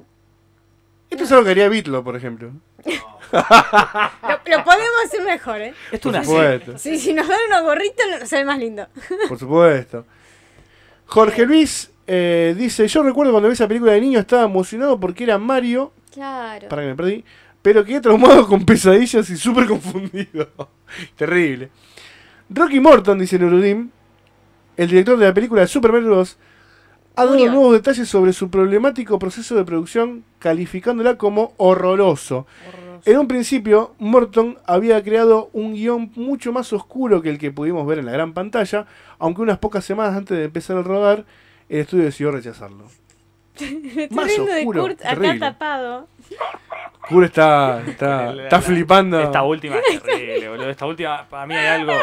Esto es algo que haría Bitlo, por ejemplo. Lo, lo podemos hacer mejor, ¿eh? Esto es Por una supuesto. Sí, si nos dan unos gorritos, ve más lindo. Por supuesto. Jorge Luis eh, dice, yo recuerdo cuando vi esa película de niño estaba emocionado porque era Mario, Claro. para que me perdí, pero quedé traumado con pesadillas y súper confundido. Terrible. Rocky Morton, dice Nurudim, el director de la película de Super Mario Bros., ha dado Murió. nuevos detalles sobre su problemático proceso de producción, calificándola como horroroso. En un principio, Morton había creado un guion mucho más oscuro que el que pudimos ver en la gran pantalla, aunque unas pocas semanas antes de empezar a rodar, el estudio decidió rechazarlo. Me estoy Más riendo de Kurt acá terrible. tapado. Kurt está, está, La- está la- flipando. Esta última es terrible, boludo. Esta última, para mí hay algo,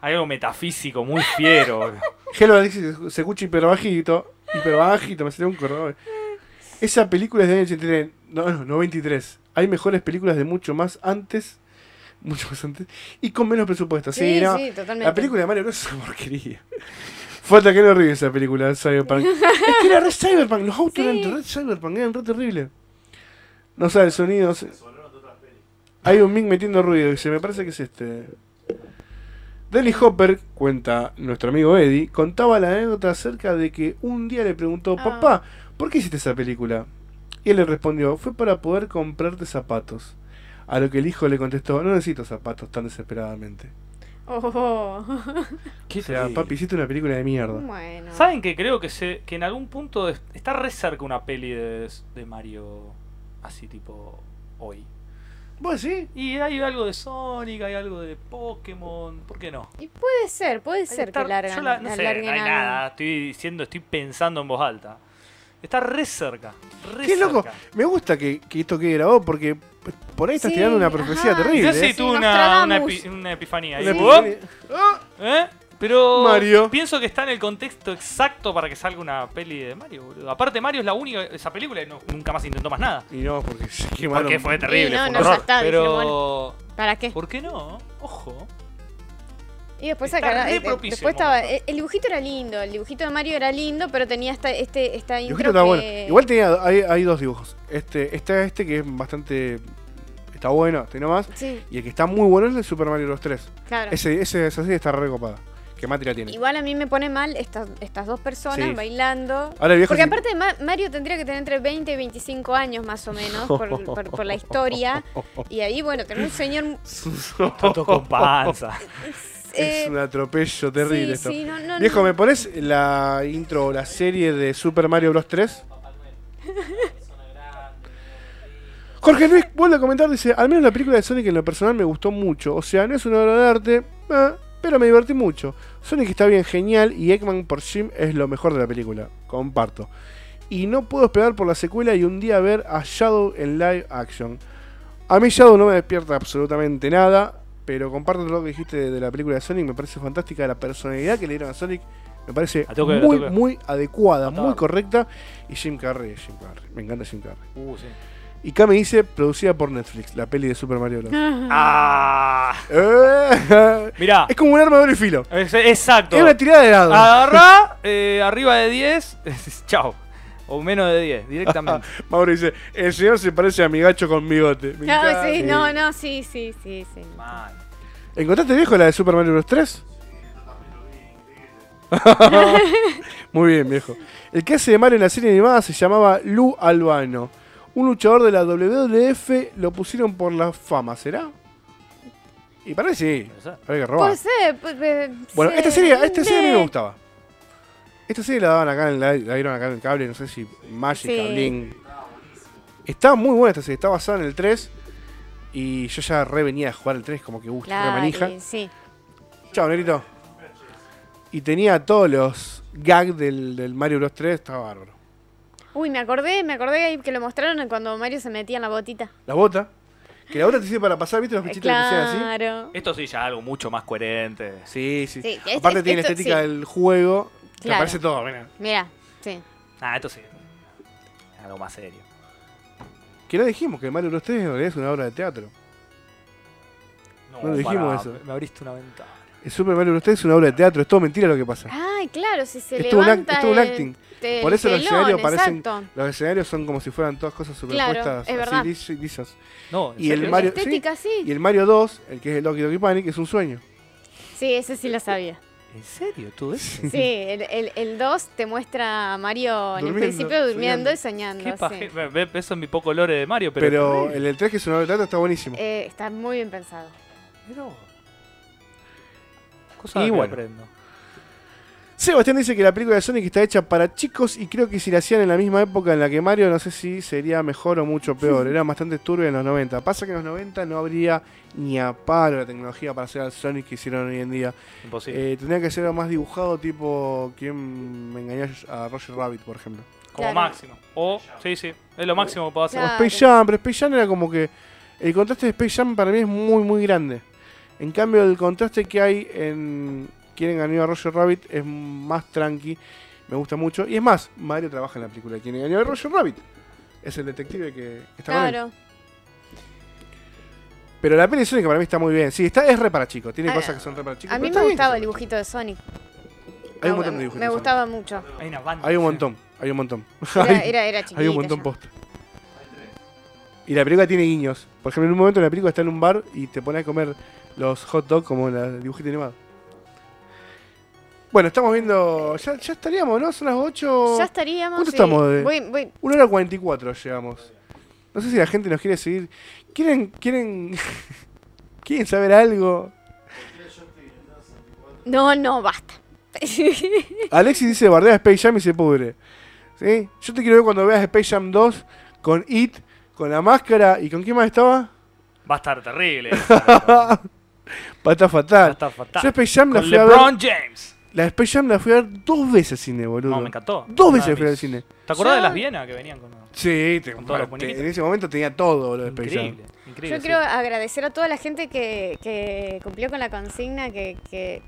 hay algo metafísico muy fiero, boludo. Hello dice se escucha hiper bajito. Hiper bajito, me salió un corredor. Esa película es de año 83. No, no, 93. Hay mejores películas de mucho más antes. Mucho más antes. Y con menos presupuesto. Sí, Sí, no. sí, totalmente. La película de Mario Bros es una porquería. Falta que no ríe esa película de Cyberpunk. es que era re Cyberpunk. Los autos Sí. eran re Cyberpunk. Eran re terribles. No sabe el sonido. no sé. Hay un mic metiendo ruido. Dice, me parece que es este. Denny Hopper, cuenta nuestro amigo Eddie, contaba la anécdota acerca de que un día le preguntó, Ah. papá, ¿por qué hiciste esa película? Y él le respondió, fue para poder comprarte zapatos. A lo que el hijo le contestó, no necesito zapatos tan desesperadamente. Oh. ¿Qué O sea, papi, hiciste una película de mierda. Bueno. ¿Saben que creo que se que en algún punto es- está re cerca una peli de, de Mario así tipo hoy? ¿Vos sí? Y hay algo de Sonic, hay algo de Pokémon, ¿por qué no? Y puede ser, puede Hay ser estar- que largan, yo la- no sé, no hay algo. nada, estoy diciendo, estoy pensando en voz alta. Está re cerca, re Qué loco. cerca. Me gusta que, que esto quede grabado porque por ahí estás Sí, tirando una profecía ajá. terrible. Yo sí ¿eh? tuve Sí, una, una, Nostradamus. epi- una epifanía. Una ahí. profecía- ¡Ah! ¿Eh? Pero Mario. pienso que está en el contexto exacto para que salga una peli de Mario, boludo. Aparte Mario es la única, esa película y no- nunca más intentó más nada. Y no, porque se quemaron. Porque fue terrible, Y no, fue un no, ya horror. Pero ¿Para qué? ¿por qué no? Ojo. Y después re eh, propicio después el estaba momento. el, el dibujito era lindo, el dibujito de Mario era lindo, pero tenía esta este esta El intro dibujito está que- bueno. Igual tenía, hay, hay dos dibujos. Este, está este que es bastante. Está bueno, ahí nomás. Sí, Y el que está muy bueno es el de Super Mario Bros. 3. claro. Ese, ese, esa serie está re copada. ¿Qué material tiene? Igual a mí me pone mal estas, estas dos personas Sí. bailando. Ahora el viejo Porque sí- aparte Ma- Mario tendría que tener entre 20 y 25 años más o menos por, por- por la historia. Y ahí, bueno, tener un señor... Toto con panza. eh, es un atropello terrible sí, esto. sí, no, no, Viejo, no. ¿me pones la intro o la serie de Super Mario Bros. 3? Jorge Luis vuelve a comentar, dice, al menos la película de Sonic en lo personal me gustó mucho. O sea, no es una obra de arte, eh, pero me divertí mucho. Sonic está bien genial y Eggman por Jim es lo mejor de la película. Comparto. Y no puedo esperar por la secuela y un día ver a Shadow en live action. A mí Shadow no me despierta absolutamente nada, pero comparto lo que dijiste de, de la película de Sonic, me parece fantástica la personalidad que le dieron a Sonic. Me parece muy, muy adecuada, muy correcta. Y Jim Carrey, Jim Carrey. Me encanta Jim Carrey. Uh, sí. Y Kame dice, producida por Netflix, la peli de Super Mario Bros. Ah, Eh, mirá. es como un arma de doble filo. Es- exacto. Es una tirada de lado. Agarrá, eh, arriba de 10, chao. O menos de 10, directamente. Mauro dice, el señor se parece a mi gacho con bigote. Me No, encanta. sí, no, no, sí, sí, sí, sí. Man. ¿Encontraste viejo la de Super Mario Bros. 3? Muy bien, viejo. El que hace de Mario en la serie animada se llamaba Lu Albano. Un luchador de la WWF lo pusieron por la fama, ¿será? Y parece sí. Puede ser. Habría que. Puede ser. pu- pu- Bueno, sí, esta serie, esta serie a mí me eh. gustaba. Esta serie la daban acá en la, la dieron acá en el cable, no sé si Magic, Sí. Blink. Está muy buena esta serie, está basada en el 3. Y yo ya re venía a jugar el 3, como que gusta, re Claro, manija. sí. Chao, negrito. Y tenía todos los gags del, del Mario Bros 3, estaba bárbaro. Uy, me acordé, me acordé ahí que lo mostraron cuando Mario se metía en la botita. La bota, que la bota te sirve para pasar, ¿viste los bichitos que te hacían así? Claro. Esto sí ya algo mucho más coherente. Sí, sí. Sí, es- Aparte es- tiene la estética sí. del juego, te Claro. aparece todo, mira. Mira, sí. Ah, esto sí. Algo más serio. Que no dijimos que Mario Bros 3 en realidad es una obra de teatro. No dijimos eso. Me abriste una ventana. El Super Mario Bros 3 es una obra de teatro, es todo mentira lo que pasa. Ay, claro, si se Es todo un act- levanta es todo un acting. el Por eso los telón, escenarios parecen. Los escenarios son como si fueran todas cosas Claro, superpuestas, es verdad. así lis- lisas. No, ¿en Y el? Mario- sí. Y el Mario 2, el que es el Doki Doki Panic, es un sueño. Sí, ese sí lo sabía. ¿En serio todo eso? Sí, el, el, el 2 te muestra a Mario en el principio durmiendo y soñando. soñando. Qué sí. paje- Eso es mi poco lore de Mario, pero. Pero, el del 3, que es una teatro, está buenísimo. Eh, está muy bien pensado. Pero- Cosas Y que bueno. aprendo. Sebastián dice que la película de Sonic está hecha para chicos y creo que si la hacían en la misma época en la que Mario, no sé si sería mejor o mucho peor. Era bastante turbio en los 90. Pasa que en los 90 no habría ni a palo la tecnología para hacer al Sonic que hicieron hoy en día. Imposible. Eh, tendría que ser más dibujado, tipo. ¿Quién me engañó a Roger Rabbit, por ejemplo? Como Claro. máximo. O, sí, sí. Es lo máximo que puedo hacer. O. Space Jam, pero Space Jam era como que. El contraste de Space Jam para mí es muy, muy grande. En cambio, el contraste que hay en. Quieren engañó a Roger Rabbit es más tranqui. Me gusta mucho. Y es más, Mario trabaja en la película de Quién engañó a Roger Rabbit. Es el detective que está con él. Claro. Pero la peli de Sonic para mí está muy bien. Sí, está, es re para chicos. Tiene Ah, cosas que son re para chicos. A mí me bien gustaba el dibujito de Sonic. Hay un montón de dibujitos Me de Sonic. gustaba mucho. Hay una banda. Hay un montón. Hay un montón. Era, Hay- era, Hay un montón ya. posta. Y la película tiene guiños. Por ejemplo, en un momento la película está en un bar y te pone a comer los hot dogs como en el dibujito animado. Bueno, estamos viendo. Ya, ya estaríamos, ¿no? Son las 8. Ya estaríamos. ¿Cuánto sí. estamos de- Voy, voy. 1 hora 44 llegamos. No sé si la gente nos quiere seguir. ¿Quieren. quieren. ¿Quieren saber algo? No, no, basta. Alexis dice bardea Space Jam y se pudre. ¿Sí? Yo te quiero ver cuando veas Space Jam 2 con It, con la máscara y con quién más estaba. Va a estar terrible. Va a estar Va a fatal. estar fatal. Yo Space Jam la Con fui a ver. LeBron James. La Space Jam la fui a ver dos veces al cine, boludo. No, me encantó. Dos veces fui al cine. ¿Te acordás de las Vienas que venían con Sí, te- Con todos los te- muñequitos. en ese momento tenía todo lo de Space Jam. Increíble. increíble Yo sí. quiero agradecer a toda la gente que, que cumplió con la consigna, que, que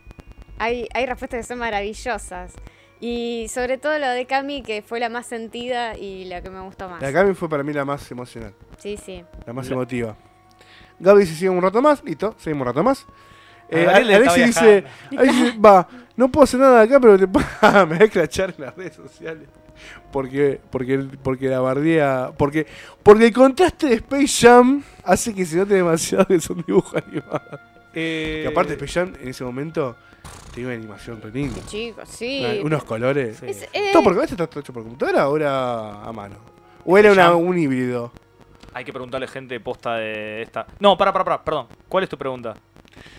hay, hay respuestas que son maravillosas. Y sobre todo lo de Cami, que fue la más sentida y la que me gustó más. La Gaby fue para mí la más emocional, Sí, sí. la más La- emotiva. Gaby se sigue un rato más, listo, seguimos un rato más. Eh, A Gabriel le Alexis está dice, Alexis dice, va, no puedo hacer nada acá, pero te me voy a escrachar en las redes sociales. Porque, porque, porque la bardía, porque, porque el contraste de Space Jam hace que se note demasiado que son dibujos animados. Eh, Que aparte Space Jam en ese momento tenía una animación re linda. Chicos, sí. Una- unos colores. Sí. Es- eh, ¿Todo porque este está hecho por computadora o era a mano? ¿O era una- un híbrido? Hay que preguntarle gente posta de esta. No, para, para, para, perdón. ¿Cuál es tu pregunta?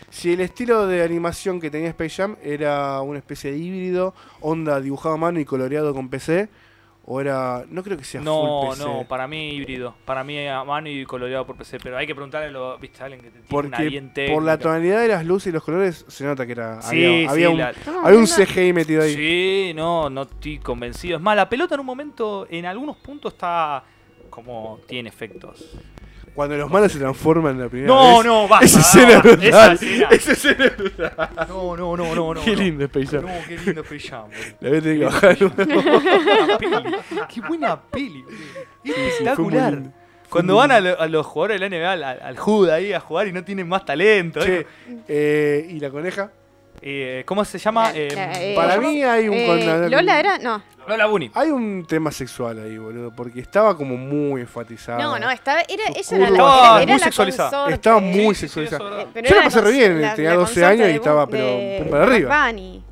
Si el estilo de animación que tenía Space Jam era una especie de híbrido, onda dibujado a mano y coloreado con PC, o era. No creo que sea No, full PC. no, para mí híbrido. Para mí a mano y coloreado por PC. Pero hay que preguntarle a lo, ¿viste? a alguien que te tiene Porque por la tonalidad de las luces y los colores se nota que era. Sí, había, sí, había un, la- había un CGI metido ahí. Sí, no, no estoy convencido. Es más, la pelota en un momento, en algunos puntos está como tiene efectos. Cuando los malos se transforman en la primera No, vez. no, basta. Esa escena es no, brutal. esa escena. Esa escena es brutal. No, no, no, no, no. Qué no. lindo Space Jam. No, qué lindo Space Jam. La voy a tener que bajar. Buena peli. Qué buena peli, muy Espectacular. lindo. Cuando van a, lo- a los jugadores de la NBA al, al, ahí a jugar y no tienen más talento. Che, ¿eh? eh, ¿y la coneja? Eh, ¿Cómo se llama? La- Eh, la- eh, Para mí hay un. Eh, Lola era. No. Lola Bunny. Hay un tema sexual ahí, boludo, porque estaba como muy enfatizado. No, no, estaba. Era, ella era la, era, era muy la sexualizada. consorte. Estaba Sí, muy sí, sí, sexualizado. eso es verdad. Pero Yo la pasé re bien, la- tenía la 12 consorte años y estaba, pero, de pum para arriba. Bunny.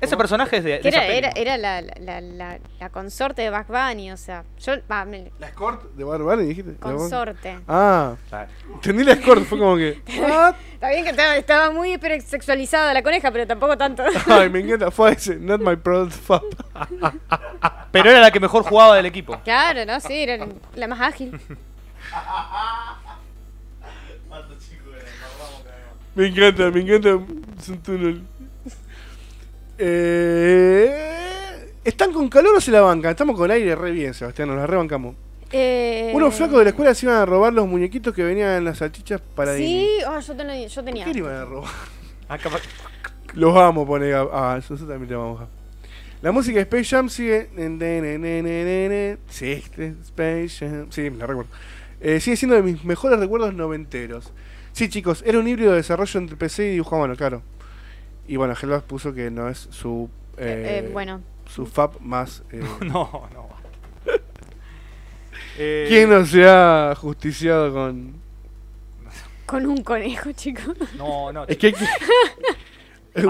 Ese personaje es de, de Que esa era, era, era la, la, la, la consorte de Bugs Bunny, o sea, yo, me- ¿La escort de Barbara dijiste? ¿La Barbara? consorte. Ah, Claro. entendí la escort, fue como que. ¿what? Está bien que estaba, estaba muy hipersexualizada la coneja, pero tampoco tanto. Ay, me encanta, fue ese, not my proud fuck. Pero era la que mejor jugaba del equipo. claro, ¿no? Sí, era la más ágil. Me encanta, me encanta. Es un túnel. Eh, ¿Están con calor o se la bancan? Estamos con aire re bien, Sebastián, nos la rebancamos. Eh, Unos flacos de la escuela se iban a robar los muñequitos que venían en las salchichas para Sí, oh, yo, tenía, yo tenía. ¿Qué le iban a robar? Ah, Los amo, pone. Ah, nosotros también te vamos a. La música de Space Jam sigue. Sí, este, Space Jam. Sí, la recuerdo. Eh, sigue siendo de mis mejores recuerdos noventeros. Sí, chicos, era un híbrido de desarrollo entre PC y dibujo a mano, claro. Y bueno, Helvas puso que no es su. Eh, eh, eh, bueno, Su FAP más. eh, No, no. ¿Quién no se ha justiciado con.? con un conejo, chicos. No, no. Es que.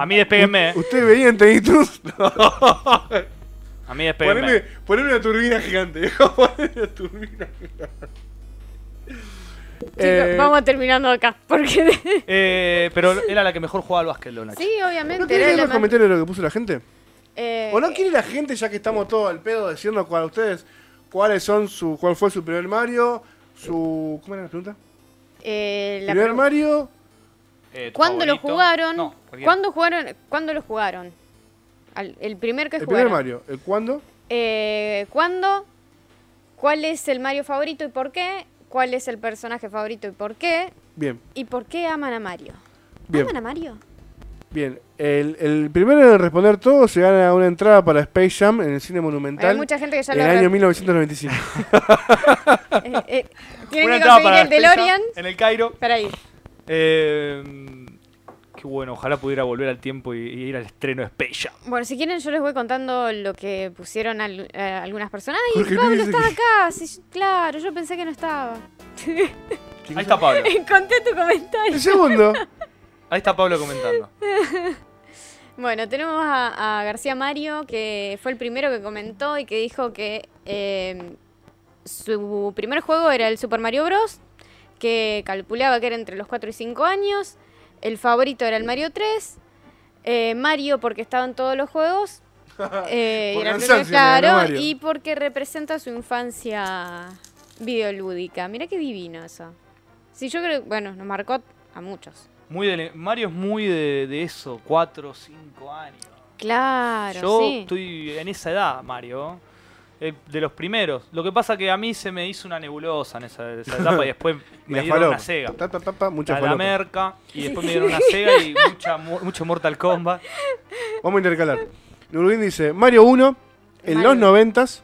A mí despéguenme. eh. ¿Usted veía en Toons? A mí despéguenme. Poneme, poneme una turbina gigante, viejo. Poneme una turbina gigante. Chicos, Eh, vamos terminando acá, porque... Eh, pero era la que mejor jugaba al básquet, sí, obviamente. ¿No querés leer los comentarios de lo que puso la gente? Eh, ¿O no quiere la gente, ya que estamos todos al pedo, diciendo cuál ustedes, cuáles son su, cuál fue su primer Mario, su, ¿cómo era la pregunta? eh, la primer pregu- Mario, Eh, ¿tu ¿Cuándo lo jugaron? No. ¿Cuándo jugaron? ¿Cuándo lo jugaron? Al- el primer que el jugaron. primer Mario, el cuándo, Eh, ¿Cuándo? ¿Cuál es el Mario favorito y por qué? ¿Cuál es el personaje favorito y por qué? bien, ¿Y por qué aman a Mario? bien, ¿Aman a Mario? bien. El, el primero en responder todo se gana una entrada para Space Jam en el cine monumental Hay mucha gente que ya en lo el año 1995. eh, eh, Tienen Una que conseguir el DeLorean En el Cairo. para ir. Eh, qué bueno, ojalá pudiera volver al tiempo y, y ir al estreno de Space Jam. Bueno, si quieren yo les voy contando lo que pusieron al- eh, algunas personas. ¡Ay, Jorge Pablo, estás que- acá! Sí, claro, yo pensé que no estaba. Ahí está Pablo. Conté tu comentario. El segundo, Ahí está Pablo comentando. Bueno, tenemos a, a García Mario, que fue el primero que comentó y que dijo que eh, su primer juego era el Super Mario Bros., que calculaba que era entre los 4 y 5 años. El favorito era el Mario 3. eh, Mario porque estaba en todos los juegos. eh, y era claro, y porque representa su infancia videolúdica. Mira qué divino eso. Sí, yo creo, bueno, nos marcó a muchos. Muy de, Mario es muy de, de eso, 4 o 5 años. Claro, Yo sí. estoy en esa edad, Mario. Eh, de los primeros. Lo que pasa que a mí se me hizo una nebulosa en esa, esa etapa y después me dieron falopa. una Sega. Ta, ta, ta, ta, mucha A la falopa. merca y después me dieron una Sega y mucha, mu- mucho Mortal Kombat. Vamos a intercalar. Nurguín dice Mario 1 en Mario. los noventas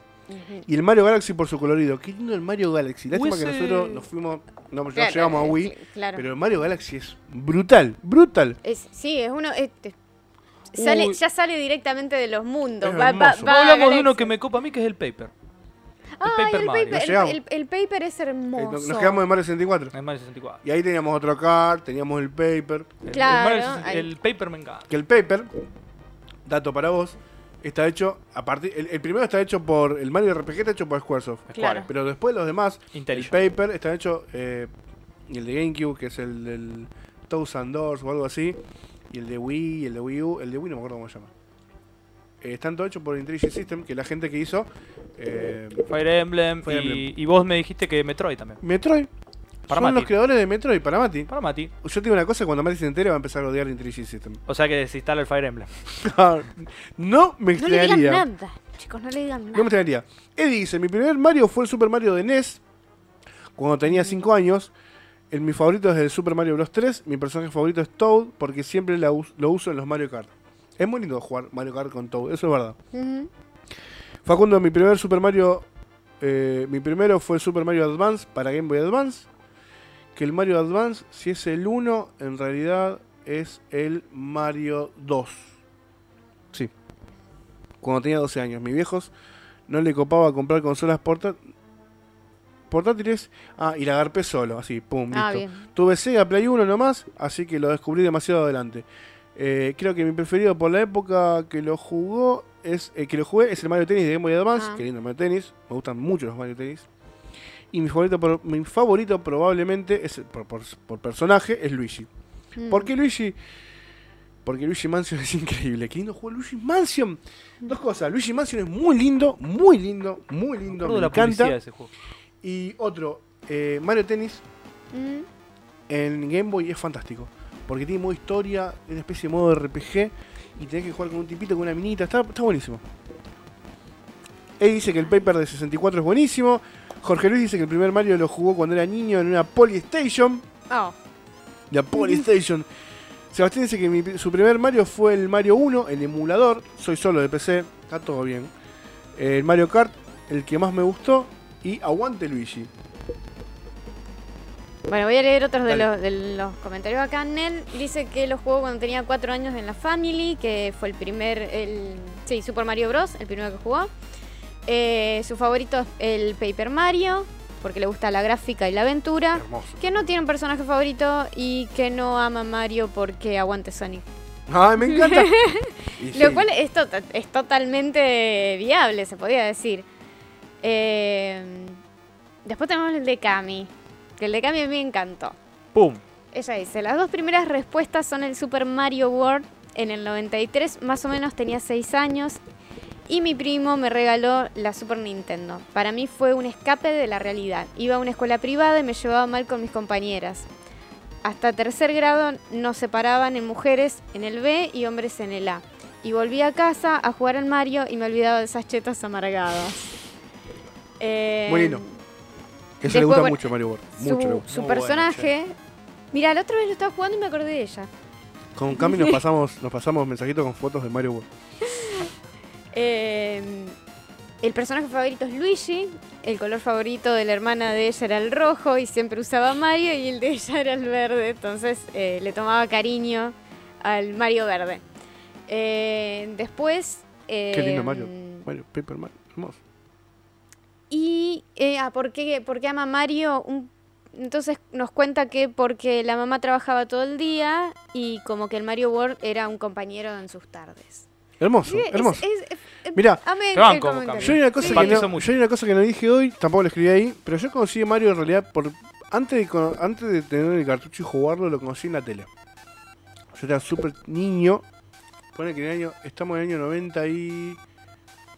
y el Mario Galaxy por su colorido. Qué lindo el Mario Galaxy. Lástima que Hubiese- nosotros nos fuimos, no, no Claro, llegamos a Wii, cl- Claro. pero el Mario Galaxy es brutal, brutal. Es- sí, es uno. este, sale, Uy. ya sale directamente de los mundos. Va, va, va Hablamos de uno que me copa a mí que es el Paper. Ay, Paper el Mario. paper, el, el- el paper es hermoso. nos, quedamos en Mario 64. Es Mario 64. Y ahí teníamos otro card, teníamos el paper. El- el Claro, Mario 60 ahí. el, Paper me encanta. Que el paper, dato para vos, está hecho a partir. El, el primero está hecho por. El Mario RPG está hecho por Squaresoft. Claro. Pero después los demás, el paper está hecho. eh, y el de GameCube, que es el del Thousand Doors o algo así. Y el de Wii, y el de Wii U. El de Wii no me acuerdo cómo se llama. Eh, están todo hechos por Intelligent System, que la gente que hizo. eh, Fire Emblem, Fire y, Emblem. y vos me dijiste que Metroid también. Metroid. Para Son Mati. los creadores de Metroid, para Mati. Para Mati. Yo tengo una cosa, cuando Mati se entere va a empezar a odiar Intelligent System. O sea que desinstala el Fire Emblem. no me No le digan extrañaría. nada. Chicos, no le digan No me nada. extrañaría. Eddie dice, mi primer Mario fue el Super Mario de NES, cuando tenía 5 años. El, mi favorito es el Super Mario Bros. 3. Mi personaje favorito es Toad, porque siempre la us- lo uso en los Mario Kart. Es muy lindo jugar Mario Kart con Toad, eso es verdad. Facundo, mi primer Super Mario... eh, mi primero fue el Super Mario Advance para Game Boy Advance. Que el Mario Advance, si es el 1, en realidad es el Mario 2. Sí. Cuando tenía 12 años. Mis viejos no le copaba comprar consolas porta- portátiles. Ah, y la agarpé solo, así, pum, Ah, listo. bien. Tuve Sega Play 1 nomás, así que lo descubrí demasiado adelante. Eh, creo que mi preferido por la época que lo jugó es eh, que lo jugué es el Mario Tennis de Game Boy Advance. Ah. Qué lindo Mario Tennis. Me gustan mucho los Mario Tennis. Y mi favorito, por- mi favorito probablemente es por, por- por personaje es Luigi. Mm. ¿Por qué Luigi? Porque Luigi Mansion es increíble. Qué lindo juego Luigi Mansion. Dos cosas. Luigi Mansion es muy lindo, muy lindo, muy lindo. Me la encanta. ese juego. Y otro, eh, Mario Tennis Mm. en Game Boy es fantástico. Porque tiene modo historia, una especie de modo RPG. Y tenés que jugar con un tipito, con una minita. Está, está buenísimo. Él dice que el paper de 64 es buenísimo. Jorge Luis dice que el primer Mario lo jugó cuando era niño en una Polystation. Oh, La Polystation. Sebastián dice que mi- su primer Mario fue el Mario 1, el emulador. Soy solo de PC, está todo bien. El Mario Kart, el que más me gustó. Y Aguante Luigi. Bueno, voy a leer otros de los, de los comentarios acá. Nel dice que lo jugó cuando tenía 4 años en la Family, que fue el primer, el, sí, Super Mario Bros., el primero que jugó. Eh, su favorito es el Paper Mario, porque le gusta la gráfica y la aventura. Hermoso. Que no tiene un personaje favorito y que no ama Mario porque aguante Sonic. ¡Ay, me encanta! Lo sí, cual es, to- es totalmente viable, se podría decir. Eh, después tenemos el de Cami, que el de Cami a mí me encantó. ¡Pum! Ella dice, las dos primeras respuestas son el Super Mario World en el 93, más o menos tenía 6 años, y mi primo me regaló la Super Nintendo. Para mí fue un escape de la realidad. Iba a una escuela privada y me llevaba mal con mis compañeras. Hasta tercer grado nos separaban en mujeres en el B y hombres en el A. Y volví a casa a jugar al Mario y me olvidaba de esas chetas amargadas. Eh, Muy lindo. Que se después, le gusta bueno, mucho Mario World. Su, Mucho le gusta. su Muy bueno, personaje. Mira, la otra vez lo estaba jugando y me acordé de ella. Con Cami nos pasamos, nos pasamos mensajitos con fotos de Mario World. Eh, el personaje favorito es Luigi. El color favorito de la hermana de ella era el rojo y siempre usaba Mario y el de ella era el verde. Entonces eh, le tomaba cariño al Mario verde. Eh, después... Qué lindo eh, Mario. Mario, Paper Mario. Hermoso. Y, eh, ah, ¿por qué, por qué ama Mario? Un- entonces nos cuenta que porque la mamá trabajaba todo el día y como que el Mario World era un compañero en sus tardes. Hermoso, es- hermoso. es- es-. Cami. Yo hay una cosa que no, yo hay una cosa que no dije hoy, tampoco lo escribí ahí, pero yo conocí a Mario en realidad por antes de cono- antes de tener el cartucho y jugarlo lo conocí en la tele. Yo era súper niño. Pone que en el año estamos en el año 90 y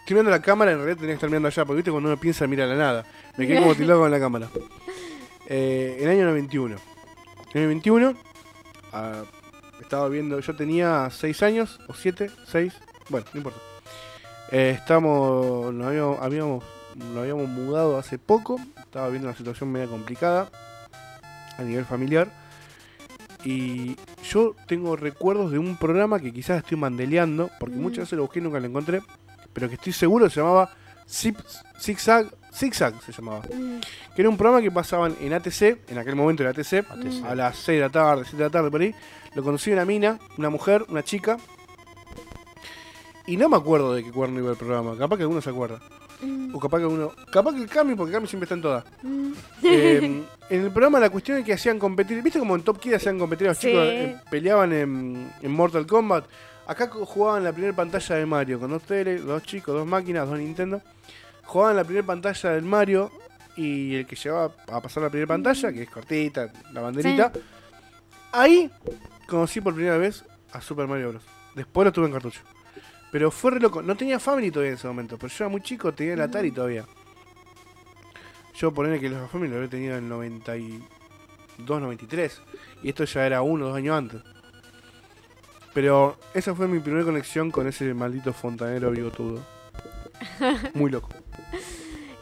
estoy mirando la cámara, en realidad tenía que estar mirando allá, porque viste cuando uno piensa mira la nada. Me quedé como tilado con la cámara. Eh, en el año 91. En el año 91 ah, estaba viendo, yo tenía 6 años o 7, 6, bueno, no importa. Eh, estamos, nos habíamos, habíamos, nos habíamos mudado hace poco, estaba viendo una situación media complicada a nivel familiar. Y yo tengo recuerdos de un programa que quizás estoy mandeleando, porque Mm. muchas veces lo busqué y nunca lo encontré, pero que estoy seguro se llamaba Zip, Zigzag, Zigzag se llamaba. Mm, Que era un programa que pasaban en ATC, en aquel momento era ATC, a las 6 de la tarde, 7 de la tarde por ahí. Lo conocí una mina, una mujer, una chica. Y no me acuerdo de qué cuerno iba el programa. Capaz que alguno se acuerda. mm, O capaz que alguno. Capaz que el Cami, porque Cami siempre está en todas. mm. Eh, en el programa la cuestión es que hacían competir. ¿Viste como en Top Kid hacían competir a los Sí. chicos? eh, peleaban en, en Mortal Kombat. Acá jugaban la primera pantalla de Mario con dos tele, dos chicos, dos máquinas, dos Nintendo. Jugaban la primera pantalla del Mario y el que llevaba a pasar la primera pantalla, que es cortita, la banderita. Ahí conocí por primera vez a Super Mario Bros. Después lo tuve en cartucho. Pero fue re loco. No tenía Family todavía en ese momento, pero yo era muy chico, tenía el Atari todavía. Yo ponerle que los Family lo había tenido en el 92, 93. Y esto ya era uno o dos años antes. Pero esa fue mi primera conexión con ese maldito fontanero bigotudo. Muy loco.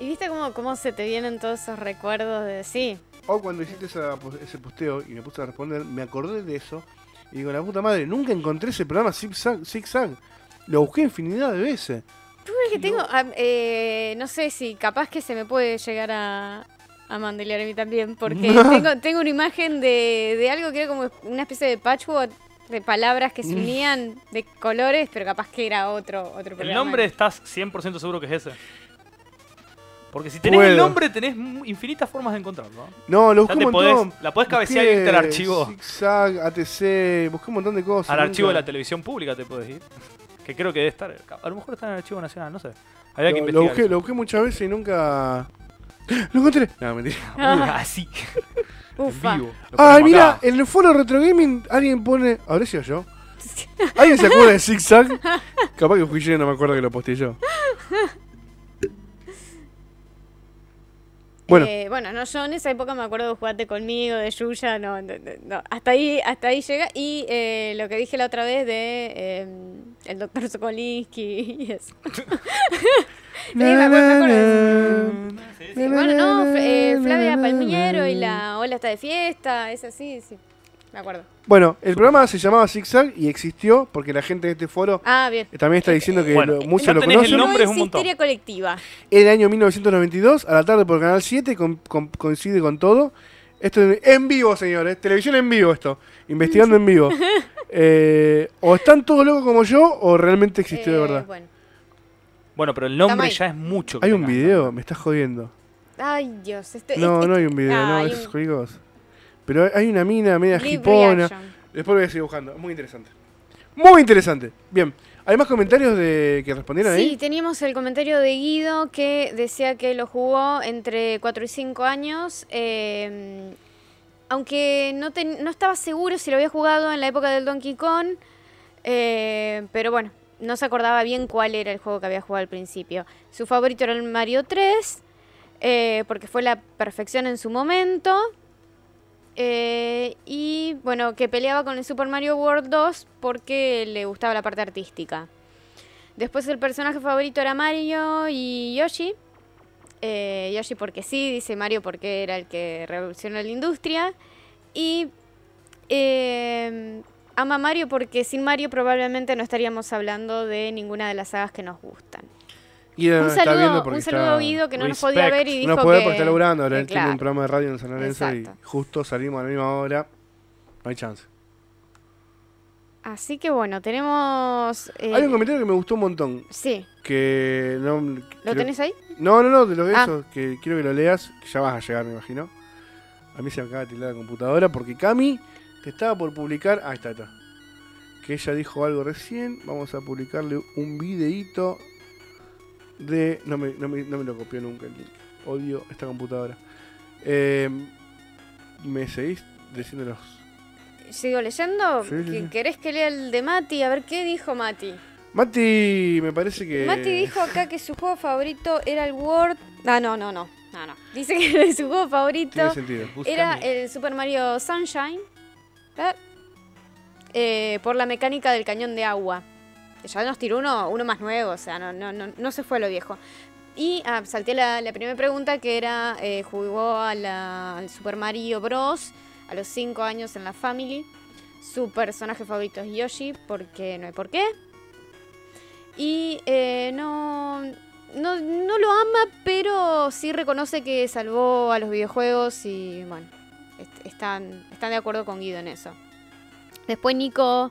Y viste cómo, cómo se te vienen todos esos recuerdos de sí. O cuando hiciste esa ese posteo y me puse a responder, me acordé de eso. Y digo, la puta madre, nunca encontré ese programa Zigzag. zigzag. Lo busqué infinidad de veces. Tú ves que tengo, eh, no sé si capaz que se me puede llegar a, a mandelear a mí también, porque tengo, tengo una imagen de, de algo que era como una especie de patchwork de palabras que se unían de colores, pero capaz que era otro, otro El programa. nombre estás 100% seguro que es ese. Porque si tenés Puedo. el nombre, tenés infinitas formas de encontrarlo. ¿no? Lo busqué podés- la podés cabecear y Busqué irte al archivo. Zigzag, ATC, busqué un montón de cosas. Al archivo de la televisión pública te puedes ir. Que creo que debe estar. A lo mejor está en el archivo nacional, no sé. Habría que Lo, busqué, lo busqué muchas veces y nunca. ¡Lo encontré! No, mentira. Así. Ufa. En vivo. Lo Ah, ponemos mira, acá. en el foro Retro Gaming alguien pone. ¿Habré sido yo? ¿Alguien se acuerda de Zigzag? Capaz que fui yo y no me acuerdo que lo posteé yo. Bueno, Eh, bueno, no, yo en esa época me acuerdo de jugarte conmigo, de Yuya, no, no, no, no, hasta ahí, hasta ahí llega. Y eh, lo que dije la otra vez de eh, el doctor Sokolinsky y eso. Sí, me acuerdo, me acuerdo de eso. Sí, bueno, no, eh, Flavia Palmiero y la Ola está de fiesta, es así, sí, me acuerdo. bueno, el programa se llamaba Zigzag y existió porque la gente de este foro Ah, bien. también está diciendo que Bueno, lo- muchos ya lo tenés el conocen. nombre. es un es montón. histeria colectiva. El año 1992, a la tarde por Canal 7, con- con- coincide con todo. Esto es en vivo, señores. Televisión en vivo esto. Investigando en vivo. Eh, o están todos locos como yo, o realmente existió de Eh, verdad. Bueno. Bueno, pero el nombre ya es mucho. que Hay un video, me estás jodiendo. Ay, Dios. Este, No, este- no hay un video, no, hay es un cosa. Pero hay- una mina media live jipona. reaction. Después voy a seguir buscando. Es muy interesante. Muy interesante. Bien. ¿Hay más comentarios de que respondieron Sí, ahí? teníamos el comentario de Guido que decía que lo jugó entre 4 y 5 años. eh, aunque no, ten- no estaba seguro si lo había jugado en la época del Donkey Kong. Eh, pero bueno, no se acordaba bien cuál era el juego que había jugado al principio. Su favorito era el Mario 3, eh, porque fue la perfección en su momento. Eh, y bueno, que peleaba con el Super Mario World 2 porque le gustaba la parte artística. Después el personaje favorito era Mario y Yoshi. Eh, Yoshi porque sí, dice Mario porque era el que revolucionó la industria. Y ama Mario porque sin Mario probablemente no estaríamos hablando de ninguna de las sagas que nos gustan. Y Un saludo, un saludo está- a Guido que no nos podía ver y dijo No puede que... porque está laburando. Ahora él tiene un claro. programa de radio en San Lorenzo Exacto. y justo salimos a la misma hora. No hay chance. Así que bueno, tenemos... eh, Hay un comentario que me gustó un montón. Sí, Que no. ¿lo creo- tenés ahí? No, no, no, de lo que Ah. eso, que quiero que lo leas, que ya vas a llegar, me imagino. A mí se me acaba de tirar la computadora porque Cami te estaba por publicar. Ah, está, está. Que ella dijo algo recién. Vamos a publicarle un videíto de. No me, no me, no me lo copió nunca el link. Odio esta computadora. Eh, ¿Me seguís diciéndolos? ¿Sigo leyendo? Sí, sí, ¿Que- sí. ¿Querés que lea el de Mati? A ver, ¿qué dijo Mati? Mati, me parece que. Mati dijo acá que su juego favorito era el World... Ah, no, no, no. No, no. Dice que su juego favorito Tiene sentido. era el Super Mario Sunshine. ¿Eh? Por la mecánica del cañón de agua. Ya nos tiró uno, uno más nuevo, o sea, no, no, no, no se fue a lo viejo. Y ah, salté la, primera pregunta que era, eh, jugó al Super Mario Bros. a los 5 años en la Family. Su personaje favorito es Yoshi, porque no hay por qué. Y eh, no, no, no lo ama, pero sí reconoce que salvó a los videojuegos y bueno, están, están de acuerdo con Guido en eso. Después Nico,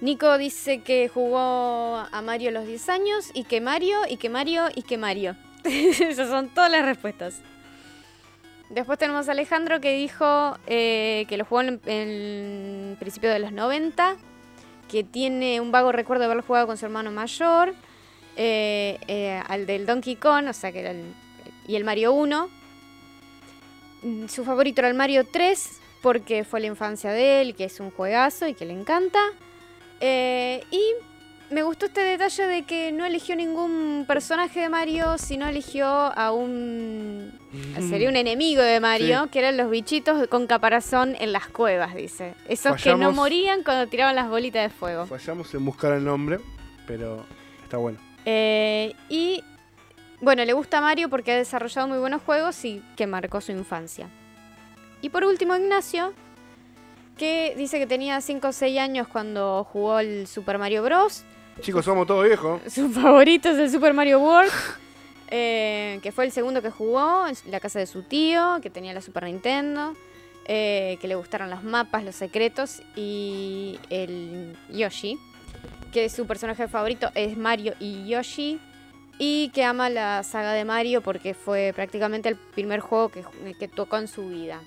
Nico dice que jugó a Mario a los 10 años y que Mario, y que Mario, y que Mario. Esas son todas las respuestas. Después tenemos a Alejandro que dijo eh, que lo jugó en, en principio de los 90, que tiene un vago recuerdo de haberlo jugado con su hermano mayor, eh, eh, al del Donkey Kong, o sea que era el, y el Mario 1. Mm, Su favorito era el Mario 3, porque fue la infancia de él, que es un juegazo y que le encanta. Eh, y me gustó este detalle de que no eligió ningún personaje de Mario, sino eligió a un... Sería un enemigo de Mario, Sí. que eran los bichitos con caparazón en las cuevas, dice. Esos que no morían cuando tiraban las bolitas de fuego. Fallamos en buscar el nombre, pero está bueno. Eh, y bueno, le gusta a Mario porque ha desarrollado muy buenos juegos y que marcó su infancia. Y por último, Ignacio, que dice que tenía 5 o 6 años cuando jugó el Super Mario Bros. Chicos, somos todos viejos. Su favorito es el Super Mario World, eh, que fue el segundo que jugó en la casa de su tío, que tenía la Super Nintendo, eh, que le gustaron los mapas, los secretos y el Yoshi, que su personaje favorito es Mario y Yoshi. Y que ama la saga de Mario porque fue prácticamente el primer juego que, que tocó en su vida.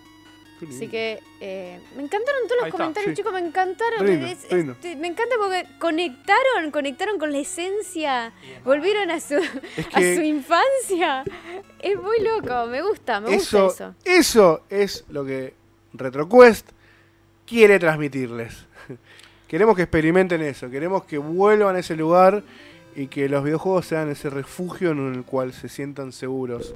Así que eh, me encantaron todos los está, comentarios, sí. chicos, me encantaron. Lindo, Es- lindo. este, me encanta porque conectaron, conectaron con la esencia, volvieron a su, a su infancia. Es muy loco, me gusta, me eso, gusta eso. eso es lo que RetroQuest quiere transmitirles. Queremos que experimenten eso, queremos que vuelvan a ese lugar y que los videojuegos sean ese refugio en el cual se sientan seguros.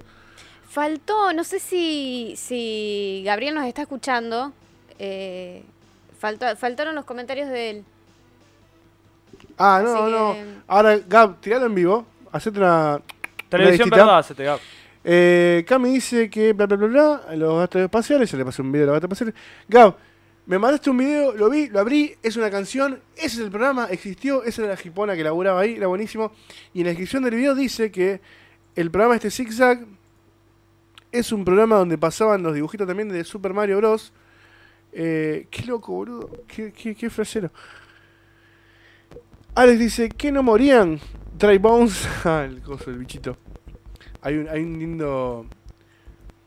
Faltó, no sé si, si Gabriel nos está escuchando. eh, faltó- faltaron los comentarios de él. Ah, no, Así no. que- Ahora, Gab, tiralo en vivo. Hacete una. Televisión una verdad, da. Eh, Cami dice que bla bla bla bla, los gastos espaciales, ya le pasé un video de los gastos espaciales. Gab, me mandaste un video, lo vi, lo abrí, es una canción, ese es el programa, existió, esa era la jipona que laburaba ahí, era buenísimo. Y en la descripción del video dice que el programa este Zigzag es un programa donde pasaban los dibujitos también de Super Mario Bros. Eh, qué loco, boludo, qué, qué, frasero. Alex dice que no morían. Dry Bones. Ah, el coso, el bichito. Hay un, hay un lindo.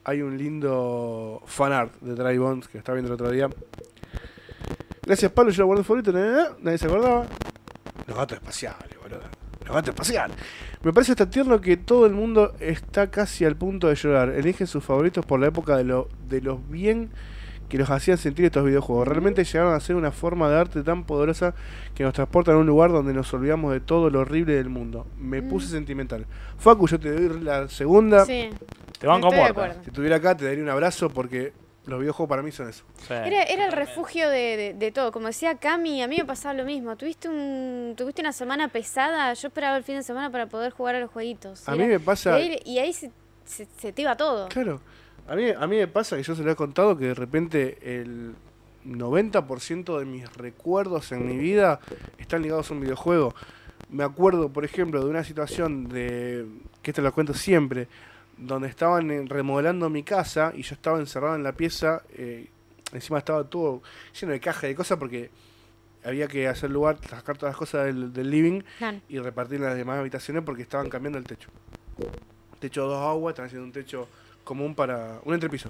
Hay un lindo fanart de Dry Bones que estaba viendo el otro día. Gracias, Pablo. Yo lo guardé favorito. Nadie, nadie se acordaba. Los gatos espaciales, boludo. Los gatos espaciales. Me parece hasta tierno que todo el mundo está casi al punto de llorar. Eligen sus favoritos por la época de, lo, de los bien que los hacían sentir estos videojuegos. Realmente llegaron a ser una forma de arte tan poderosa que nos transportan a un lugar donde nos olvidamos de todo lo horrible del mundo. Me Mm. puse sentimental. Facu, yo te doy la segunda. Sí. Te van acuerdo. Si estuviera acá, te daría un abrazo porque los videojuegos para mí son eso. Sí. Era, era el refugio de, de- de todo. Como decía Cami, a mí me pasaba lo mismo. Tuviste un tuviste una semana pesada. Yo esperaba el fin de semana para poder jugar a los jueguitos. A Era- mí me pasa. Y ahí, y ahí se, se- se te iba todo. Claro. A mí, a mí me pasa que yo se lo he contado que de repente el 90% de mis recuerdos en mi vida están ligados a un videojuego. Me acuerdo, por ejemplo, de una situación de, que esto lo cuento siempre, donde estaban eh, remodelando mi casa y yo estaba encerrado en la pieza, eh, encima estaba todo lleno de cajas y de cosas porque había que hacer lugar, sacar todas las cosas del, del living Claro. y repartir en las demás habitaciones porque estaban cambiando el techo. Techo dos aguas, están haciendo un techo común para. un entrepiso.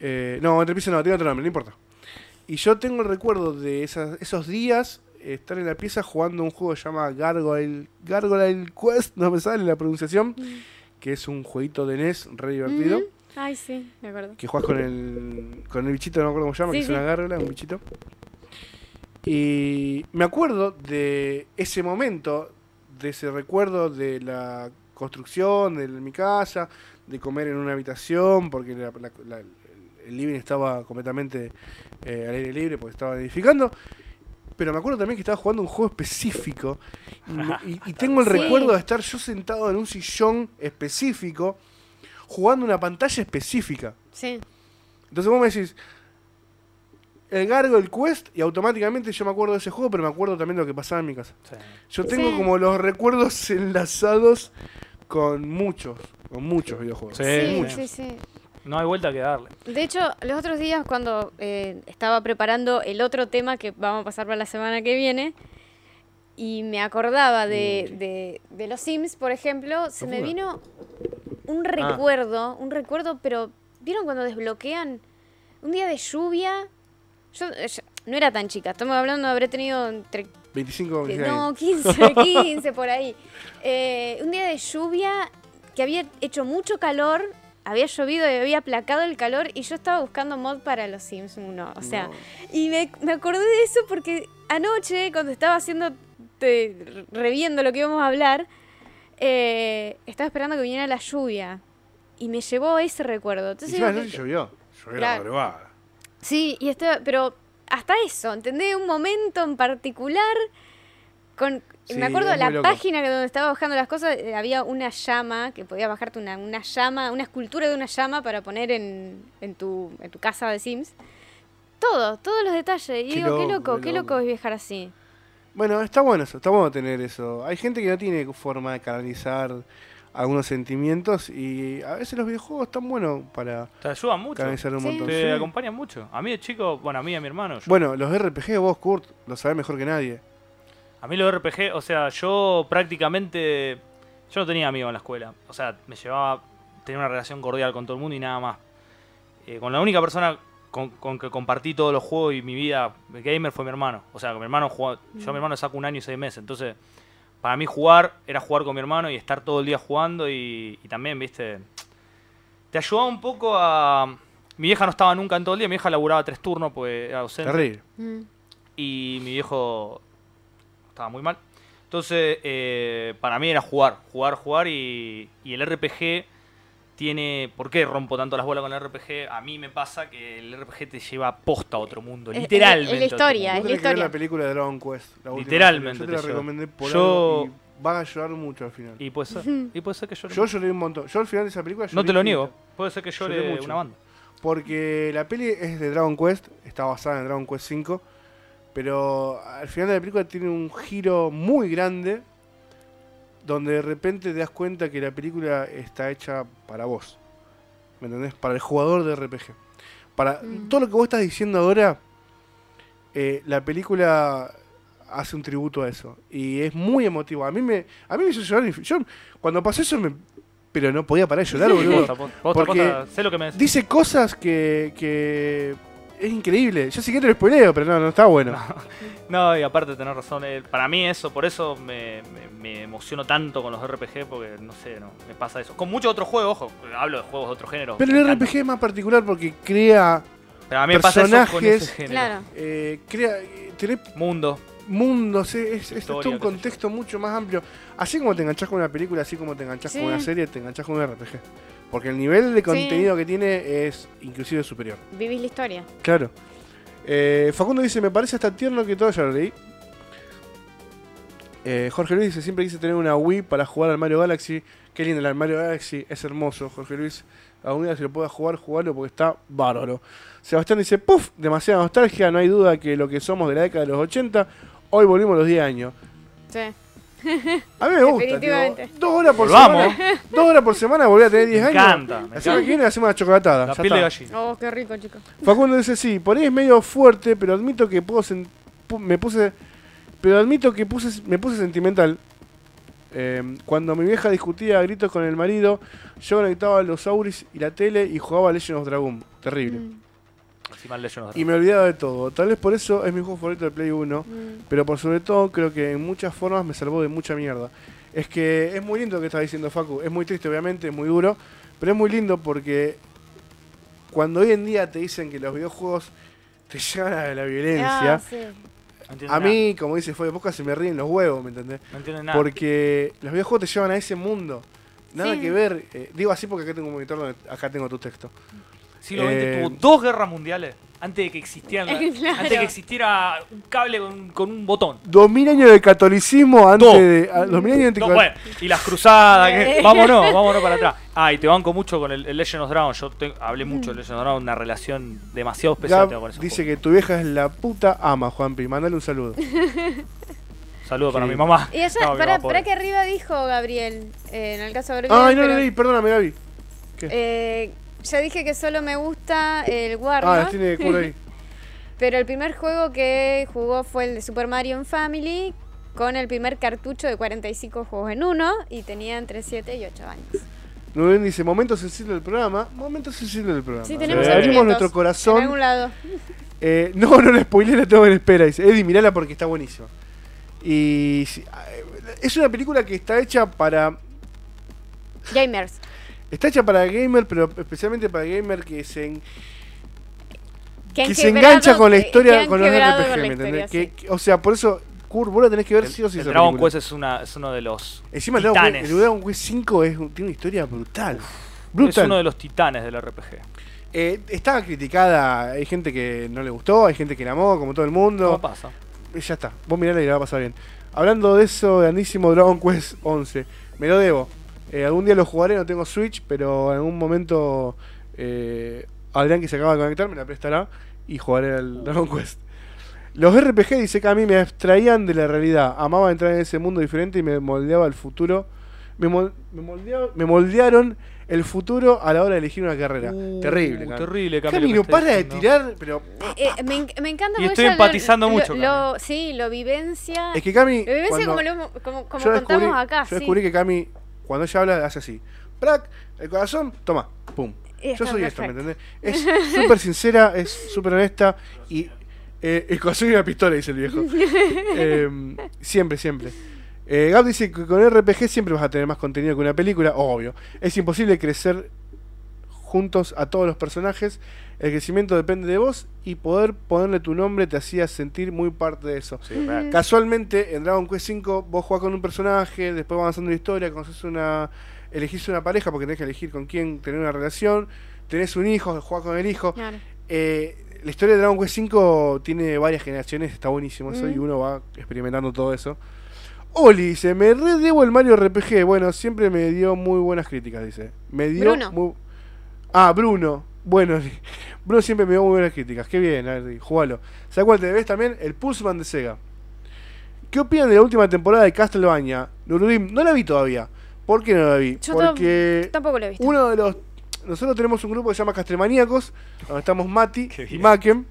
Eh, no, entrepiso no, tiene otro nombre, no importa. Y yo tengo el recuerdo de esas, esos días eh, estar en la pieza jugando un juego que se llama Gargoyle, Gargoyle Quest, no me sale la pronunciación, que es un jueguito de NES re divertido. Mm. Ay, sí, me acuerdo. Que juegas con el, con el bichito, no me acuerdo cómo se llama, Sí, que es una gárgola, un bichito. Y me acuerdo de ese momento, de ese recuerdo de la construcción de mi casa, de comer en una habitación, porque la- la- la- el living estaba completamente eh, al aire libre, porque estaba edificando. Pero me acuerdo también que estaba jugando un juego específico. Y, me- y- y tengo el Sí. recuerdo de estar yo sentado en un sillón específico, jugando una pantalla específica. Sí. Entonces vos me decís, el Gargo, el Quest, y automáticamente yo me acuerdo de ese juego, pero me acuerdo también de lo que pasaba en mi casa. Sí. Yo tengo Sí. como los recuerdos enlazados con muchos, con muchos videojuegos. Sí, Sí, muchos. sí, sí. No hay vuelta que darle. De hecho, los otros días cuando eh, estaba preparando el otro tema que vamos a pasar para la semana que viene, y me acordaba de, de- de los Sims, por ejemplo, se me vino un Ah. recuerdo, un recuerdo, pero ¿vieron cuando desbloquean un día de lluvia? Yo, eh, yo no era tan chica, estamos hablando, habré tenido entre 25 que- 26 No, años. 15, 15 por ahí. Eh, un día de lluvia que había hecho mucho calor, había llovido y había aplacado el calor y yo estaba buscando mod para los Sims 1. O sea, No. y me, me acordé de eso porque anoche, cuando estaba haciendo, te- reviendo lo que íbamos a hablar, eh, estaba esperando que viniera la lluvia. Y me llevó ese recuerdo. Entonces, que- llovió. Llovió la madrugada. Sí, y estaba, pero hasta eso, ¿entendés? Un momento en particular. Con, Sí, me acuerdo de la loco. página que donde estaba bajando las cosas, eh, había una llama, que podías bajarte una, una llama, una escultura de una llama para poner en, en, tu, en tu casa de Sims. Todo, todos los detalles. Y Qué digo, qué loco, qué loco loco. es viajar así. Bueno, está bueno eso, está bueno tener eso. Hay gente que no tiene forma de canalizar algunos sentimientos y a veces los videojuegos están buenos para Te ayudan mucho. canalizar un Sí. montón. Te Sí. acompañan mucho. A mí de chico, bueno, a mí y a mi hermano. yo- Bueno, los RPG vos, Kurt, lo sabés mejor que nadie. A mí los RPG, o sea, yo prácticamente. Yo no tenía amigos en la escuela. O sea, me llevaba. Tenía una relación cordial con todo el mundo y nada más. Eh, con la única persona con, con que compartí todos los juegos y mi vida gamer fue mi hermano. O sea, con mi hermano jugaba- Yo a mi hermano le saco un año y seis meses. Entonces, para mí jugar era jugar con mi hermano y estar todo el día jugando y, y también, viste. Te ayudaba un poco a. Mi vieja no estaba nunca en todo el día, mi vieja laburaba tres turnos, pues era ausente Terrible. Mm. y mi viejo estaba muy mal. Entonces, eh, para mí era jugar, jugar, jugar y, y el RPG tiene... ¿Por qué rompo tanto las bolas con el RPG? A mí me pasa que el RPG te lleva posta a otro mundo, Es- literalmente. es la historia, es ver historia. la película de Dragon Quest. la Literalmente Yo te te la recomendé por Yo- algo y va a ayudar mucho al final. Y puede ser, y puede ser que llore. Yo lloré un montón. Yo al final de esa película no te lo niego, puede ser que llore mucho. una banda. Porque la peli es de Dragon Quest, está basada en Dragon Quest 5, pero al final de la película tiene un giro muy grande donde de repente te das cuenta que la película está hecha para vos. ¿Me entendés? Para el jugador de RPG. Para Mm. todo lo que vos estás diciendo ahora, eh, la película hace un tributo a eso. Y es muy emotivo. A mí me, a mí me hizo llorar. Yo, cuando pasó eso, me, pero no podía parar de llorar, boludo. Posta, posta, posta, Porque posta, sé lo que me decís. Dice cosas que, que es increíble. Yo sí que te lo spoileo, pero no, no está bueno. No, y aparte tenés razón. eh, para mí eso, por eso me, me- me emociono tanto con los RPG, porque no sé, no, me pasa eso. Con muchos otros juegos, ojo, hablo de juegos de otro género. Pero el. RPG es más particular porque crea Pero a mí me pasa eso con ese personajes, género. Claro. eh, crea, eh, tenés Mundo. mundos, eh, es, es- todo un contexto mucho más amplio. Así como te enganchás con una película, así como te enganchás Sí. con una serie, te enganchás con un RPG. Porque el nivel de contenido que tiene es inclusive superior. Vivís la historia. Claro. Eh, Facundo dice, me parece hasta tierno que todo ya lo leí. Eh, Jorge Luis dice, siempre quise tener una Wii para jugar al Mario Galaxy. Qué lindo el Mario Galaxy, es hermoso, Jorge Luis. Algún día si lo puedas jugar, jugarlo porque está bárbaro. Sebastián dice, puff, demasiada nostalgia, no hay duda que lo que somos de la década de los 80, hoy volvimos los 10 años. Sí. A mí me gusta, Definitivamente. tipo, dos horas por Volvamos. semana. Dos horas por semana volví a tener 10 Me años. encanta, me que viene hacemos una chocolatada. La ya piel de gallina. Oh, qué rico, chicos. Facundo dice sí, por ahí es medio fuerte, pero admito que puedo me puse pero admito que puse me puse sentimental. Eh, cuando mi vieja discutía a gritos con el marido, yo conectaba los Auris y la tele y jugaba Legend of Dragon. Terrible. Mm, Y me olvidaba de todo. Tal vez por eso es mi juego favorito de Play 1. mm. Pero por sobre todo creo que en muchas formas me salvó de mucha mierda. Es que es muy lindo lo que está diciendo Facu. Es muy triste obviamente, es muy duro. Pero es muy lindo porque cuando hoy en día te dicen que los videojuegos te llevan a la violencia. Ah, sí. No entiendo a nada. mí, como dice de Boca, se me ríen los huevos, ¿me entendés? No entiendo nada. Porque los videojuegos te llevan a ese mundo. Nada Sí. que ver. eh, digo así porque acá tengo un monitor donde acá tengo tu texto. Siglo XX Eh, tuvo dos guerras mundiales antes de que existieran la- Claro. antes de que existiera un cable con, con un botón. Dos mil años de catolicismo antes Dos. de. a- Dos mil años de No, bueno, y las cruzadas, que- Eh. vámonos, vámonos para atrás. Ah, y te banco mucho con el, el Legend of Dragon. Yo te- hablé mucho del Legend of Dragon, una relación demasiado especial tengo con dice juego. que tu vieja es la puta ama, Juanpi. Mándale un saludo. Saludo para mi mamá. Y allá, No, para, para que arriba dijo Gabriel, eh, en el caso de Gabriel, Ay, no pero, leí, perdóname, Gaby. eh, ya dije que solo me gusta el Wario, Ah, las tiene de culo ahí. pero el primer juego que jugó fue el de Super Mario en Family, con el primer cartucho de 45 juegos en uno, y tenía entre 7 y 8 años. Nubén dice, momento sensible del programa. Momento sensible del programa. Sí, tenemos. Abrimos nuestro En corazón. algún lado. Eh, no, no la spoilé, la tengo en espera. Dice, Eddie, mirala porque está buenísima. Y eh, es una película que está hecha para. Gamers. Está hecha para gamer, pero especialmente para gamer que se, en- Que, se engancha con la historia, con los RPG, con la ¿me entendés? sí. que- o sea, por eso, Kurt, vos la tenés que ver El, sí o sí. el Dragon película. Quest es, una, es uno de los Encima el Dragon, Quest, titanes. el Dragon Quest 5 es, tiene una historia brutal. es Brutal. uno de los titanes del RPG. Eh, estaba criticada, hay gente que no le gustó, hay gente que la amó, como todo el mundo. ¿Cómo pasa? Eh, Ya está, vos mirala y la va a pasar bien. Hablando de eso, grandísimo Dragon Quest 11. Me lo debo. Eh, algún día lo jugaré, no tengo Switch, pero en algún momento eh, Adrián que se acaba de conectar me la prestará y jugaré al Dragon Quest. Los RPG, dice que a mí me abstraían de la realidad. Amaba entrar en ese mundo diferente y me moldeaba el futuro. Me, mol- me, moldeaba- me moldearon el futuro a la hora de elegir una carrera. Uh, terrible, Cami. terrible, Cami, Cami lo que no está para de tirar, pero Eh, me, en- me encanta Y estoy empatizando lo- mucho, lo- sí, lo vivencia. es que Cami. lo vivencia como, lo hemos- como, como yo descubrí, contamos acá. yo sí. descubrí que Cami, cuando ella habla, hace así. Brack, el corazón, toma, pum. Yo soy esto, ¿me entendés? Es súper sincera, es súper honesta y eh, el corazón y una pistola, dice el viejo. Eh, siempre, siempre. Eh, Gab dice que con RPG siempre vas a tener más contenido que una película, obvio. Es imposible crecer juntos a todos los personajes. El crecimiento depende de vos y poder ponerle tu nombre te hacía sentir muy parte de eso. Sí. Casualmente, en Dragon Quest V vos jugás con un personaje, después va avanzando la historia, conoces una. elegís una pareja porque tenés que elegir con quién tener una relación, tenés un hijo, jugás con el hijo. Claro. Eh, la historia de Dragon Quest V tiene varias generaciones, está buenísimo eso, Mm. y uno va experimentando todo eso. Oli dice, me re debo el Mario RPG. Bueno, siempre me dio muy buenas críticas, dice. Me dio Bruno. muy- Ah, Bruno. Bueno, Bruno siempre me dio muy buenas críticas. Qué bien, a ver, jugalo. ¿Sabes cuál te debes también? El Pulseman de Sega. ¿Qué opinan de la última temporada de Castlevania? Nurudim, no la vi todavía. ¿Por qué no la vi? Yo Porque Tampoco lo he visto. uno de los. Nosotros tenemos un grupo que se llama Castremaníacos, donde estamos Mati y. Makem,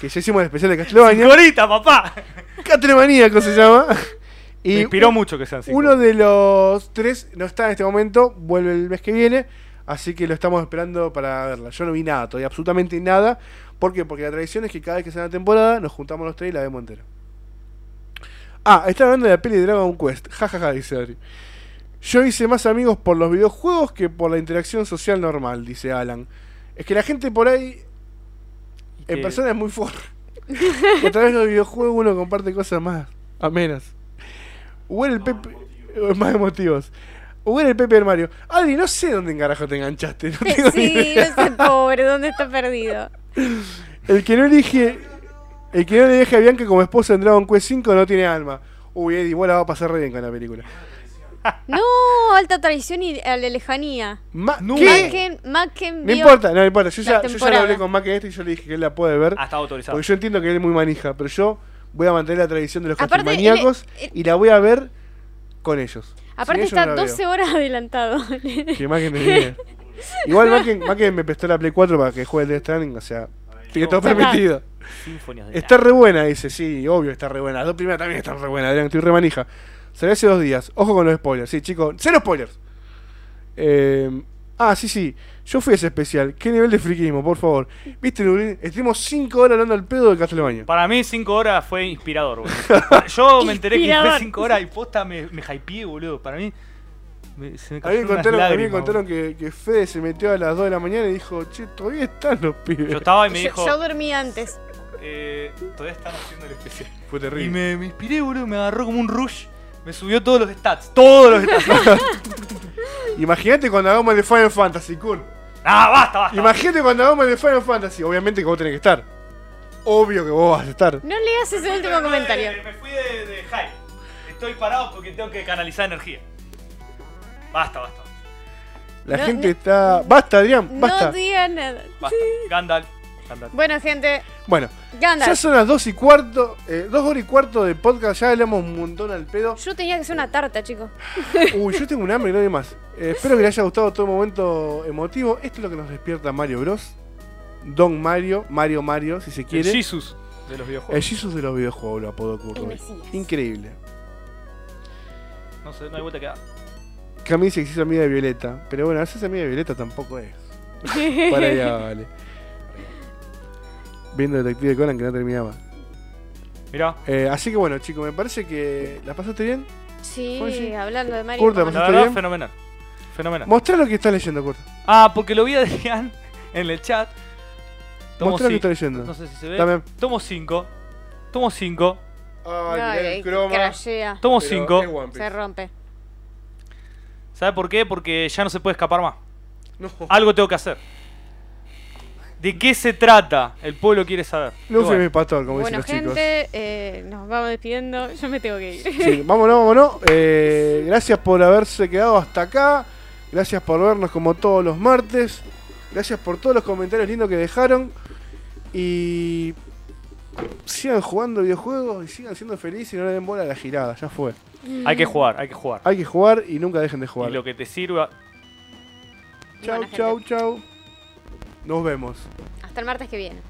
que ya hicimos el especial de Castlevania. ¡Gorita, papá! Castremaníacos se llama. Me inspiró un- mucho que sean cinco. uno de los tres no está en este momento, vuelve el mes que viene, así que lo estamos esperando para verla. Yo no vi nada, todavía absolutamente nada. ¿Por qué? Porque la tradición es que cada vez que sea una temporada nos juntamos los tres y la vemos entera. Ah, están hablando de la peli de Dragon Quest. Ja, ja, ja, dice Adri. Yo hice más amigos por los videojuegos que por la interacción social normal, dice Alan. Es que la gente por ahí En persona es muy y a través de los videojuegos uno comparte cosas más amenas. Jugar el Pepe. eh, Más emotivos. Jugar el Pepe del Mario. Adri, no sé dónde en carajo te enganchaste. No tengo ni Sí, idea. no sé, pobre, ¿dónde está perdido? El que no elige. El que no le deje a Bianca como esposa en Dragon Quest 5 no tiene alma. Uy, Eddie, vos la vas a pasar re bien con la película. No, alta traición y a la lejanía. Ma- No. ¿Qué? Macken, Macken No importa, no importa. Yo ya, yo ya lo hablé con Mac en esto y yo le dije que él la puede ver. Ah, está autorizado. Porque yo entiendo que él es muy manija, pero yo voy a mantener la tradición de los maníacos y la voy a ver con ellos. Aparte está no la 12 horas adelantado. veo. Que Macken te viene. Igual Macken, Macken me prestó la Play 4 para que juegue el Death Stranding, o sea, tiene todo permitido. Está re buena, dice, sí, obvio está re buena. Las dos primeras también están re buenas, Adrián, estoy re manija. Salió hace dos días. Ojo con los spoilers, sí, chicos. Cero spoilers. Eh, ah, sí, sí. Yo fui a ese especial. ¿Qué nivel de friquismo, por favor? ¿Viste, Lulín? Estuvimos 5 horas hablando al pedo de Castlevania. Para mí 5 horas fue inspirador, boludo. Yo me enteré que fue Inspirador. 5 horas y posta me, me hypeé, boludo. Para mí me, se me A mí me contaron, a mí me lágrimas, contaron que, que Fede se metió a las 2 de la mañana y dijo, che, todavía están los pibes. Yo estaba y me yo, dijo, yo dormí antes. eh, todavía están haciendo el especial. Fue terrible. Y me, me inspiré, boludo, me agarró como un rush. Me subió todos los stats, todos los stats. Imagínate cuando hagamos el de Final Fantasy, Kun. Ah, basta, basta. Imagínate cuando hagamos el de Final Fantasy. Obviamente que vos tenés que estar. Obvio que vos vas a estar. No leas ese último Me- comentario. Me fui de, de hype. Estoy parado porque tengo que canalizar energía. Basta, basta. La No, gente no- está. Basta, Adrián, basta. No digas nada. Basta. Gandalf. Gandalf. Bueno, gente, Bueno, ya son las 2 y cuarto. Eh, 2 horas y cuarto de podcast. Ya hablamos un montón al pedo. Yo tenía que hacer una tarta, chicos. Uy, yo tengo un hambre y no hay más. Eh, espero que les haya gustado todo el momento emotivo. Esto es lo que nos despierta Mario Bros. Don Mario, Mario Mario, si se El quiere. Jesus de los El videojuegos. Jesus de los videojuegos, lo El. Mesías. Increíble. No sé, no hay vuelta que dar. Camille dice que se hizo amiga de Violeta. Pero bueno, hacerse amiga de Violeta tampoco es. Para allá, vale. Viendo Detective Conan que no terminaba. Mirá. Eh, así que bueno, chicos, me parece que. ¿La pasaste bien? Sí, Oye. hablando de Mario. Curta, ¿cómo La? ¿Está verdad, bien? fenomenal. Fenomenal. Mostrá lo que estás leyendo, Kurt. Ah, porque lo vi a Adrián en el chat. Tomo Mostrá lo que estás leyendo. No sé si se ve. Dame. Tomo 5. Tomo 5. Ay, Ay, el croma. crashea. Tomo Pero 5. es One Piece. Se rompe. ¿Sabe por qué? Porque ya no se puede escapar más. No. Algo tengo que hacer. ¿De qué se trata? El pueblo quiere saber. No Y fui bueno, mi pastor, como Bueno, dicen los chicos. gente, eh, nos vamos despidiendo. Yo me tengo que ir. Sí, vámonos, vámonos. Eh, gracias por haberse quedado hasta acá. Gracias por vernos como todos los martes. Gracias por todos los comentarios lindos que dejaron. Y sigan jugando videojuegos y sigan siendo felices y no le den bola a la girada. Ya fue. Hay que jugar, hay que jugar. Hay que jugar y nunca dejen de jugar. Y lo que te sirva. Chau, chau, chau. Nos vemos. Hasta el martes que viene.